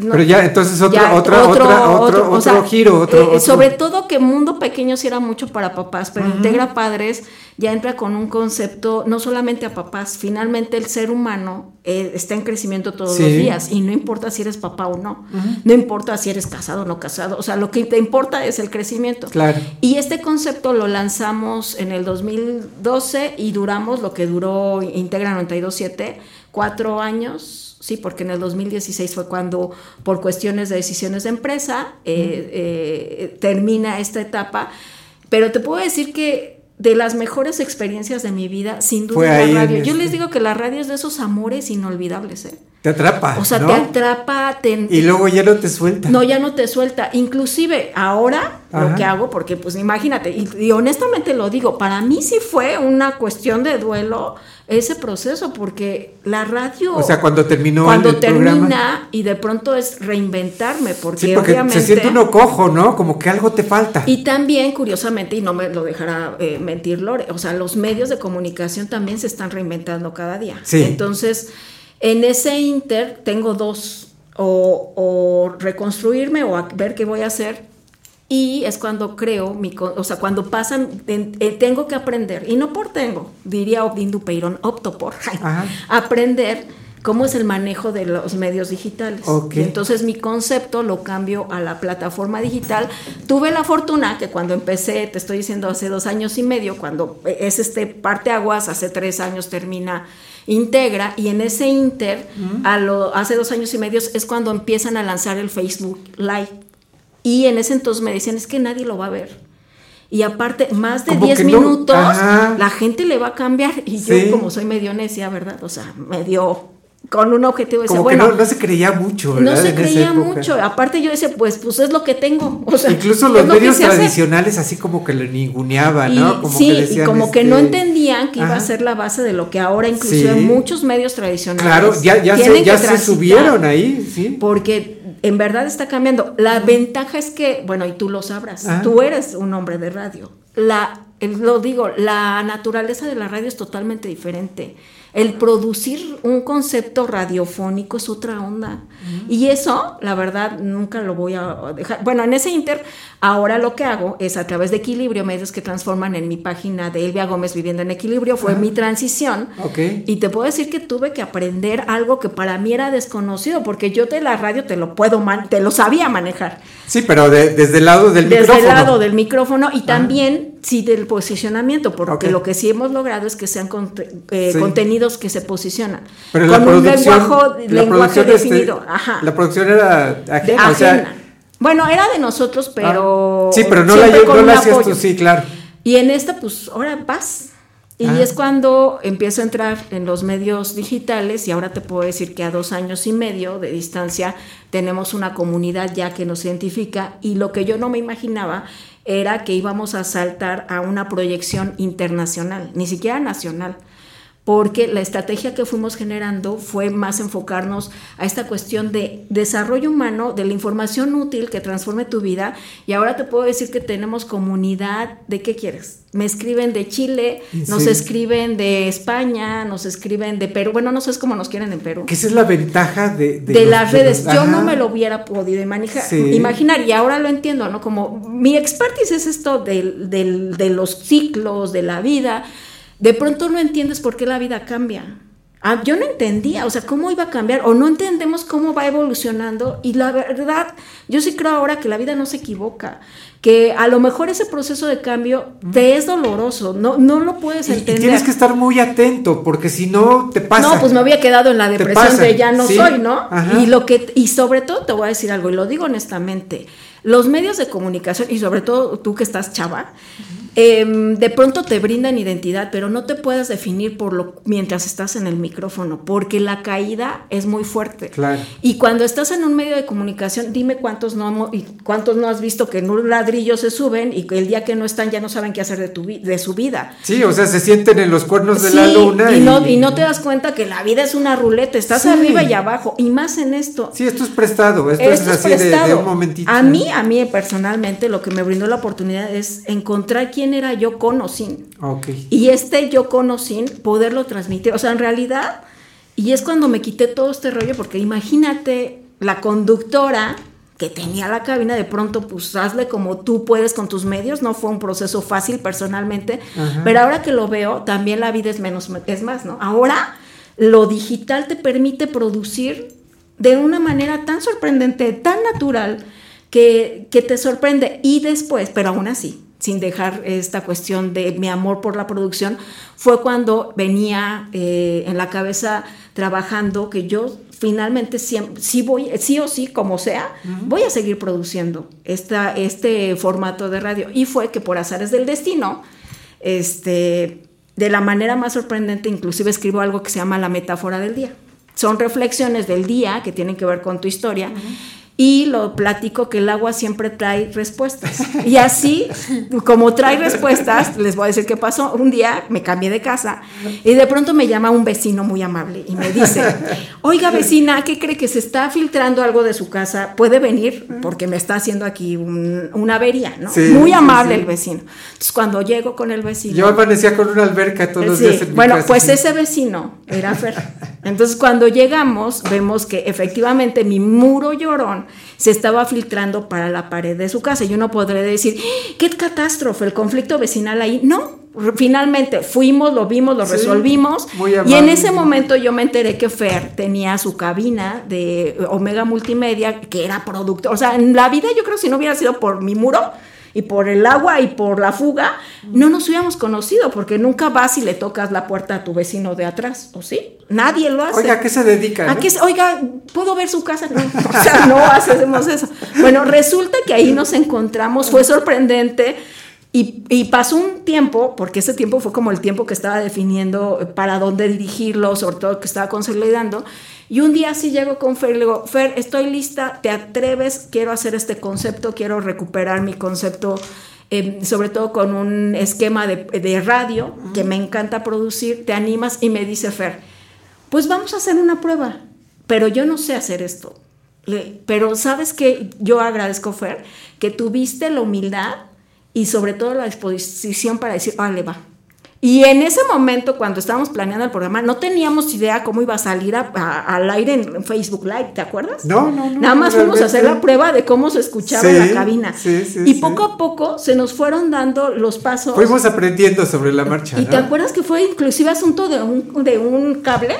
No, Pero ya, entonces ya, otra- otra- otro- o otro giro, otro- eh, otro- Sobre todo que Mundo Pequeño sí era mucho para papás, pero. Integra Padres ya entra con un concepto no solamente a papás, finalmente el ser humano eh, está en crecimiento todos Sí. los días y no importa si eres papá o no, no importa si eres casado o no casado, o sea, lo que te importa es el crecimiento. Claro. Y este concepto lo lanzamos en el 2012 y duramos lo que duró Integra 927, cuatro años, sí, porque en el 2016 fue cuando, por cuestiones de decisiones de empresa, eh, eh, termina esta etapa. Pero te puedo decir que de las mejores experiencias de mi vida, sin duda, Fue ahí la radio. Yo este- les digo que la radio es de esos amores inolvidables, ¿eh? Te atrapa. O sea, ¿no? te atrapa, te, Y luego ya no te suelta. no, ya no te suelta. Inclusive ahora Ajá. lo que hago, porque pues imagínate, y, y honestamente lo digo, para mí sí fue una cuestión de duelo ese proceso, porque la radio... O sea, cuando terminó cuando el, termina programa. y de pronto es reinventarme, porque, Sí, porque obviamente... se siente uno cojo, ¿no? Como que algo te falta. Y también, curiosamente, y no me lo dejará eh, mentir Lore, o sea, los medios de comunicación también se están reinventando cada día. Sí. Entonces, en ese inter tengo dos, o, o reconstruirme o a ver qué voy a hacer. Y es cuando creo, mi, o sea, cuando pasan, eh, tengo que aprender, y no por tengo, diría Obdindu Peirón, opto por aprender cómo es el manejo de los medios digitales. Ok. Y entonces mi concepto lo cambio a la plataforma digital. Tuve la fortuna que cuando empecé, te estoy diciendo hace dos años y medio, cuando es este parteaguas, hace tres años termina Integra, y en ese Inter, a lo, hace dos años y medio, es cuando empiezan a lanzar el Facebook Live. Y en ese entonces me decían, es que nadie lo va a ver. Y aparte, más de Como 10 que no, minutos, la gente le va a cambiar. Y Sí. yo, como soy medio necia, ¿verdad? O sea, medio con un objetivo. Decía, Como que bueno, no, no se creía mucho, no ¿verdad? se En esa creía mucho. Aparte, yo decía, pues, pues es lo que tengo. O sea, Incluso los medios tradicionales así como que lo ninguneaban, ¿no? Como sí, que decían, y como que no este, entendían que iba a ser la base de lo que ahora inclusive Sí. muchos medios tradicionales Claro, ya, ya, se, ya se subieron ahí, sí. Porque en verdad está cambiando. La ventaja es que, bueno, y tú lo sabrás, Ah. tú eres un hombre de radio. La, lo digo, la naturaleza de la radio es totalmente diferente. El producir un concepto radiofónico es otra onda. Y eso, la verdad, nunca lo voy a dejar. Bueno, en ese inter, ahora lo que hago es a través de Equilibrio, medios que transforman en mi página de Elvia Gómez Viviendo en Equilibrio, fue mi transición. Ok. Y te puedo decir que tuve que aprender algo que para mí era desconocido, porque yo de la radio te lo puedo, man- te lo sabía manejar. Sí, pero de- desde el lado del Desde micrófono. el lado del micrófono y también sí del posicionamiento, porque lo que sí hemos logrado es que sean eh, Sí. contenidos que se posicionan Pero con la un lenguaje, la lenguaje este, definido. Ajá. La producción era ajena, o sea, ajena. bueno, era de nosotros, pero sí, pero no la, no la hacías tú, sí, claro. Y en esta, pues, ahora vas. Y Ah. es cuando empiezo a entrar en los medios digitales y ahora te puedo decir que a dos años y medio de distancia tenemos una comunidad ya que nos identifica y lo que yo no me imaginaba era que íbamos a saltar a una proyección internacional, ni siquiera nacional porque la estrategia que fuimos generando fue más enfocarnos a esta cuestión de desarrollo humano, de la información útil que transforme tu vida. Y ahora te puedo decir que tenemos comunidad de qué quieres. Me escriben de Chile, nos Sí. escriben de España, nos escriben de Perú. Bueno, no sé cómo nos quieren en Perú. Que esa es la ventaja de, De, los- las de redes. los- Yo no me lo hubiera podido Sí. imaginar y ahora lo entiendo, ¿no? Como mi expertise es esto del- del- de los ciclos, de la vida. De pronto no entiendes por qué la vida cambia. Ah, yo no entendía, o sea, cómo iba a cambiar, o no entendemos cómo va evolucionando. Y la verdad, yo sí creo ahora que la vida no se equivoca, que a lo mejor ese proceso de cambio te es doloroso, no, no lo puedes Y, y entender. tienes que estar muy atento, porque si no te pasa. No, pues me había quedado en la depresión de ya no sí, soy, ¿no? ajá. Y lo que y sobre todo te voy a decir algo y lo digo honestamente, los medios de comunicación y sobre todo tú que estás chava, em, de pronto te brindan identidad, pero no te puedes definir por lo mientras estás en el micrófono, porque la caída es muy fuerte. Claro. Y cuando estás en un medio de comunicación, dime cuántos no y cuántos no has visto que en un ladrillo se suben y el día que no están ya no saben qué hacer de tu de su vida. Sí, o sea, se sienten en los cuernos de Sí, la luna. y, no, y no te das cuenta que la vida es una ruleta, estás Sí. arriba y abajo, y más en esto. Sí, esto es prestado, esto, Esto es así de- De, prestado. un momentito. A mí, a mí personalmente, lo que me brindó la oportunidad es encontrar quién era yo con o sin. Ok. Y este yo con o sin, poderlo transmitir. O sea, en realidad, y es cuando me quité todo este rollo, porque imagínate la conductora que tenía la cabina, de pronto, pues hazle como tú puedes con tus medios. No fue un proceso fácil personalmente, Ajá. pero ahora que lo veo, también la vida es menos, es más, ¿no? Ahora lo digital te permite producir de una manera tan sorprendente, tan natural, que, que te sorprende. Y después, pero aún así, sin dejar esta cuestión de mi amor por la producción, fue cuando venía eh, en la cabeza trabajando que yo finalmente siempre, sí, voy, sí o sí, como sea, voy a seguir produciendo esta, este formato de radio. Y fue que por azares del destino, este, de la manera más sorprendente, inclusive escribo algo que se llama la metáfora del día. Son reflexiones del día que tienen que ver con tu historia. Y lo platico que el agua siempre trae respuestas. Y así, como trae respuestas, les voy a decir qué pasó. Un día me cambié de casa y de pronto me llama un vecino muy amable y me dice, oiga vecina, ¿qué cree que se está filtrando algo de su casa? ¿Puede venir? Porque me está haciendo aquí un- una avería, ¿no? Sí, muy sí, amable sí. el vecino. Entonces cuando llego con el vecino... Yo amanecía con una alberca todos los Sí, días en mi bueno, casa, pues sí. ese vecino era Fer. Entonces, cuando llegamos, vemos que efectivamente mi muro llorón se estaba filtrando para la pared de su casa. Yo no podré decir, qué catástrofe, el conflicto vecinal ahí. No, finalmente fuimos, lo vimos, lo Sí, resolvimos. Y en ese momento yo me enteré que Fer tenía su cabina de Omega Multimedia, que era productor. O sea, en la vida yo creo que si no hubiera sido por mi muro y por el agua y por la fuga, no nos hubiéramos conocido, porque nunca vas y le tocas la puerta a tu vecino de atrás, ¿o sí? Nadie lo hace. Oiga, ¿a qué se dedica? ¿A no? qué se- oiga, ¿puedo ver su casa? No, o sea, no hacemos eso. Bueno, resulta que ahí nos encontramos, fue sorprendente. Y, y pasó un tiempo, porque ese tiempo fue como el tiempo que estaba definiendo para dónde dirigirlo, sobre todo que estaba consolidando. Y un día sí llego con Fer y le digo, Fer, estoy lista, te atreves, quiero hacer este concepto, quiero recuperar mi concepto, eh, sobre todo con un esquema de, de radio que me encanta producir, te animas y me dice Fer, pues vamos a hacer una prueba, pero yo no sé hacer esto. Le- Pero sabes que yo agradezco, Fer, que tuviste la humildad y sobre todo la disposición para decir, vale, va. Y en ese momento, cuando estábamos planeando el programa, no teníamos idea cómo iba a salir a- a- al aire en Facebook Live, ¿te acuerdas? No, no, no. Nada más fuimos a hacer la realmente- prueba de cómo se escuchaba Sí, en la cabina. sí, sí, y poco a poco se nos fueron dando los pasos. Fuimos aprendiendo sobre la marcha. ¿Y ¿no? te acuerdas que fue inclusive asunto de un, de un cable?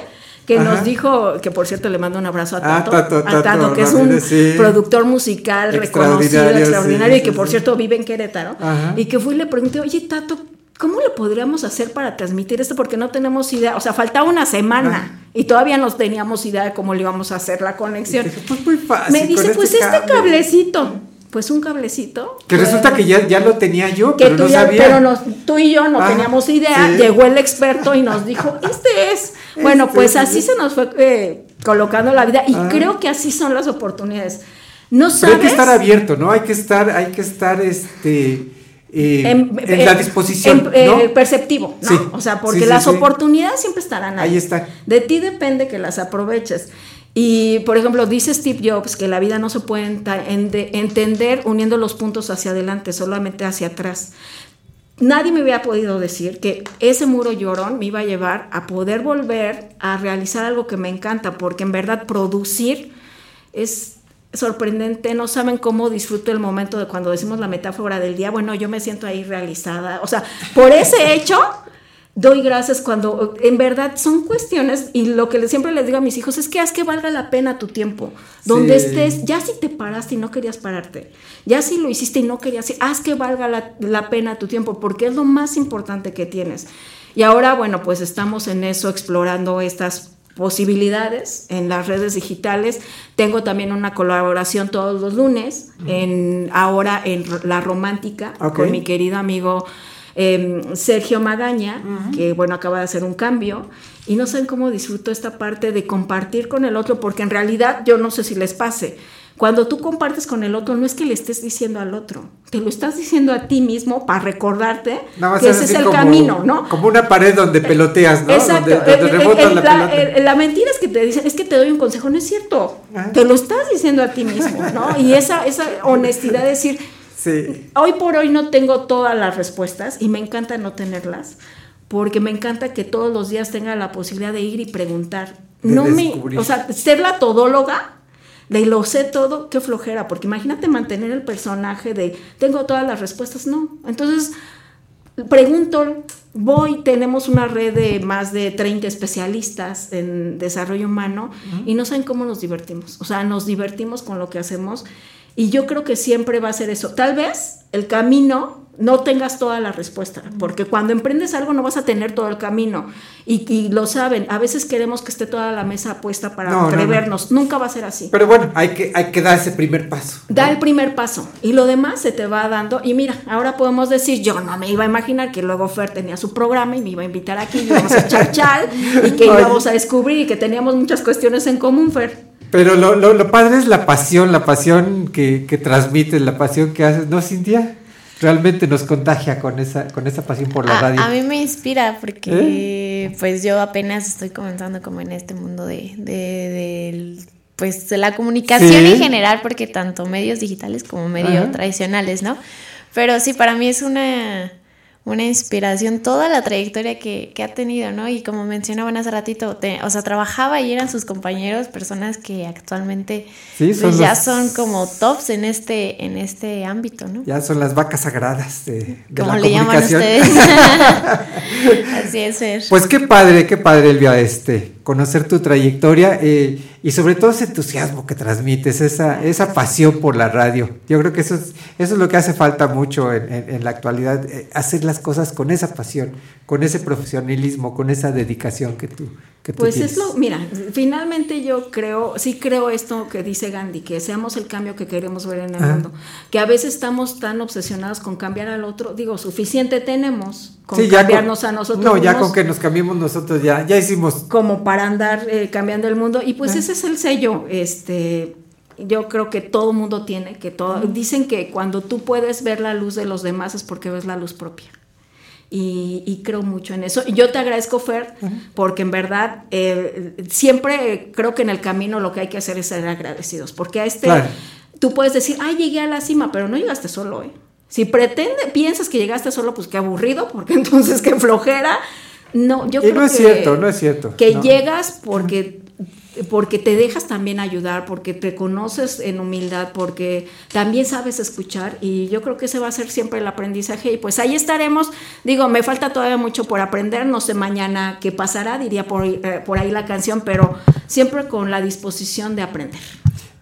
Que Ajá. nos dijo, que por cierto le mando un abrazo a Ah, Tato, Tato, a Tato, que es un sí. productor musical reconocido, Extraordinario, sí, y que por cierto vive en Querétaro. Ajá. Y que fui y le pregunté, oye Tato, ¿cómo le podríamos hacer para transmitir esto? Porque no tenemos idea, o sea, faltaba una semana y todavía no teníamos idea de cómo le íbamos a hacer la conexión. Pues muy fácil. Me dice, pues este este cable". cablecito. Pues un cablecito. Que resulta que ya, ya lo tenía yo, que pero tú, no ya- sabía. pero nos- tú y yo no Ah, teníamos idea, sí. llegó el experto y nos dijo, este es. Bueno, Este pues es. así se nos fue eh, colocando la vida y Ah. creo que así son las oportunidades. No Pero sabes. hay que estar abierto, ¿no? Hay que estar, hay que estar, este, eh, en, en- la en- disposición, en- ¿no? eh, perceptivo, ¿no? Sí, O sea, porque sí, las oportunidades siempre estarán ahí. Ahí está. De ti depende que las aproveches. Y, por ejemplo, dice Steve Jobs que la vida no se puede entender uniendo los puntos hacia adelante, solamente hacia atrás. Nadie me había podido decir que ese muro llorón me iba a llevar a poder volver a realizar algo que me encanta, porque en verdad producir es sorprendente, no saben cómo disfruto el momento de cuando decimos la metáfora del día, bueno, yo me siento ahí realizada, o sea, por ese hecho doy gracias cuando en verdad son cuestiones y lo que siempre les digo a mis hijos es que haz que valga la pena tu tiempo, donde Sí. estés, ya si te paraste y no querías pararte, ya si lo hiciste y no querías, haz que valga la, la pena tu tiempo, porque es lo más importante que tienes. Y ahora, bueno, pues estamos en eso, explorando estas posibilidades en las redes digitales. Tengo también una colaboración todos los lunes, en, ahora en La Romántica, con mi querido amigo eh, Sergio Magaña, que bueno, acaba de hacer un cambio. Y no saben cómo disfruto esta parte de compartir con el otro, porque en realidad yo no sé si les pase. Cuando tú compartes con el otro, no es que le estés diciendo al otro, te lo estás diciendo a ti mismo para recordarte que es ese es el como- camino, ¿no? Como una pared donde peloteas, ¿no? Exacto. Donde, donde rebotas la, mentira es que te dicen, es que te doy un consejo, no es cierto. Te lo estás diciendo a ti mismo, ¿no? Y esa, esa honestidad de decir, Sí. hoy por hoy no tengo todas las respuestas y me encanta no tenerlas, porque me encanta que todos los días tenga la posibilidad de ir y preguntar. De no me, o sea, ser la todóloga de lo sé todo, qué flojera, porque imagínate mantener el personaje de tengo todas las respuestas, no. Entonces, pregunto, voy, tenemos una red de más de 30 especialistas en desarrollo humano y no saben cómo nos divertimos. O sea, nos divertimos con lo que hacemos y yo creo que siempre va a ser eso. Tal vez el camino no tengas toda la respuesta, porque cuando emprendes algo no vas a tener todo el camino y, y lo saben. A veces queremos que esté toda la mesa puesta para No, no, no. atrevernos. Nunca va a ser así. Pero bueno, hay que, hay que dar ese primer paso. Da el primer paso y lo demás se te va dando. Y mira, ahora podemos decir, yo no me iba a imaginar que luego Fer tenía su programa y me iba a invitar aquí, y íbamos a echar chal y que íbamos a descubrir y que teníamos muchas cuestiones en común, Fer. Pero lo, lo, lo padre es la pasión, la pasión que, que transmites, la pasión que haces, ¿no, Cintia? Realmente nos contagia con esa, con esa pasión por la A, radio. a mí me inspira porque pues yo apenas estoy comenzando como en este mundo de, de, del, pues de la comunicación Sí. en general porque tanto medios digitales como medios Ajá. tradicionales, ¿no? Pero sí, para mí es una, una inspiración toda la trayectoria que, que ha tenido, ¿no? Y como mencionaban hace ratito, te- o sea, trabajaba y eran sus compañeros, personas que actualmente Sí, son pues, ya los- son como tops en este, en este ámbito, ¿no? Ya son las vacas sagradas de, de Como la le llaman comunicación. ustedes. Así es, Fer. Pues qué padre, qué padre, Elvia, este, conocer tu trayectoria eh, y sobre todo ese entusiasmo que transmites, esa, esa pasión por la radio. Yo creo que eso es, eso es lo que hace falta mucho en, en- la actualidad, eh, hacer las cosas con esa pasión, con ese profesionalismo, con esa dedicación que tú, que tú Pues tienes. es lo, mira, finalmente yo creo, sí creo esto que dice Gandhi, que seamos el cambio que queremos ver en el mundo, que a veces estamos tan obsesionados con cambiar al otro, digo, suficiente tenemos con Sí, ya con- cambiarnos a nosotros No, ya con que nos cambiemos nosotros, ya, ya hicimos. como para andar eh, cambiando el mundo y pues Ah. ese es el sello, este yo creo que todo mundo tiene, que todo dicen que cuando tú puedes ver la luz de los demás es porque ves la luz propia. Y, y creo mucho en eso. Yo te agradezco, Fer, porque en verdad eh, siempre creo que en el camino lo que hay que hacer es ser agradecidos. Porque a este, Claro. tú puedes decir, ay, llegué a la cima, pero no llegaste solo, ¿eh? Si pretende, piensas que llegaste solo, pues qué aburrido, porque entonces qué flojera. No, yo Y creo no es que, cierto, no es cierto. que no. llegas porque porque te dejas también ayudar, porque te conoces en humildad, porque también sabes escuchar y yo creo que ese va a ser siempre el aprendizaje y pues ahí estaremos. Digo, me falta todavía mucho por aprender, no sé mañana qué pasará, diría por, eh, por ahí la canción, pero siempre con la disposición de aprender.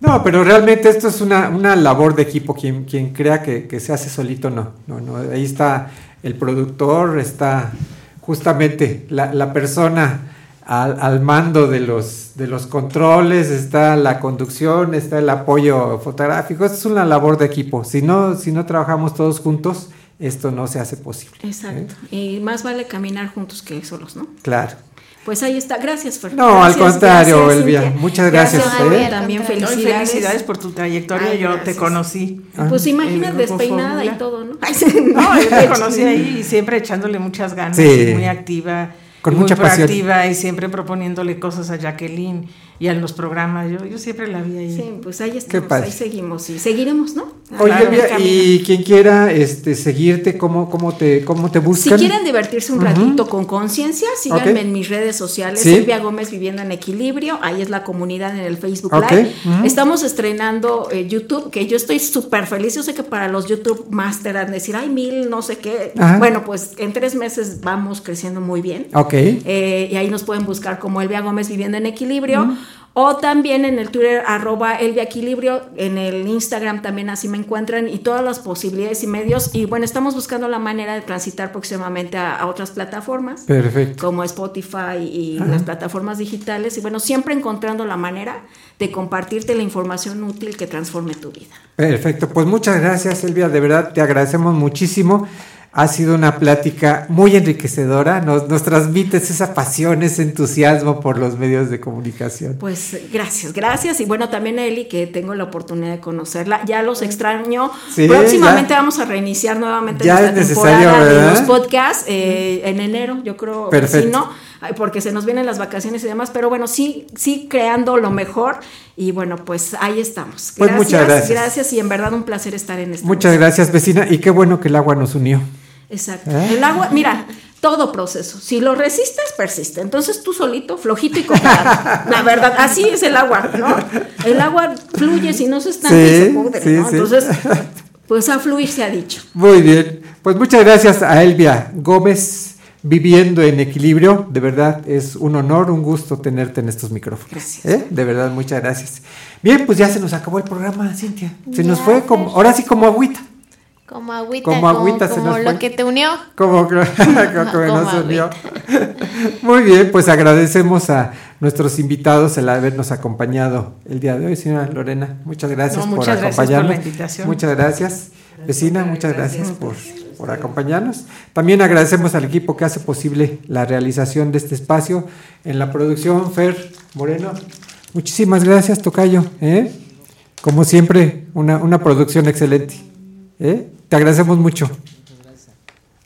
No, pero realmente esto es una, una labor de equipo. Quien, quien crea que, que se hace solito, no, no, no. Ahí está el productor, está justamente la, la persona al, al mando de los, de los controles, está la conducción, está el apoyo fotográfico. Esto es una labor de equipo. Si no, si no trabajamos todos juntos, esto no se hace posible. Exacto. Y más vale caminar juntos que solos, ¿no? Claro. Pues ahí está. Gracias, Fer. No, al Gracias, contrario, gracias, Elvia. Cintia. Muchas gracias, Elvia, ¿eh? También No, y felicidades. felicidades por tu trayectoria. Ay, yo te gracias. conocí. Pues imagina el grupo despeinada y todo, ¿no? No, yo te conocí ahí y siempre echándole muchas ganas, Sí. y muy activa, Muy mucha pasión. proactiva y siempre proponiéndole cosas a Jacqueline y a los programas. Yo, yo siempre la vi ahí. Sí, pues ahí estamos, ahí seguimos y seguiremos, ¿no? Oye, Elvia, y quien quiera este, seguirte, ¿cómo, cómo, te, ¿cómo te Si buscan? quieren divertirse un ratito con conciencia, síganme en mis redes sociales, Sí. Silvia Gómez Viviendo en Equilibrio, ahí es la comunidad en el Facebook Ok, Live. ujú. Estamos estrenando eh, YouTube, que yo estoy súper feliz, yo sé que para los YouTube Master han de decir, ay, mil, no sé qué. Ajá. Bueno, pues en tres meses vamos creciendo muy bien. Ok. Eh, y ahí nos pueden buscar como Elvia Gómez Viviendo en Equilibrio. O también en el Twitter, arroba Elvia Equilibrio, en el Instagram también así me encuentran y todas las posibilidades y medios. Y bueno, estamos buscando la manera de transitar próximamente a, a otras plataformas. Perfecto. Como Spotify y Ajá. las plataformas digitales. Y bueno, siempre encontrando la manera de compartirte la información útil que transforme tu vida. Perfecto, pues muchas gracias, Elvia, de verdad te agradecemos muchísimo. Ha sido una plática muy enriquecedora, nos, nos transmites esa pasión, ese entusiasmo por los medios de comunicación. Pues gracias, gracias. Y bueno, también a Eli, que tengo la oportunidad de conocerla. Ya los extraño. Sí, Próximamente ya. vamos a reiniciar nuevamente Ya nuestra es temporada de los podcasts eh, en enero, yo creo. Perfecto. Porque se nos vienen las vacaciones y demás. Pero bueno, sí, sí creando lo mejor. Y bueno, pues ahí estamos. Pues muchas gracias. Gracias y en verdad un placer estar en este Muchas gracias, vecina, y qué bueno que el agua nos unió. Exacto. ¿Eh? El agua, mira, todo proceso. Si lo resistes, persiste. Entonces tú solito, flojito y cooperado. La verdad, así es el agua, ¿no? El agua fluye, si no se estanca y Sí, se pudre, sí, ¿no? sí. Entonces, pues a fluir se ha dicho. Muy bien, pues muchas gracias a Elvia Gómez, viviendo en equilibrio. De verdad es un honor, un gusto tenerte en estos micrófonos. Gracias. ¿eh? De verdad, muchas gracias. Bien, pues ya se nos acabó el programa, Cintia. Se nos fue como, ahora sí como agüita. Como agüita, Como como, agüita se como nos lo fue. que te unió. Como, como Como nos unió. Muy bien, pues agradecemos a nuestros invitados el habernos acompañado el día de hoy, señora Lorena. Muchas gracias No, por muchas gracias por acompañarnos. la invitación. Muchas gracias, vecina, muchas gracias por, acompañarnos. También agradecemos al equipo que hace posible la realización de este espacio en la producción, Fer Moreno. Muchísimas gracias, Tocayo. ¿eh? Como siempre, una, una producción excelente. ¿eh? Te agradecemos mucho.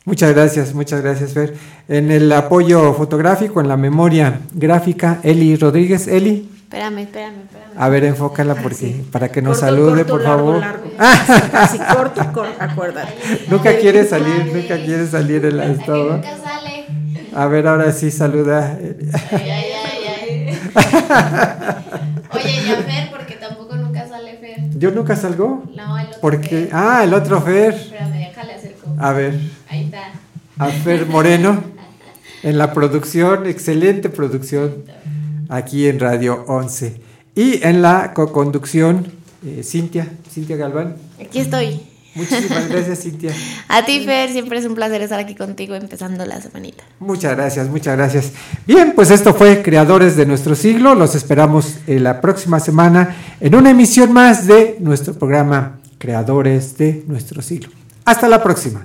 Muchas gracias, muchas gracias, Fer. En el apoyo fotográfico, en la memoria gráfica, Eli Rodríguez. Eli, Espérame, espérame, espérame. a ver, enfócala porque para que nos Corto, salude, corto, por largo, favor. largo. Así, así, corto, corto, acuérdate. Nunca quiere salir, nunca quiere salir en la estaba. Nunca sale. A ver, ahora sí saluda. Ay, ay, ay, ay. Oye, ya Fer, porque tampoco nunca sale Fer. ¿Yo nunca salgo? No, el otro Porque, ah, el otro Fer. Espérame, déjale acerco. A ver, Ahí está. a Fer Moreno en la producción, excelente producción aquí en Radio 11. Y en la co-conducción, eh, Cintia, Cintia Galván. Aquí estoy. Muchísimas gracias, Cintia. A ti, Fer, siempre es un placer estar aquí contigo empezando la semanita. Muchas gracias, muchas gracias. Bien, pues esto fue Creadores de nuestro siglo. Los esperamos eh, la próxima semana en una emisión más de nuestro programa Creadores de nuestro siglo. Hasta la próxima.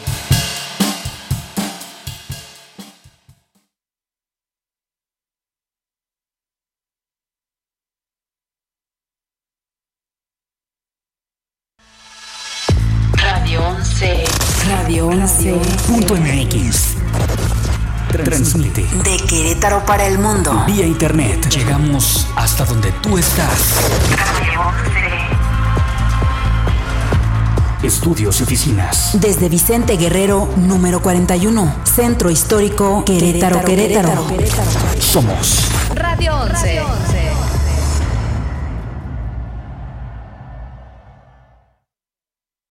Querétaro para el mundo. Vía internet. Llegamos hasta donde tú estás. Estudios y oficinas. Desde Vicente Guerrero, número 41. Centro Histórico, Querétaro, Querétaro. Somos Radio 11.